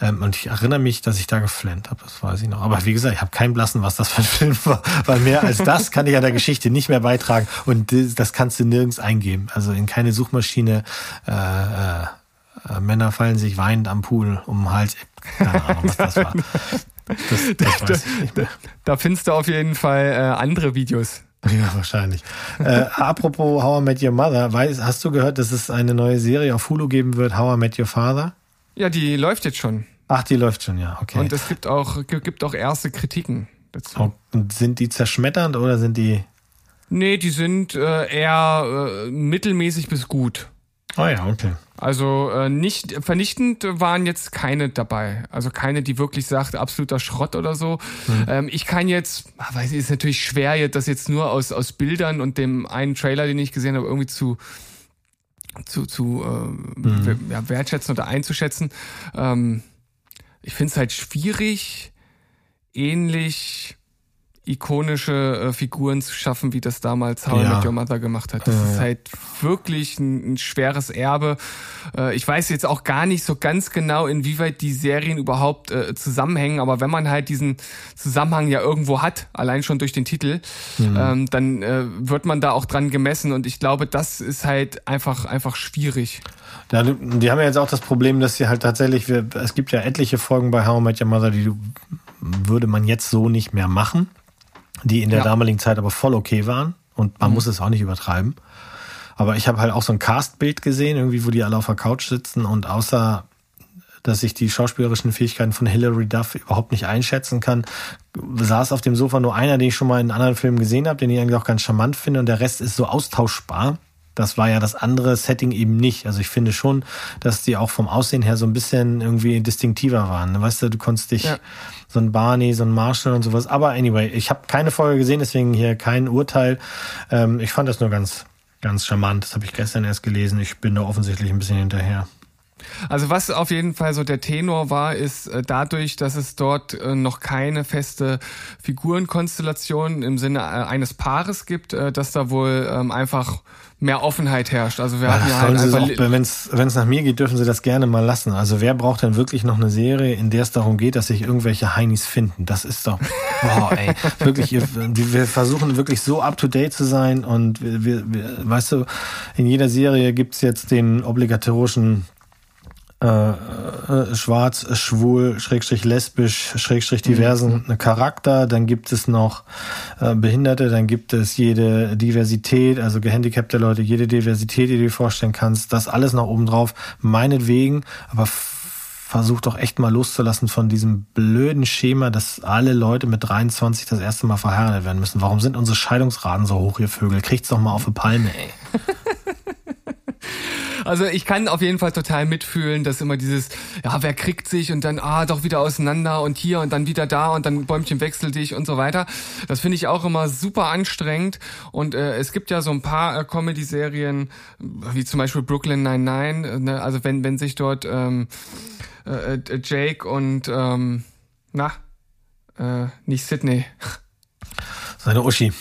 Ähm, und ich erinnere mich, dass ich da geflennt habe, das weiß ich noch. Aber wie gesagt, ich habe keinen Blassen, was das für ein Film war, weil mehr als das kann ich an der Geschichte nicht mehr beitragen und das kannst du nirgends eingeben. Also in keine Suchmaschine. Äh, äh, Männer fallen sich weinend am Pool um den Hals. Keine Ahnung, was das war. Das, das da, da, da, findest du auf jeden Fall äh, andere Videos. Ja, wahrscheinlich. äh, apropos How I Met Your Mother, weiß, hast du gehört, dass es eine neue Serie auf Hulu geben wird, How I Met Your Father? Ja, die läuft jetzt schon. Ach, die läuft schon, ja, okay. Und es gibt auch, gibt auch erste Kritiken dazu. Und sind die zerschmetternd oder sind die. Nee, die sind äh, eher äh, mittelmäßig bis gut. Ah ja, okay. Also äh, nicht vernichtend waren jetzt keine dabei. Also keine, die wirklich sagt, absoluter Schrott oder so. Mhm. Ähm, ich kann jetzt, ah, weiß ich, ist natürlich schwer, das jetzt nur aus, aus Bildern und dem einen Trailer, den ich gesehen habe, irgendwie zu zu, zu äh, mhm. ja, wertschätzen oder einzuschätzen. Ähm, ich finde es halt schwierig, ähnlich ikonische äh, Figuren zu schaffen, wie das damals How ja. I Met Your Mother gemacht hat. Das ja, ist halt wirklich ein, ein schweres Erbe. Äh, ich weiß jetzt auch gar nicht so ganz genau, inwieweit die Serien überhaupt äh, zusammenhängen, aber wenn man halt diesen Zusammenhang ja irgendwo hat, allein schon durch den Titel, mhm. ähm, dann äh, wird man da auch dran gemessen und ich glaube, das ist halt einfach, einfach schwierig. Ja, die haben ja jetzt auch das Problem, dass sie halt tatsächlich, es gibt ja etliche Folgen bei How I Met Your Mother, die würde man jetzt so nicht mehr machen die in der ja. damaligen Zeit aber voll okay waren. Und man mhm. muss es auch nicht übertreiben. Aber ich habe halt auch so ein Castbild gesehen, irgendwie, wo die alle auf der Couch sitzen und außer dass ich die schauspielerischen Fähigkeiten von Hilary Duff überhaupt nicht einschätzen kann, saß auf dem Sofa nur einer, den ich schon mal in anderen Filmen gesehen habe, den ich eigentlich auch ganz charmant finde und der Rest ist so austauschbar. Das war ja das andere Setting eben nicht. Also ich finde schon, dass die auch vom Aussehen her so ein bisschen irgendwie distinktiver waren. Weißt du, du konntest dich ja so ein Barney, so ein Marshall und sowas. Aber anyway, ich habe keine Folge gesehen, deswegen hier kein Urteil. Ähm, ich fand das nur ganz, ganz charmant. Das habe ich gestern erst gelesen. Ich bin da offensichtlich ein bisschen hinterher. Also was auf jeden Fall so der Tenor war, ist äh, dadurch, dass es dort äh, noch keine feste Figurenkonstellation im Sinne äh, eines Paares gibt, dass da wohl ähm, einfach mehr Offenheit herrscht. Also wir hatten ja halt wenn es wenn es nach mir geht, dürfen Sie das gerne mal lassen. Also wer braucht denn wirklich noch eine Serie, in der es darum geht, dass sich irgendwelche Heinis finden? Das ist doch boah, ey, wirklich. Wir versuchen wirklich so up to date zu sein und wir, wir, weißt du, in jeder Serie gibt's jetzt den obligatorischen äh, äh, schwarz, schwul, schrägstrich lesbisch, schrägstrich diversen mhm. Charakter. Dann gibt es noch äh, Behinderte, dann gibt es jede Diversität, also gehandicapte Leute, jede Diversität, die du dir vorstellen kannst. Das alles noch oben drauf, meinetwegen, aber versuch doch echt mal loszulassen von diesem blöden Schema, dass alle Leute mit 23 das erste Mal verheiratet werden müssen. Warum sind unsere Scheidungsraten so hoch, ihr Vögel? Kriegt's doch mal auf eine Palme, ey. Also ich kann auf jeden Fall total mitfühlen, dass immer dieses, ja, wer kriegt sich und dann, ah, doch wieder auseinander und hier und dann wieder da und dann Bäumchen wechsel dich und so weiter. Das finde ich auch immer super anstrengend. Und äh, es gibt ja so ein paar äh, Comedy-Serien, wie zum Beispiel Brooklyn Nine-Nine, ne? also wenn, wenn sich dort ähm, äh, äh Jake und, ähm, na, äh, nicht Sydney. Seine Uschi.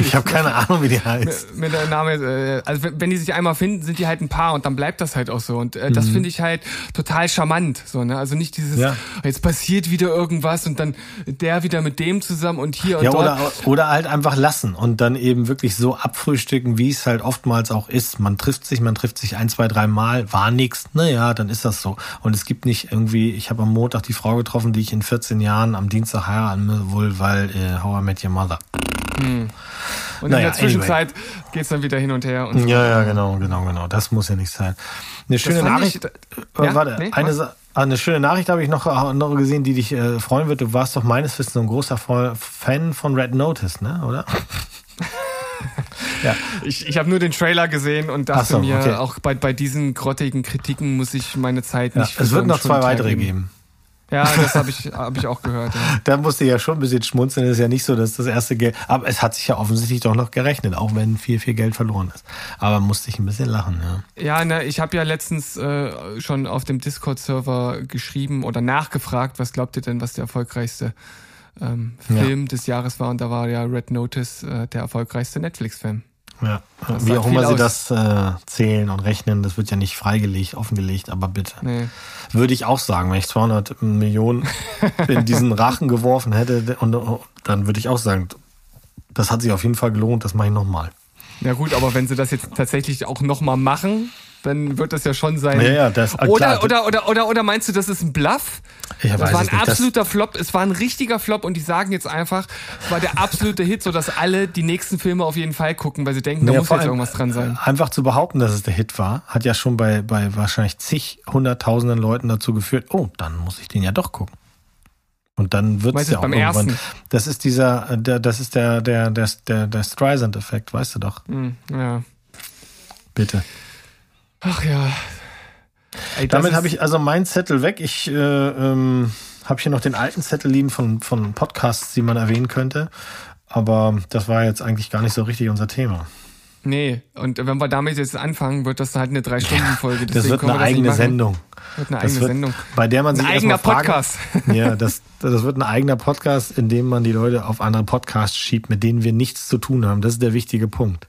Ich habe keine Ahnung, wie die heißt. Mit, mit Name, äh, also wenn die sich einmal finden, sind die halt ein Paar und dann bleibt das halt auch so. Und äh, das mhm. finde ich halt total charmant. So, ne? Also nicht dieses, ja. jetzt passiert wieder irgendwas und dann der wieder mit dem zusammen und hier und ja, dort. Oder, oder halt einfach lassen und dann eben wirklich so abfrühstücken, wie es halt oftmals auch ist. Man trifft sich, man trifft sich ein, zwei, drei Mal, war nix, naja, dann ist das so. Und es gibt nicht irgendwie, ich habe am Montag die Frau getroffen, die ich in 14 Jahren am Dienstag heiraten will, weil äh, How I Met Your Mother. Hm. Und naja, in der Zwischenzeit anyway. geht's dann wieder hin und her. Und so. Ja, ja, genau, genau, genau. Das muss ja nicht sein. Eine schöne Nachricht. Ich, äh, ja? warte, nee, eine, eine schöne Nachricht habe ich noch, äh, noch gesehen, die dich äh, freuen wird. Du warst doch meines Wissens ein großer Fan von Red Notice, ne? Oder? ja. Ich, ich habe nur den Trailer gesehen und dachte so, mir, okay. auch bei, bei diesen grottigen Kritiken muss ich meine Zeit nicht ja, Es wird noch zwei weitere geben. Ja, das habe ich, hab ich auch gehört. Ja. Da musste ich ja schon ein bisschen schmunzeln. Es ist ja nicht so, dass das erste Geld. Aber es hat sich ja offensichtlich doch noch gerechnet, auch wenn viel, viel Geld verloren ist. Aber musste ich ein bisschen lachen, ja. Ja, ne, ich habe ja letztens äh, schon auf dem Discord-Server geschrieben oder nachgefragt, was glaubt ihr denn, was der erfolgreichste ähm, Film ja. des Jahres war? Und da war ja Red Notice äh, der erfolgreichste Netflix-Film. Ja, das wie auch immer sie das äh, zählen und rechnen, das wird ja nicht freigelegt, offengelegt, aber bitte. Nee. Würde ich auch sagen, wenn ich 200 Millionen in diesen Rachen geworfen hätte, und, dann würde ich auch sagen, das hat sich auf jeden Fall gelohnt, das mache ich nochmal. Ja gut, aber wenn sie das jetzt tatsächlich auch nochmal machen, dann wird das ja schon sein. Ja, ja, das, oder, klar. oder, oder, oder, oder meinst du, das ist ein Bluff? Ich das war ein absoluter Flop. Es war ein richtiger Flop und die sagen jetzt einfach, es war der absolute Hit, sodass alle die nächsten Filme auf jeden Fall gucken, weil sie denken, da muss jetzt irgendwas dran sein. Einfach zu behaupten, dass es der Hit war, hat ja schon bei, bei wahrscheinlich zig, hunderttausenden Leuten dazu geführt, oh, dann muss ich den ja doch gucken. Und dann wird es ja auch beim irgendwann. Ersten? Das ist dieser, der, das ist der, der, der, der, der Streisand-Effekt, weißt du doch. Mm, ja. Bitte. Ach ja. Ey, Damit habe ich also meinen Zettel weg. Ich äh, ähm, habe hier noch den alten Zettel liegen von, von Podcasts, die man erwähnen könnte. Aber das war jetzt eigentlich gar nicht so richtig unser Thema. Nee, und wenn wir damit jetzt anfangen, wird das halt eine Drei-Stunden-Folge. Ja, das wird eine eigene Sendung. Wird eine eigene wird, Sendung. Bei der man sich ein eigener Podcast. Fragen, ja, das, das wird ein eigener Podcast, in dem man die Leute auf andere Podcasts schiebt, mit denen wir nichts zu tun haben. Das ist der wichtige Punkt.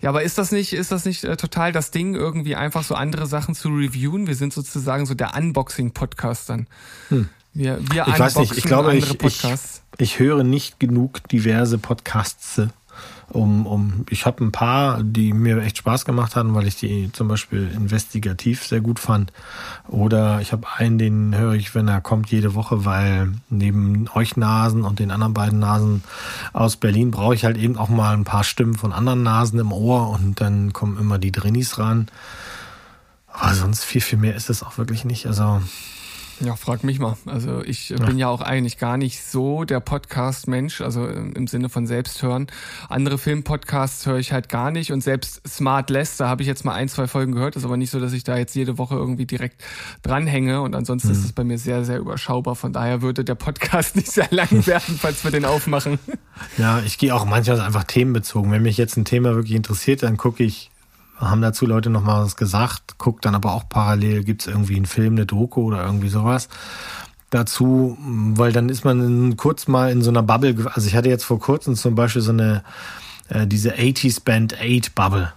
Ja, aber ist das nicht, ist das nicht äh, total das Ding, irgendwie einfach so andere Sachen zu reviewen? Wir sind sozusagen so der Unboxing-Podcast dann. Hm. Wir, wir ich weiß nicht, ich glaube, ich, ich, ich höre nicht genug diverse Podcasts um, um ich habe ein paar, die mir echt Spaß gemacht hatten, weil ich die zum Beispiel investigativ sehr gut fand. Oder ich habe einen, den höre ich, wenn er kommt, jede Woche, weil neben euch Nasen und den anderen beiden Nasen aus Berlin brauche ich halt eben auch mal ein paar Stimmen von anderen Nasen im Ohr und dann kommen immer die Drinnis ran. Aber sonst viel, viel mehr ist es auch wirklich nicht. Also ja, frag mich mal. Also ich bin ja auch eigentlich gar nicht so der Podcast-Mensch, also im Sinne von selbst hören. Andere Filmpodcasts höre ich halt gar nicht und selbst Smart Less, da habe ich jetzt mal ein, zwei Folgen gehört, ist aber nicht so, dass ich da jetzt jede Woche irgendwie direkt dranhänge und ansonsten mhm. ist es bei mir sehr, sehr überschaubar. Von daher würde der Podcast nicht sehr lang werden, falls wir den aufmachen. Ja, ich gehe auch manchmal einfach themenbezogen. Wenn mich jetzt ein Thema wirklich interessiert, dann gucke ich haben dazu Leute noch mal was gesagt, guckt dann aber auch parallel, gibt es irgendwie einen Film, eine Doku oder irgendwie sowas dazu, weil dann ist man kurz mal in so einer Bubble, also ich hatte jetzt vor kurzem zum Beispiel so eine, äh, diese 80s Band 8 Bubble.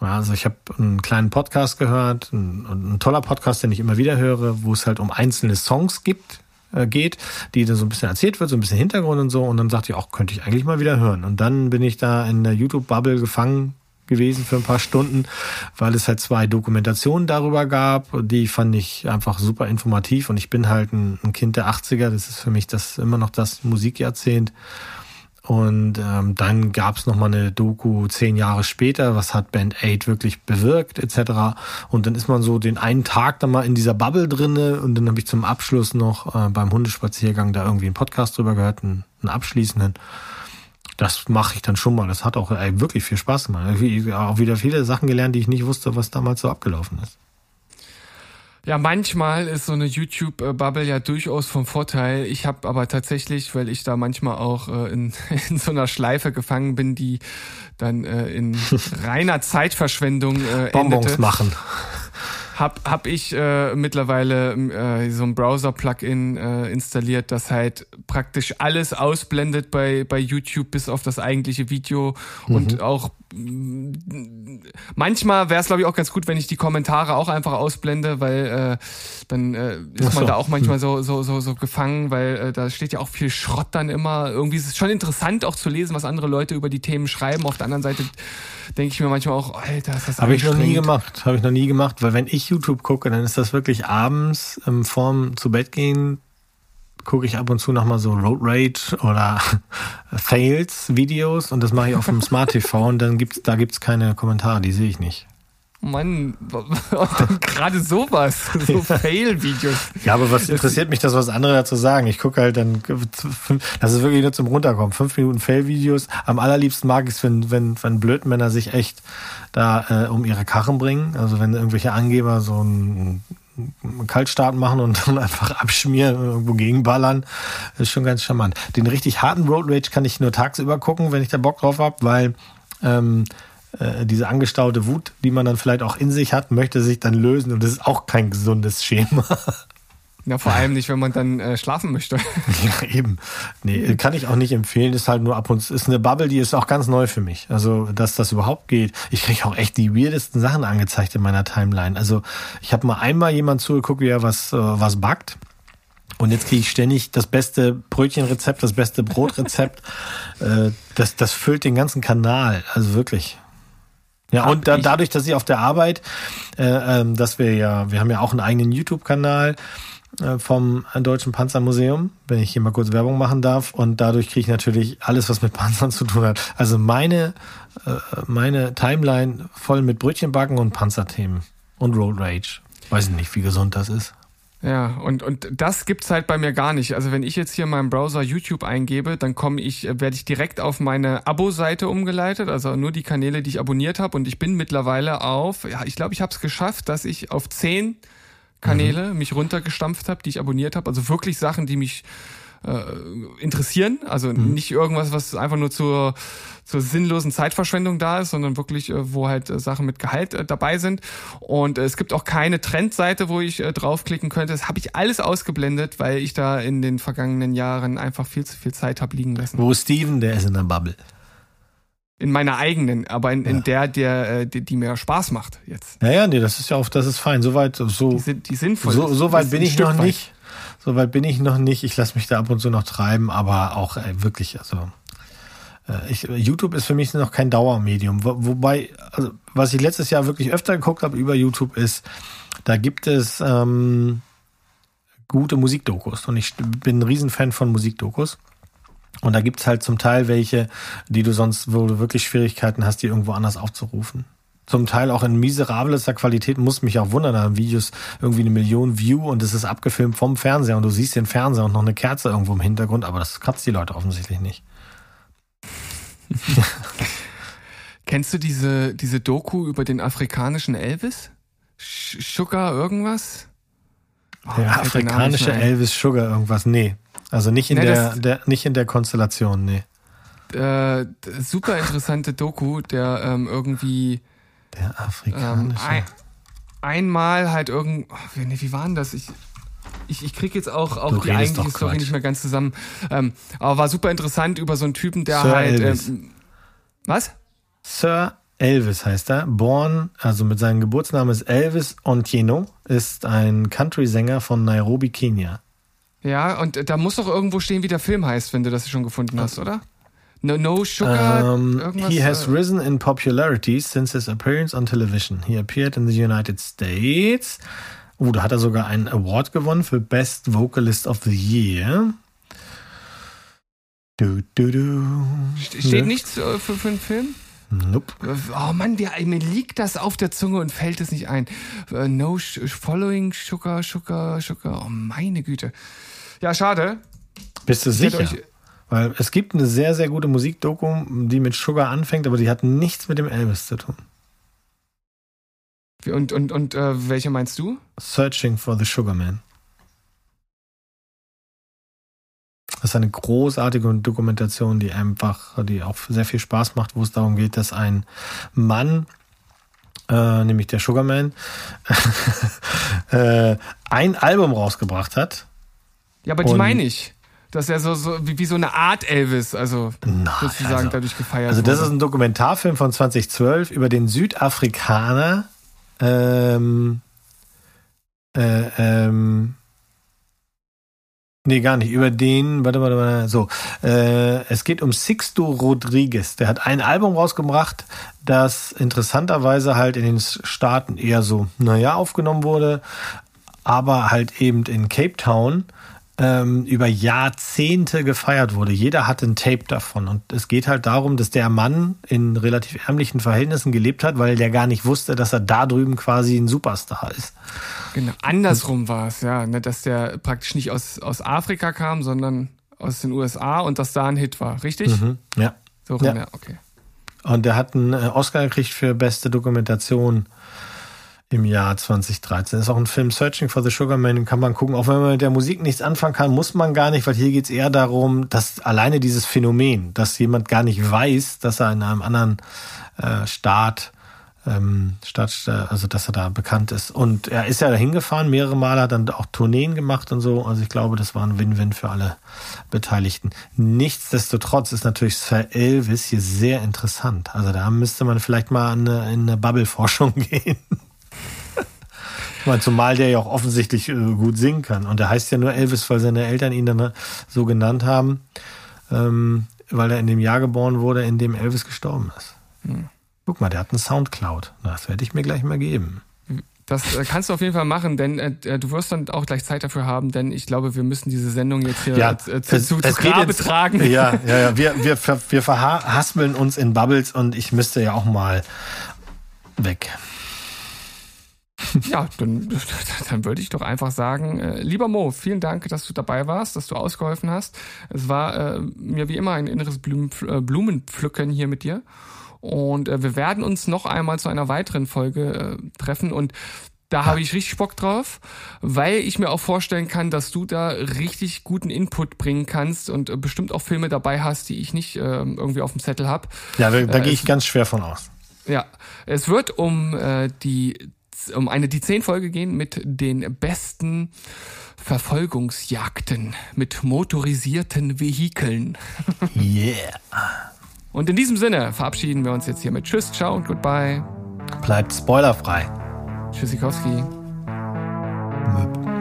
Also ich habe einen kleinen Podcast gehört, ein, ein, toller Podcast, den ich immer wieder höre, wo es halt um einzelne Songs gibt, äh, geht, die dann so ein bisschen erzählt wird, so ein bisschen Hintergrund und so. Und dann sagte ich auch, könnte ich eigentlich mal wieder hören. Und dann bin ich da in der YouTube-Bubble gefangen gewesen für ein paar Stunden, weil es halt zwei Dokumentationen darüber gab. Die fand ich einfach super informativ und ich bin halt ein, Kind der 80er. Das ist für mich das immer noch das Musikjahrzehnt. Und ähm, dann gab es nochmal eine Doku zehn Jahre später, was hat Band 8 wirklich bewirkt, etc. Und dann ist man so den einen Tag dann mal in dieser Bubble drinne und dann habe ich zum Abschluss noch äh, beim Hundespaziergang da irgendwie einen Podcast drüber gehört, einen, einen abschließenden. Das mache ich dann schon mal. Das hat auch ey, wirklich viel Spaß gemacht. Auch wieder viele Sachen gelernt, die ich nicht wusste, was damals so abgelaufen ist. Ja, manchmal ist so eine YouTube-Bubble ja durchaus vom Vorteil. Ich habe aber tatsächlich, weil ich da manchmal auch äh, in, in so einer Schleife gefangen bin, die dann äh, in reiner Zeitverschwendung äh, Bonbons endete, machen. Hab, hab ich äh, mittlerweile äh, so ein Browser-Plugin äh, installiert, das halt praktisch alles ausblendet bei, bei YouTube bis auf das eigentliche Video. Und auch manchmal wäre es glaube ich auch ganz gut, wenn ich die Kommentare auch einfach ausblende, weil äh, dann äh, ist so. man da auch manchmal so so so so gefangen, weil äh, da steht ja auch viel Schrott dann immer. Irgendwie ist es schon interessant auch zu lesen, was andere Leute über die Themen schreiben. Auf der anderen Seite denke ich mir manchmal auch, Alter, ist das Habe ich noch nie gemacht. Habe ich noch nie gemacht, weil wenn ich YouTube gucke, dann ist das wirklich abends ähm, vorm zu Bett gehen, gucke ich ab und zu nochmal so Road Rage oder Fails Videos und das mache ich auf dem Smart TV und dann gibt's da gibt's keine Kommentare, die sehe ich nicht. Mann, gerade sowas, so Fail-Videos. Ja, aber was interessiert mich das, was andere dazu sagen? Ich gucke halt dann, das ist wirklich nur zum Runterkommen. Fünf Minuten Fail-Videos. Am allerliebsten mag ich es, wenn, wenn, wenn Blödmänner sich echt da äh, um ihre Karren bringen. Also wenn irgendwelche Angeber so einen Kaltstart machen und dann einfach abschmieren und irgendwo gegenballern. Das ist schon ganz charmant. Den richtig harten Road Rage kann ich nur tagsüber gucken, wenn ich da Bock drauf habe, weil ähm, äh, diese angestaute Wut, die man dann vielleicht auch in sich hat, möchte sich dann lösen und das ist auch kein gesundes Schema. Ja, vor allem nicht, wenn man dann äh, schlafen möchte. Ja, eben. Nee, kann ich auch nicht empfehlen. Ist halt nur ab und zu, ist eine Bubble, die ist auch ganz neu für mich. Also, dass das überhaupt geht. Ich kriege auch echt die weirdesten Sachen angezeigt in meiner Timeline. Also, ich habe mal einmal jemand zugeguckt, wie er was, äh, was backt. Und jetzt kriege ich ständig das beste Brötchenrezept, das beste Brotrezept. äh, das, das füllt den ganzen Kanal. Also wirklich. Ja, Hab und da, dadurch, dass ich auf der Arbeit, äh, ähm, dass wir ja, wir haben ja auch einen eigenen YouTube-Kanal vom Deutschen Panzermuseum, wenn ich hier mal kurz Werbung machen darf. Und dadurch kriege ich natürlich alles, was mit Panzern zu tun hat. Also meine, äh, meine Timeline voll mit Brötchenbacken und Panzerthemen und Road Rage. Weiß ich nicht, wie gesund das ist. Ja, und, und das gibt's halt bei mir gar nicht. Also wenn ich jetzt hier in meinem Browser YouTube eingebe, dann komme ich, äh, werde ich direkt auf meine Abo-Seite umgeleitet, also nur die Kanäle, die ich abonniert habe. Und ich bin mittlerweile auf, ja, ich glaube, ich habe es geschafft, dass ich auf zehn Kanäle mich runtergestampft habe, die ich abonniert habe. Also wirklich Sachen, die mich äh, interessieren. Also nicht irgendwas, was einfach nur zur, zur sinnlosen Zeitverschwendung da ist, sondern wirklich, äh, wo halt äh, Sachen mit Gehalt äh, dabei sind. Und äh, es gibt auch keine Trendseite, wo ich äh, draufklicken könnte. Das habe ich alles ausgeblendet, weil ich da in den vergangenen Jahren einfach viel zu viel Zeit habe liegen lassen. Wo ist Steven? Der ist in der Bubble. In meiner eigenen, aber in, in der, der, äh, die, die mir Spaß macht jetzt. Ja, ja, nee, das ist ja auch, das ist fein. Soweit, so, Die, sind, die sinnvoll so, so weit bin ich noch weit. nicht. So weit bin ich noch nicht. Ich lasse mich da ab und zu noch treiben, aber auch ey, wirklich, also äh, ich, YouTube ist für mich noch kein Dauermedium. Wo, wobei, also, was ich letztes Jahr wirklich öfter geguckt habe über YouTube ist, da gibt es ähm, gute Musikdokus und ich bin ein Riesenfan von Musikdokus. Und da gibt's halt zum Teil welche, die du sonst, wo du wirklich Schwierigkeiten hast, die irgendwo anders aufzurufen. Zum Teil auch in miserabelster Qualität, muss mich auch wundern, da haben Videos irgendwie eine Million View und es ist abgefilmt vom Fernseher und du siehst den Fernseher und noch eine Kerze irgendwo im Hintergrund, aber das kratzt die Leute offensichtlich nicht. Kennst du diese, diese Doku über den afrikanischen Elvis? Sugar irgendwas? Oh, nicht afrikanische. Elvis Sugar irgendwas, nee. Also nicht in Nee, der, das- der, nicht in der Konstellation, nee. Äh, super interessante Doku, der ähm, irgendwie Der ähm, afrikanische. ein, einmal halt irgend, oh, wie, wie war denn das? Ich, ich, ich krieg jetzt auch, Du auch die eigentliche Story Quatsch. nicht mehr ganz zusammen. Ähm, aber war super interessant über so einen Typen, der Sir halt. Elvis. Ähm, was? Sir Elvis heißt er. Born, also mit seinem Geburtsnamen ist Elvis Ontieno, ist ein Country-Sänger von Nairobi, Kenia. Ja, und da muss doch irgendwo stehen, wie der Film heißt, wenn du das schon gefunden hast, oder? No, no Sugar, Um, irgendwas. he has äh, risen in popularity since his appearance on television. He appeared in the United States. Oh, da hat er sogar einen Award gewonnen für Best Vocalist of the Year. Du, du, du. Ste- Steht Ne? nichts äh, für, für einen Film? Nope. Oh Mann, der, mir liegt das auf der Zunge und fällt es nicht ein. Äh, No following Sugar, Sugar, Sugar. Oh meine Güte. Ja, schade. Bist du sicher? Weil es gibt eine sehr, sehr gute Musikdoku, die mit Sugar anfängt, aber die hat nichts mit dem Elvis zu tun. Und, und, und äh, welche meinst du? Searching for the Sugar Man. Das ist eine großartige Dokumentation, die einfach, die auch sehr viel Spaß macht, wo es darum geht, dass ein Mann, äh, nämlich der Sugarman, äh, ein Album rausgebracht hat. Ja, aber die Und- meine ich. Dass er so, so wie, wie so eine Art Elvis, also Nein, sozusagen also- dadurch gefeiert Also das ist wurde. ein Dokumentarfilm von 2012 über den Südafrikaner. Ähm, äh, ähm, nee, gar nicht. Über den, warte, warte, warte. So, äh, es geht um Sixto Rodriguez. Der hat ein Album rausgebracht, das interessanterweise halt in den Staaten eher so, naja, aufgenommen wurde, aber halt eben in Cape Town ähm, über Jahrzehnte gefeiert wurde. Jeder hatte ein Tape davon. Und es geht halt darum, dass der Mann in relativ ärmlichen Verhältnissen gelebt hat, weil der gar nicht wusste, dass er da drüben quasi ein Superstar ist. Genau, andersrum war es, ja, ne, dass der praktisch nicht aus, aus Afrika kam, sondern aus den USA und dass da ein Hit war, richtig? Ja. So rum, Ja. ja. okay. Und der hat einen äh, Oscar gekriegt für beste Dokumentation im Jahr 2013. ist auch ein Film Searching for the Sugar Man, den kann man gucken. Auch wenn man mit der Musik nichts anfangen kann, muss man gar nicht, weil hier geht es eher darum, dass alleine dieses Phänomen, dass jemand gar nicht weiß, dass er in einem anderen äh, Staat, ähm, Stadt, äh, also dass er da bekannt ist. Und er ist ja da hingefahren, mehrere Male, hat dann auch Tourneen gemacht und so. Also ich glaube, das war ein Win-Win für alle Beteiligten. Nichtsdestotrotz ist natürlich Sir Elvis hier sehr interessant. Also da müsste man vielleicht mal in eine, in eine Bubble-Forschung gehen. Zumal der ja auch offensichtlich äh, gut singen kann. Und der heißt ja nur Elvis, weil seine Eltern ihn dann äh, so genannt haben, ähm, weil er in dem Jahr geboren wurde, in dem Elvis gestorben ist. Guck mal, der hat einen Soundcloud. Das werde ich mir gleich mal geben. Das äh, kannst du auf jeden Fall machen, denn äh, du wirst dann auch gleich Zeit dafür haben, denn ich glaube, wir müssen diese Sendung jetzt hier Ja, äh, zu, zu, zu Grabe jetzt- tragen. Ja, ja, ja. Wir, wir, wir verhaspeln uns in Bubbles und ich müsste ja auch mal weg. Ja, dann, dann würde ich doch einfach sagen, äh, lieber Mo, vielen Dank, dass du dabei warst, dass du ausgeholfen hast. Es war äh, mir wie immer ein inneres Blumen, äh, Blumenpflücken hier mit dir. Und äh, wir werden uns noch einmal zu einer weiteren Folge äh, treffen und da habe ich richtig Bock drauf, weil ich mir auch vorstellen kann, dass du da richtig guten Input bringen kannst und äh, bestimmt auch Filme dabei hast, die ich nicht äh, irgendwie auf dem Zettel habe. Ja, da, da Äh, gehe ich ganz schwer von aus. Ja, es wird um äh, die um eine die zehn Folge gehen mit den besten Verfolgungsjagden mit motorisierten Vehikeln. Yeah. Und in diesem Sinne verabschieden wir uns jetzt hier mit Tschüss, Ciao und Goodbye. Bleibt spoilerfrei. Tschüssikowski. Möp.